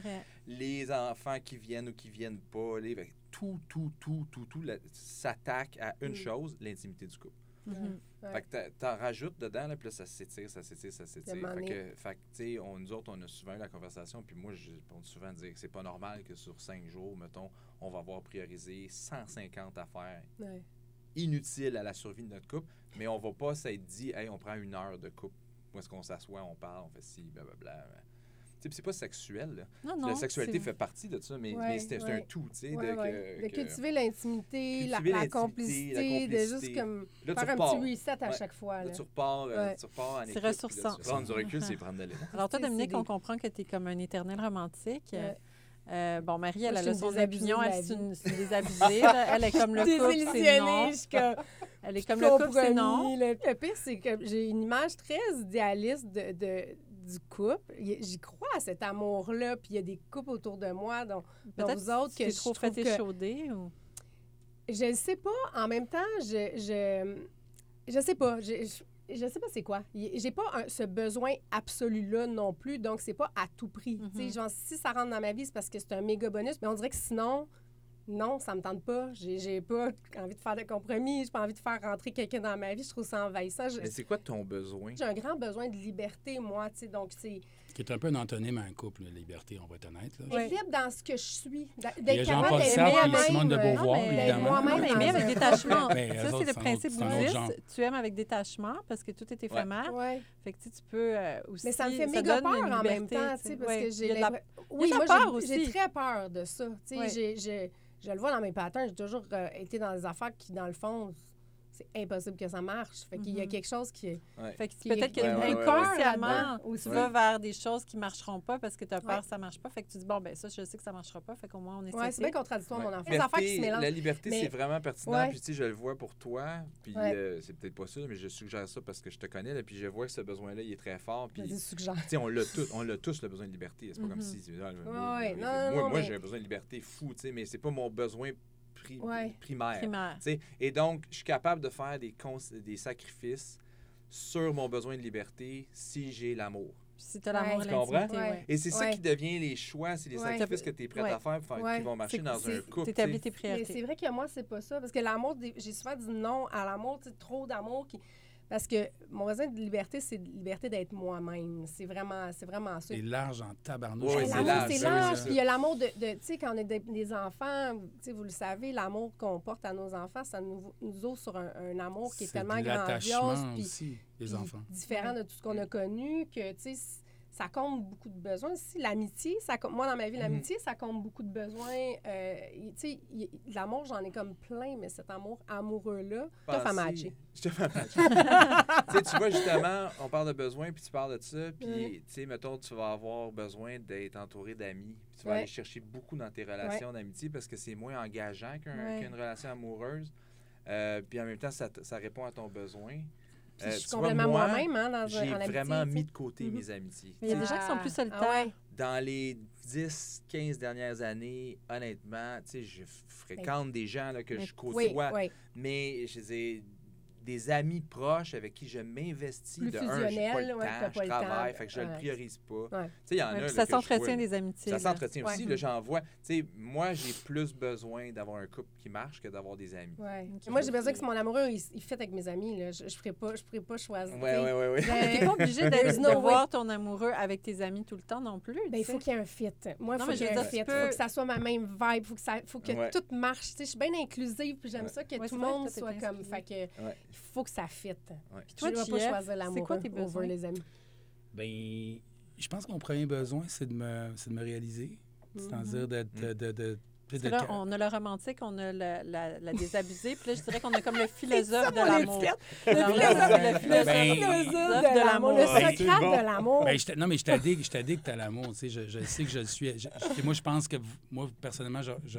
Speaker 3: les enfants qui viennent ou qui viennent pas, les, que tout, tout, tout, tout, tout s'attaque à une
Speaker 2: Mm.
Speaker 3: chose, l'intimité du couple.
Speaker 1: Mhm.
Speaker 2: Ouais.
Speaker 3: Fait que t'a- t'en rajoutes dedans, là, puis là, ça s'étire, ça s'étire, ça s'étire. Fait que, fait que, tu sais, on- nous autres, on a souvent eu la conversation, puis moi, je on dit souvent dire que c'est pas normal que sur cinq jours, mettons, on va avoir priorisé 150 affaires
Speaker 2: Ouais.
Speaker 3: inutiles à la survie de notre couple, mais on va pas s'être dit, hey, on prend une heure de couple, où est-ce qu'on s'assoit, on parle, on fait ci, blablabla. Tu sais, puis c'est pas sexuel, là.
Speaker 1: Non, non.
Speaker 3: la sexualité fait partie de ça, mais,
Speaker 2: Ouais,
Speaker 3: mais c'est un tout, tu sais.
Speaker 2: Ouais,
Speaker 3: de,
Speaker 2: ouais.
Speaker 3: que-
Speaker 2: de
Speaker 3: que-
Speaker 2: cultiver l'intimité, la, complicité, de juste comme
Speaker 3: Là,
Speaker 2: faire un petit reset à
Speaker 3: Ouais.
Speaker 2: chaque fois.
Speaker 3: Là,
Speaker 2: Là.
Speaker 3: tu repars, euh,
Speaker 2: Ouais.
Speaker 3: tu repars en
Speaker 1: C'est ressourçant.
Speaker 3: tu prends du recul, c'est prendre de l'élan.
Speaker 1: Alors, toi, Dominique, on comprend que tu es comme un éternel romantique.
Speaker 2: Ouais.
Speaker 1: Euh, bon, Marie, elle
Speaker 2: Moi,
Speaker 1: a le son
Speaker 2: une désabusée
Speaker 1: opinion.
Speaker 2: de
Speaker 1: Elle,
Speaker 2: vie.
Speaker 1: une, une désabusée. Elle est comme le couple, c'est non.
Speaker 2: jusqu'à
Speaker 1: Elle est comme le couple, c'est non.
Speaker 2: Le, le pire, c'est que j'ai une image très idéaliste de, de- du couple. J'y crois à cet amour-là, puis il y a des couples autour de moi dont, dont
Speaker 1: Peut-être
Speaker 2: vous autres
Speaker 1: que
Speaker 2: que je
Speaker 1: trop
Speaker 2: trouve
Speaker 1: fait
Speaker 2: que-.
Speaker 1: Ou...
Speaker 2: Je ne sais pas. En même temps, je je, je sais pas. Je, je, je sais pas c'est quoi. J'ai pas un- ce besoin absolu-là non plus, donc c'est pas à tout prix. Sais,
Speaker 1: Mhm.
Speaker 2: genre, si ça rentre dans ma vie, c'est parce que c'est un méga bonus, mais on dirait que sinon, non, ça me tente pas. J'ai j'ai pas envie de faire de compromis, j'ai pas envie de faire rentrer quelqu'un dans ma vie. Je trouve ça envahissant. Je-
Speaker 3: Mais c'est quoi ton besoin?
Speaker 2: J'ai un grand besoin de liberté, moi, tu sais, donc c'est...
Speaker 4: Qui est un peu un antonyme à un couple, la liberté, on va être honnête. Là.
Speaker 2: Libre dans ce que je suis. d'a-
Speaker 4: Il y a
Speaker 2: D'être capable
Speaker 4: puis
Speaker 2: moi-même.
Speaker 4: Simone de
Speaker 2: euh,
Speaker 4: Beauvoir,
Speaker 1: Non, mais-
Speaker 2: d'être
Speaker 4: évidemment.
Speaker 2: moi-même
Speaker 1: aimer avec détachement. Ça,
Speaker 4: autres,
Speaker 1: c'est le principe bouddhiste. Tu aimes avec détachement parce que tout est éphémère.
Speaker 2: Ouais.
Speaker 1: Fait que tu sais, tu peux euh, aussi.
Speaker 2: Mais ça me fait méga peur en même temps,
Speaker 1: tu
Speaker 2: tu sais, parce que j'ai Oui, moi,
Speaker 1: peur
Speaker 2: j'ai- très peur de ça. J'ai- je le vois dans mes patterns, j'ai toujours euh, été dans des affaires qui, dans le fond, c'est impossible que ça marche. Fait qu'il y a
Speaker 1: Mhm.
Speaker 2: quelque chose qui est...
Speaker 3: Ouais.
Speaker 1: Fait que peut-être que
Speaker 3: Ouais, ouais, ouais, ouais.
Speaker 1: inconsciemment,
Speaker 2: là-dedans
Speaker 1: tu vas vers des choses qui marcheront pas parce que tu as peur
Speaker 2: Ouais.
Speaker 1: que ça marche pas. Fait que tu dis, bon, ben ça, je sais que ça marchera pas. Fait qu'au moins, on essaie.
Speaker 2: Ouais, c'est bien contradictoire,
Speaker 3: Ouais.
Speaker 2: mon enfant. Les affaires qui se
Speaker 3: Liberté-
Speaker 2: mélangent.
Speaker 3: La liberté,
Speaker 2: Mais-
Speaker 3: c'est vraiment pertinent.
Speaker 2: Ouais.
Speaker 3: Puis, tu sais, je le vois pour toi. Puis,
Speaker 2: Ouais.
Speaker 3: euh, c'est peut-être pas ça, mais je suggère ça parce que je te connais. Là, puis, je vois que ce besoin-là, il est très fort. Puis, tu sais, on l'a tous, on l'a tous le besoin de liberté. C'est pas comme
Speaker 1: Mhm.
Speaker 3: si. ah,
Speaker 2: Ouais,
Speaker 3: moi,
Speaker 2: ouais.
Speaker 3: J'ai un besoin de liberté fou, tu sais, mais c'est pas mon besoin pri-
Speaker 2: Ouais.
Speaker 3: primaire.
Speaker 1: primaire.
Speaker 3: tu sais. Et donc, je suis capable de faire des, cons- des sacrifices sur mon besoin de liberté si j'ai l'amour.
Speaker 1: Si tu as l'amour
Speaker 2: Ouais.
Speaker 3: comprends?
Speaker 2: Ouais.
Speaker 3: Et c'est ça qui devient les choix, c'est les
Speaker 2: Ouais.
Speaker 3: sacrifices que tu es prêt
Speaker 1: Ouais.
Speaker 3: à faire, pour faire-
Speaker 2: Ouais.
Speaker 3: qui vont marcher
Speaker 1: C'est-
Speaker 3: dans un
Speaker 1: c'est-
Speaker 3: couple. tu sais.
Speaker 1: T'établis tes priorités.
Speaker 2: c'est vrai que moi, c'est pas ça. Parce que l'amour, j'ai souvent dit non à l'amour, trop d'amour. Qui... Parce que mon besoin de liberté, c'est de liberté d'être moi-même. C'est vraiment, c'est vraiment ça.
Speaker 4: C'est large en tabarnouche.
Speaker 3: C'est large,
Speaker 2: c'est
Speaker 3: ben oui,
Speaker 2: large.
Speaker 3: c'est
Speaker 2: Puis il y a l'amour de, de- tu sais, quand on est des, des enfants, tu sais, vous le savez, l'amour qu'on porte à nos enfants, ça nous, nous ouvre sur un, un amour qui est, tellement grandiose, puis,
Speaker 4: aussi, les
Speaker 2: puis
Speaker 4: enfants.
Speaker 2: différent de tout ce qu'on a connu, que, tu sais, ça compte beaucoup de besoins. Si l'amitié, ça compte- moi, dans ma vie,
Speaker 3: Mhm.
Speaker 2: l'amitié, ça compte beaucoup de besoins. Euh, tu sais, l'amour, j'en ai comme plein, mais cet amour amoureux-là, tough à matcher.
Speaker 3: Tu sais, tu vois, justement, on parle de besoin, puis tu parles de ça, puis,
Speaker 2: Ouais.
Speaker 3: tu sais, mettons, tu vas avoir besoin d'être entouré d'amis, puis tu vas
Speaker 2: Ouais.
Speaker 3: aller chercher beaucoup dans tes relations d'amitié parce que c'est moins engageant qu'un-
Speaker 1: Ouais.
Speaker 3: qu'une relation amoureuse. Euh, puis en même temps, ça, ça répond à ton besoin.
Speaker 2: Puis
Speaker 3: Euh,
Speaker 2: je suis complètement
Speaker 3: moi,
Speaker 2: moi-même hein, dans
Speaker 3: J'ai vraiment mis de côté
Speaker 2: Mhm.
Speaker 3: mes amitiés.
Speaker 1: Mais il y a des gens qui sont plus
Speaker 2: Ah,
Speaker 1: solitaires.
Speaker 2: ah ouais.
Speaker 3: Dans les 10, 15 dernières années, honnêtement, tu sais, je fréquente des gens là, que
Speaker 1: Mais-
Speaker 3: je côtoie,
Speaker 2: Oui, oui.
Speaker 3: mais je dis des amis proches avec qui je m'investis
Speaker 2: Plus
Speaker 3: de un, j'ai pas le
Speaker 2: ouais,
Speaker 3: temps,
Speaker 2: pas
Speaker 3: je
Speaker 2: le temps
Speaker 3: travaille, fait que je le
Speaker 2: ouais.
Speaker 3: priorise pas.
Speaker 2: Ouais.
Speaker 3: Tu sais, il y en
Speaker 1: Ouais,
Speaker 3: a là,
Speaker 1: ça s'entretient des amitiés.
Speaker 3: Ça s'entretient aussi, j'en vois. Tu sais, moi, j'ai plus besoin d'avoir un couple qui marche que d'avoir des amis.
Speaker 2: Ouais.
Speaker 1: Ok.
Speaker 2: Moi, j'ai besoin que mon amoureux, il, il fait avec mes amis. Là. Je ne pourrais, pas- je pourrais pas choisir.
Speaker 3: Ouais, ouais, ouais, ouais.
Speaker 1: T'es pas obligé de, voir ton amoureux avec tes amis tout le temps non plus.
Speaker 2: Ben,
Speaker 1: tu
Speaker 2: il faut qu'il y ait un fit. Moi, il faut qu'il y ait un fit.
Speaker 1: tu
Speaker 2: Il faut que ça soit ma même vibe. Il faut que, ça, faut que
Speaker 3: Ouais.
Speaker 2: tout marche. Tu sais, je suis bien inclusive, puis j'aime ça que tout le monde soit comme. Fait que, faut que ça fit.
Speaker 3: Ouais.
Speaker 1: Puis toi,
Speaker 2: vais
Speaker 1: JF,
Speaker 2: pas choisir
Speaker 1: c'est
Speaker 2: l'amoureux
Speaker 1: quoi tes
Speaker 2: over
Speaker 1: besoins?
Speaker 2: les amis.
Speaker 4: Ben, je pense que mon premier besoin, c'est de me, c'est de me réaliser. C'est-à-dire de, de, de,
Speaker 1: là, on a le romantique, on a la, la, la désabusée, puis là, je dirais qu'on a comme le philosophe de l'amour. Le
Speaker 2: Le
Speaker 1: philosophe,
Speaker 4: Ben,
Speaker 1: le philosophe
Speaker 4: ben,
Speaker 2: philosophe de l'amour. Le Socrate
Speaker 3: c'est bon.
Speaker 2: de l'amour.
Speaker 4: Ben, non, mais je t'addique, je t'addique à l'amour. Tu sais, je, je sais que je le suis. je- je- moi, je pense que, moi, personnellement, je, je-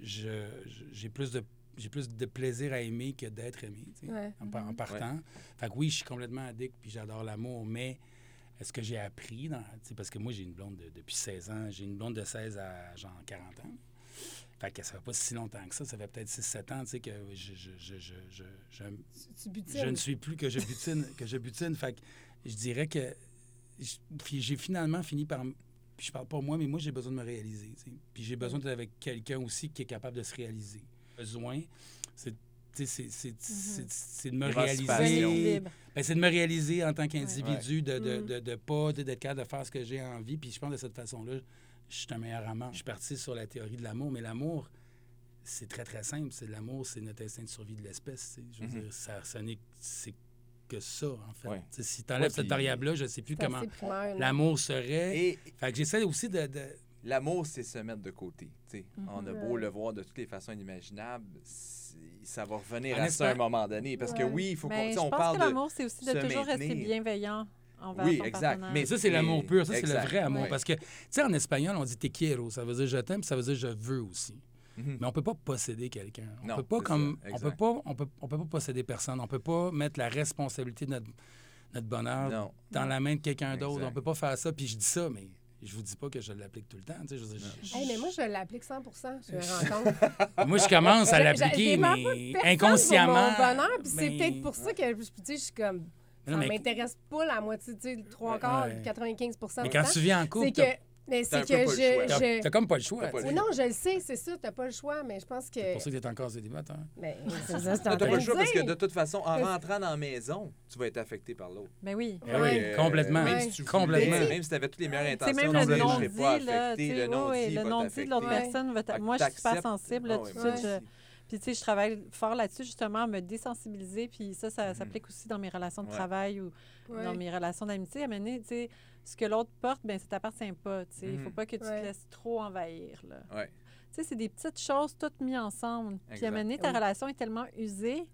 Speaker 4: je- je- j'ai plus de j'ai plus de plaisir à aimer que d'être aimé, tu sais,
Speaker 2: Ouais.
Speaker 4: en, en partant. Fait que oui, je suis complètement addict, puis j'adore l'amour, mais est-ce que j'ai appris, dans, tu sais, parce que moi, j'ai une blonde de- depuis 16 ans, j'ai une blonde de 16 à genre 40 ans. Fait que ça fait pas si longtemps que ça, ça fait peut-être 6-7 ans, tu sais, que je, je, je, je, je, je-
Speaker 2: Tu, tu butines.
Speaker 4: je ne suis plus que je butine, que je butine. Fait que je dirais que j'ai finalement fini par. Puis je parle pas moi, mais moi, j'ai besoin de me réaliser. tu sais. Puis j'ai besoin d'être avec quelqu'un aussi qui est capable de se réaliser. Besoin, c'est. sais, C'est c'est- c'est- c'est de me réaliser. Ben, c'est de me réaliser en tant qu'individu, de, de,
Speaker 2: Mm.
Speaker 4: de, de pas de- d'être capable de faire ce que j'ai envie. Puis je pense de cette façon-là, je suis un meilleur amant. Je suis parti sur la théorie de l'amour, mais l'amour, c'est très, très simple. C'est l'amour, c'est notre instinct de survie de l'espèce. tu sais. Je veux
Speaker 3: Mhm.
Speaker 4: dire, ça, ça n'est c'est que ça, en fait.
Speaker 3: Ouais.
Speaker 4: Si tu enlèves
Speaker 3: Ouais,
Speaker 4: cette variable-là, je ne sais plus comment l'amour serait.
Speaker 3: Et
Speaker 4: Fait que j'essaie aussi de.
Speaker 3: L'amour, c'est se mettre de côté. tu sais. On a beau
Speaker 2: Ouais.
Speaker 3: le voir de toutes les façons inimaginables, c'est- ça va revenir
Speaker 4: En
Speaker 3: à ça à un moment donné. Parce que oui, il faut qu'on on
Speaker 1: pense
Speaker 3: parle
Speaker 1: que
Speaker 3: de...
Speaker 1: l'amour, c'est aussi de toujours rester bienveillant envers
Speaker 3: Oui,
Speaker 1: ton
Speaker 3: exact.
Speaker 1: partenaire.
Speaker 3: Mais
Speaker 4: Mais ça, c'est l'amour pur. Ça, c'est le vrai amour.
Speaker 3: Ouais.
Speaker 4: Parce que, tu sais, en espagnol, on dit te quiero. Ça veut dire je t'aime, puis ça veut dire je veux aussi.
Speaker 3: Mhm.
Speaker 4: Mais on peut pas posséder quelqu'un. On
Speaker 3: Non,
Speaker 4: peut pas comme on peut pas on peut on peut pas posséder personne. On peut pas mettre la responsabilité de notre notre bonheur
Speaker 3: Non.
Speaker 4: dans la main de quelqu'un d'autre.
Speaker 3: Exact.
Speaker 4: On peut pas faire ça. Puis je dis ça, mais je vous dis pas que je l'applique tout le temps. tu sais, je je-
Speaker 2: Hey, mais moi, je l'applique 100% je me rends compte.
Speaker 4: moi, je commence à
Speaker 2: Je- je-
Speaker 4: l'appliquer,
Speaker 2: je
Speaker 4: mais inconsciemment.
Speaker 2: Pour mon bonheur, puis c'est
Speaker 4: mais-
Speaker 2: peut-être pour ça que je, je suis comme. Ça
Speaker 4: mais-
Speaker 2: m'intéresse pas la moitié, tu sais, le trois quarts,
Speaker 4: ouais.
Speaker 2: 95
Speaker 4: Mais quand
Speaker 2: temps.
Speaker 4: tu vis en couple,
Speaker 2: C'est que Mais c'est que je.
Speaker 3: choix.
Speaker 4: T'as
Speaker 2: je-
Speaker 4: t'as comme pas le choix.
Speaker 3: Pas le
Speaker 2: Oui, non, je le sais, c'est ça, t'as pas le choix, mais je pense que.
Speaker 4: C'est pour ça que t'es encore célibataire.
Speaker 2: Mais c'est ça, c'est
Speaker 3: T'as
Speaker 2: en
Speaker 3: pas le choix parce que de toute façon, en rentrant dans la maison, tu vas être affecté par l'autre.
Speaker 1: Ben oui.
Speaker 4: Eh oui,
Speaker 3: Euh,
Speaker 4: complètement.
Speaker 3: Même si tu
Speaker 4: Complètement.
Speaker 3: voulais, même si tu avais toutes les meilleures intentions,
Speaker 1: même
Speaker 3: tu ne pas affecté. Le non-dit
Speaker 1: oui, le non-dit de l'autre personne va Moi, je suis pas sensible
Speaker 3: aussi.
Speaker 1: Puis, tu sais, je travaille fort là-dessus, justement, à me désensibiliser. Puis ça, ça
Speaker 3: Mhm.
Speaker 1: s'applique aussi dans mes relations de travail ou dans mes relations d'amitié. À un tu sais, ce que l'autre porte, ben ça t'appartient pas. Tu sais, il faut
Speaker 3: Mhm.
Speaker 1: pas que tu
Speaker 2: Ouais.
Speaker 1: te laisses trop envahir. Là.
Speaker 3: Ouais.
Speaker 1: Tu sais, c'est des petites choses toutes mises ensemble. Puis à un moment donné, ta
Speaker 2: Oui.
Speaker 1: relation est tellement usée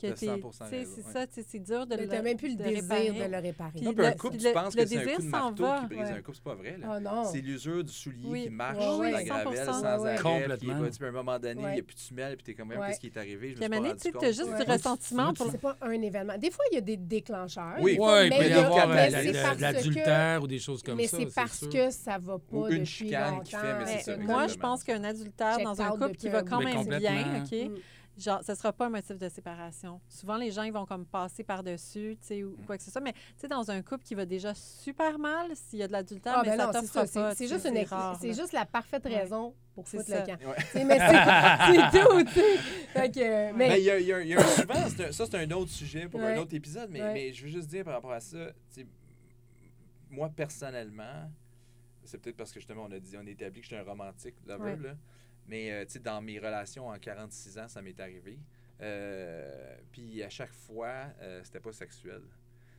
Speaker 1: que
Speaker 3: T'as
Speaker 1: t'es-
Speaker 3: 100%
Speaker 1: tu sais,
Speaker 3: raison,
Speaker 1: c'est ça, tu c'est dur de
Speaker 2: Mais
Speaker 1: le
Speaker 2: t'as même plus le
Speaker 1: de
Speaker 2: désir
Speaker 1: réparer.
Speaker 2: de le réparer.
Speaker 1: Puis
Speaker 3: Non,
Speaker 1: le-
Speaker 3: puis un couple, tu
Speaker 1: le-
Speaker 3: penses
Speaker 1: le
Speaker 3: que c'est un
Speaker 1: désir
Speaker 3: coup de
Speaker 1: s'en
Speaker 3: marteau
Speaker 1: va.
Speaker 3: qui brise
Speaker 2: Ouais.
Speaker 3: un couple. C'est pas vrai, là.
Speaker 2: Non.
Speaker 3: C'est l'usure du soulier
Speaker 1: Oui.
Speaker 3: qui marche sur
Speaker 2: ouais.
Speaker 3: la gravelle
Speaker 1: 100%,
Speaker 3: sans arrêt.
Speaker 4: Complètement.
Speaker 3: Puis, tu à un moment donné, il
Speaker 2: Ouais.
Speaker 3: n'y a plus de semelle, puis t'es comme, qu'est-ce qui est arrivé? Je me suis
Speaker 1: tu
Speaker 3: compte.
Speaker 1: juste du ressentiment pour
Speaker 2: C'est pas un événement. Des fois, il y a des déclencheurs.
Speaker 3: Oui.
Speaker 4: Oui, il
Speaker 2: mais
Speaker 4: peut y
Speaker 2: il y a-
Speaker 4: avoir
Speaker 2: mais
Speaker 4: euh, l'adultère ou des choses
Speaker 2: que-
Speaker 4: comme
Speaker 2: Mais
Speaker 4: ça.
Speaker 2: c'est parce que ça va pas
Speaker 3: une chicane qui fait, mais c'est
Speaker 1: Mais
Speaker 3: ça,
Speaker 1: moi, je pense qu'un adultère dans un couple qui va quand
Speaker 4: Mais
Speaker 1: même bien. OK? Genre, ce sera pas un motif de séparation. Souvent, les gens, ils vont comme passer par-dessus, tu sais, ou
Speaker 3: Mm.
Speaker 1: quoi que ce soit. Mais, tu sais, dans un couple qui va déjà super mal, s'il y a de l'adultère,
Speaker 2: Ah,
Speaker 1: mais
Speaker 2: ben
Speaker 1: ça
Speaker 2: non, c'est
Speaker 1: t'offre
Speaker 2: ça.
Speaker 1: pas.
Speaker 2: C'est- juste, une
Speaker 1: rare,
Speaker 2: c'est juste la parfaite
Speaker 1: Ouais.
Speaker 2: raison pour foutre
Speaker 1: ça.
Speaker 2: le camp.
Speaker 3: Ouais.
Speaker 2: Mais c'est c'est tout, tu sais. Que,
Speaker 3: Mais
Speaker 2: mais
Speaker 3: il y a, il y a- il y a un- souvent, c'est un- ça c'est un autre sujet pour
Speaker 2: Ouais.
Speaker 3: un autre épisode, mais,
Speaker 2: Ouais.
Speaker 3: mais je veux juste dire par rapport à ça, tu sais, moi personnellement, c'est peut-être parce que justement on a dit, on a établi que j'étais un romantique lover,
Speaker 1: Ouais.
Speaker 3: là, mais euh, dans mes relations en 46 ans, ça m'est arrivé. Euh, puis à chaque fois, euh, c'était pas sexuel.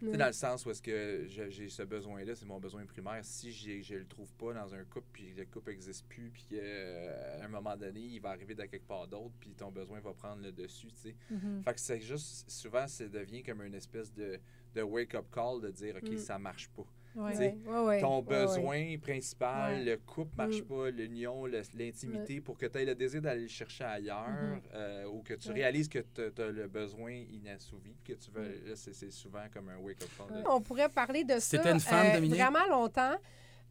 Speaker 2: Mm.
Speaker 3: dans le sens où est-ce que j'ai ce besoin-là, c'est mon besoin primaire. Si je le trouve pas dans un couple, puis le couple n'existe plus, puis qu'à un moment donné, il va arriver de quelque part d'autre, puis ton besoin va prendre le dessus, tu sais.
Speaker 1: Mhm.
Speaker 3: Fait que c'est juste, souvent, ça devient comme une espèce de, de wake-up call de dire, OK,
Speaker 2: Mm.
Speaker 3: ça marche pas.
Speaker 1: Ouais.
Speaker 2: Ouais, ouais, ouais.
Speaker 3: Ton besoin
Speaker 2: ouais.
Speaker 3: principal,
Speaker 1: Ouais.
Speaker 3: le couple marche
Speaker 2: Mm.
Speaker 3: pas, l'union, le- l'intimité, pour que tu aies le désir d'aller le chercher ailleurs,
Speaker 1: Mhm.
Speaker 3: euh, ou que tu
Speaker 2: Ouais.
Speaker 3: réalises que tu as le besoin inassouvi, que tu veux,
Speaker 2: Mm.
Speaker 3: là, c'est c'est souvent comme un wake-up call. de-
Speaker 2: On pourrait parler de ça
Speaker 4: C'était une femme,
Speaker 2: euh,
Speaker 4: Dominique?
Speaker 2: vraiment longtemps.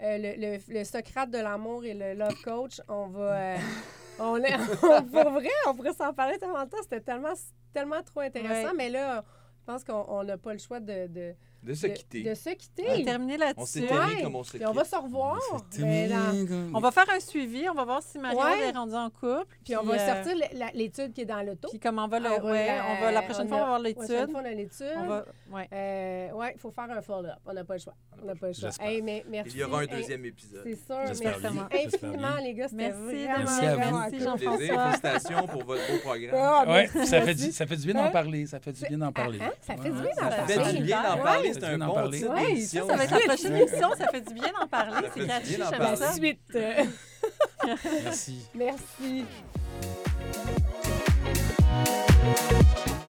Speaker 2: Euh, le, le- le Socrate de l'amour et le love coach, on va... euh, on est, on- pour vrai, on pourrait s'en parler tellement de temps. C'était tellement, tellement trop intéressant.
Speaker 1: Ouais.
Speaker 2: Mais là, je pense qu'on on n'a pas le choix de, de,
Speaker 3: De se quitter.
Speaker 2: de se
Speaker 1: On va
Speaker 2: quitter.
Speaker 1: terminer
Speaker 3: On s'est
Speaker 1: là-dessus.
Speaker 2: Ouais.
Speaker 3: comme on se
Speaker 2: Puis on va
Speaker 3: quitte.
Speaker 2: se revoir. Dans-
Speaker 4: terminé.
Speaker 1: On va faire un suivi, on va voir si Marie
Speaker 2: Ouais.
Speaker 1: est rendue en couple.
Speaker 2: Puis on va
Speaker 1: euh,
Speaker 2: sortir l'étude qui est dans l'auto.
Speaker 1: Puis comment on va le.
Speaker 2: Va
Speaker 1: ouais,
Speaker 2: la-
Speaker 1: on va, la prochaine
Speaker 2: on
Speaker 1: fois, on va voir
Speaker 2: La prochaine
Speaker 1: l'étude.
Speaker 2: fois, on a l'étude.
Speaker 1: Va. Ouais.
Speaker 2: Euh, ouais, il faut faire un follow-up. On n'a pas le choix. On n'a pas le choix. Hey, mais merci.
Speaker 3: Il y aura un
Speaker 2: Hey,
Speaker 3: deuxième épisode.
Speaker 2: C'est sûr.
Speaker 4: J'espère
Speaker 2: Merci infiniment, les gars.
Speaker 1: Merci,
Speaker 2: vraiment,
Speaker 4: Merci à vous.
Speaker 1: Merci. Jean-François.
Speaker 3: Félicitations pour votre beau programme.
Speaker 2: Ah, merci,
Speaker 4: ça fait,
Speaker 2: merci.
Speaker 4: du, ça fait du bien d'en
Speaker 2: Hein?
Speaker 4: parler. Ça fait du bien d'en parler.
Speaker 2: hein? Ça fait du bien d'en parler.
Speaker 4: Ça
Speaker 3: C'est un
Speaker 4: du bien d'en
Speaker 3: bon
Speaker 4: parler.
Speaker 3: titre
Speaker 2: Ouais,
Speaker 3: d'émission.
Speaker 1: Ça va être la prochaine émission, ça fait du bien d'en parler.
Speaker 3: Ça
Speaker 1: C'est
Speaker 3: fait du
Speaker 1: catchy,
Speaker 3: bien d'en
Speaker 1: j'aime
Speaker 3: parler.
Speaker 1: ça.
Speaker 2: Suite. euh,
Speaker 4: Merci.
Speaker 2: Merci.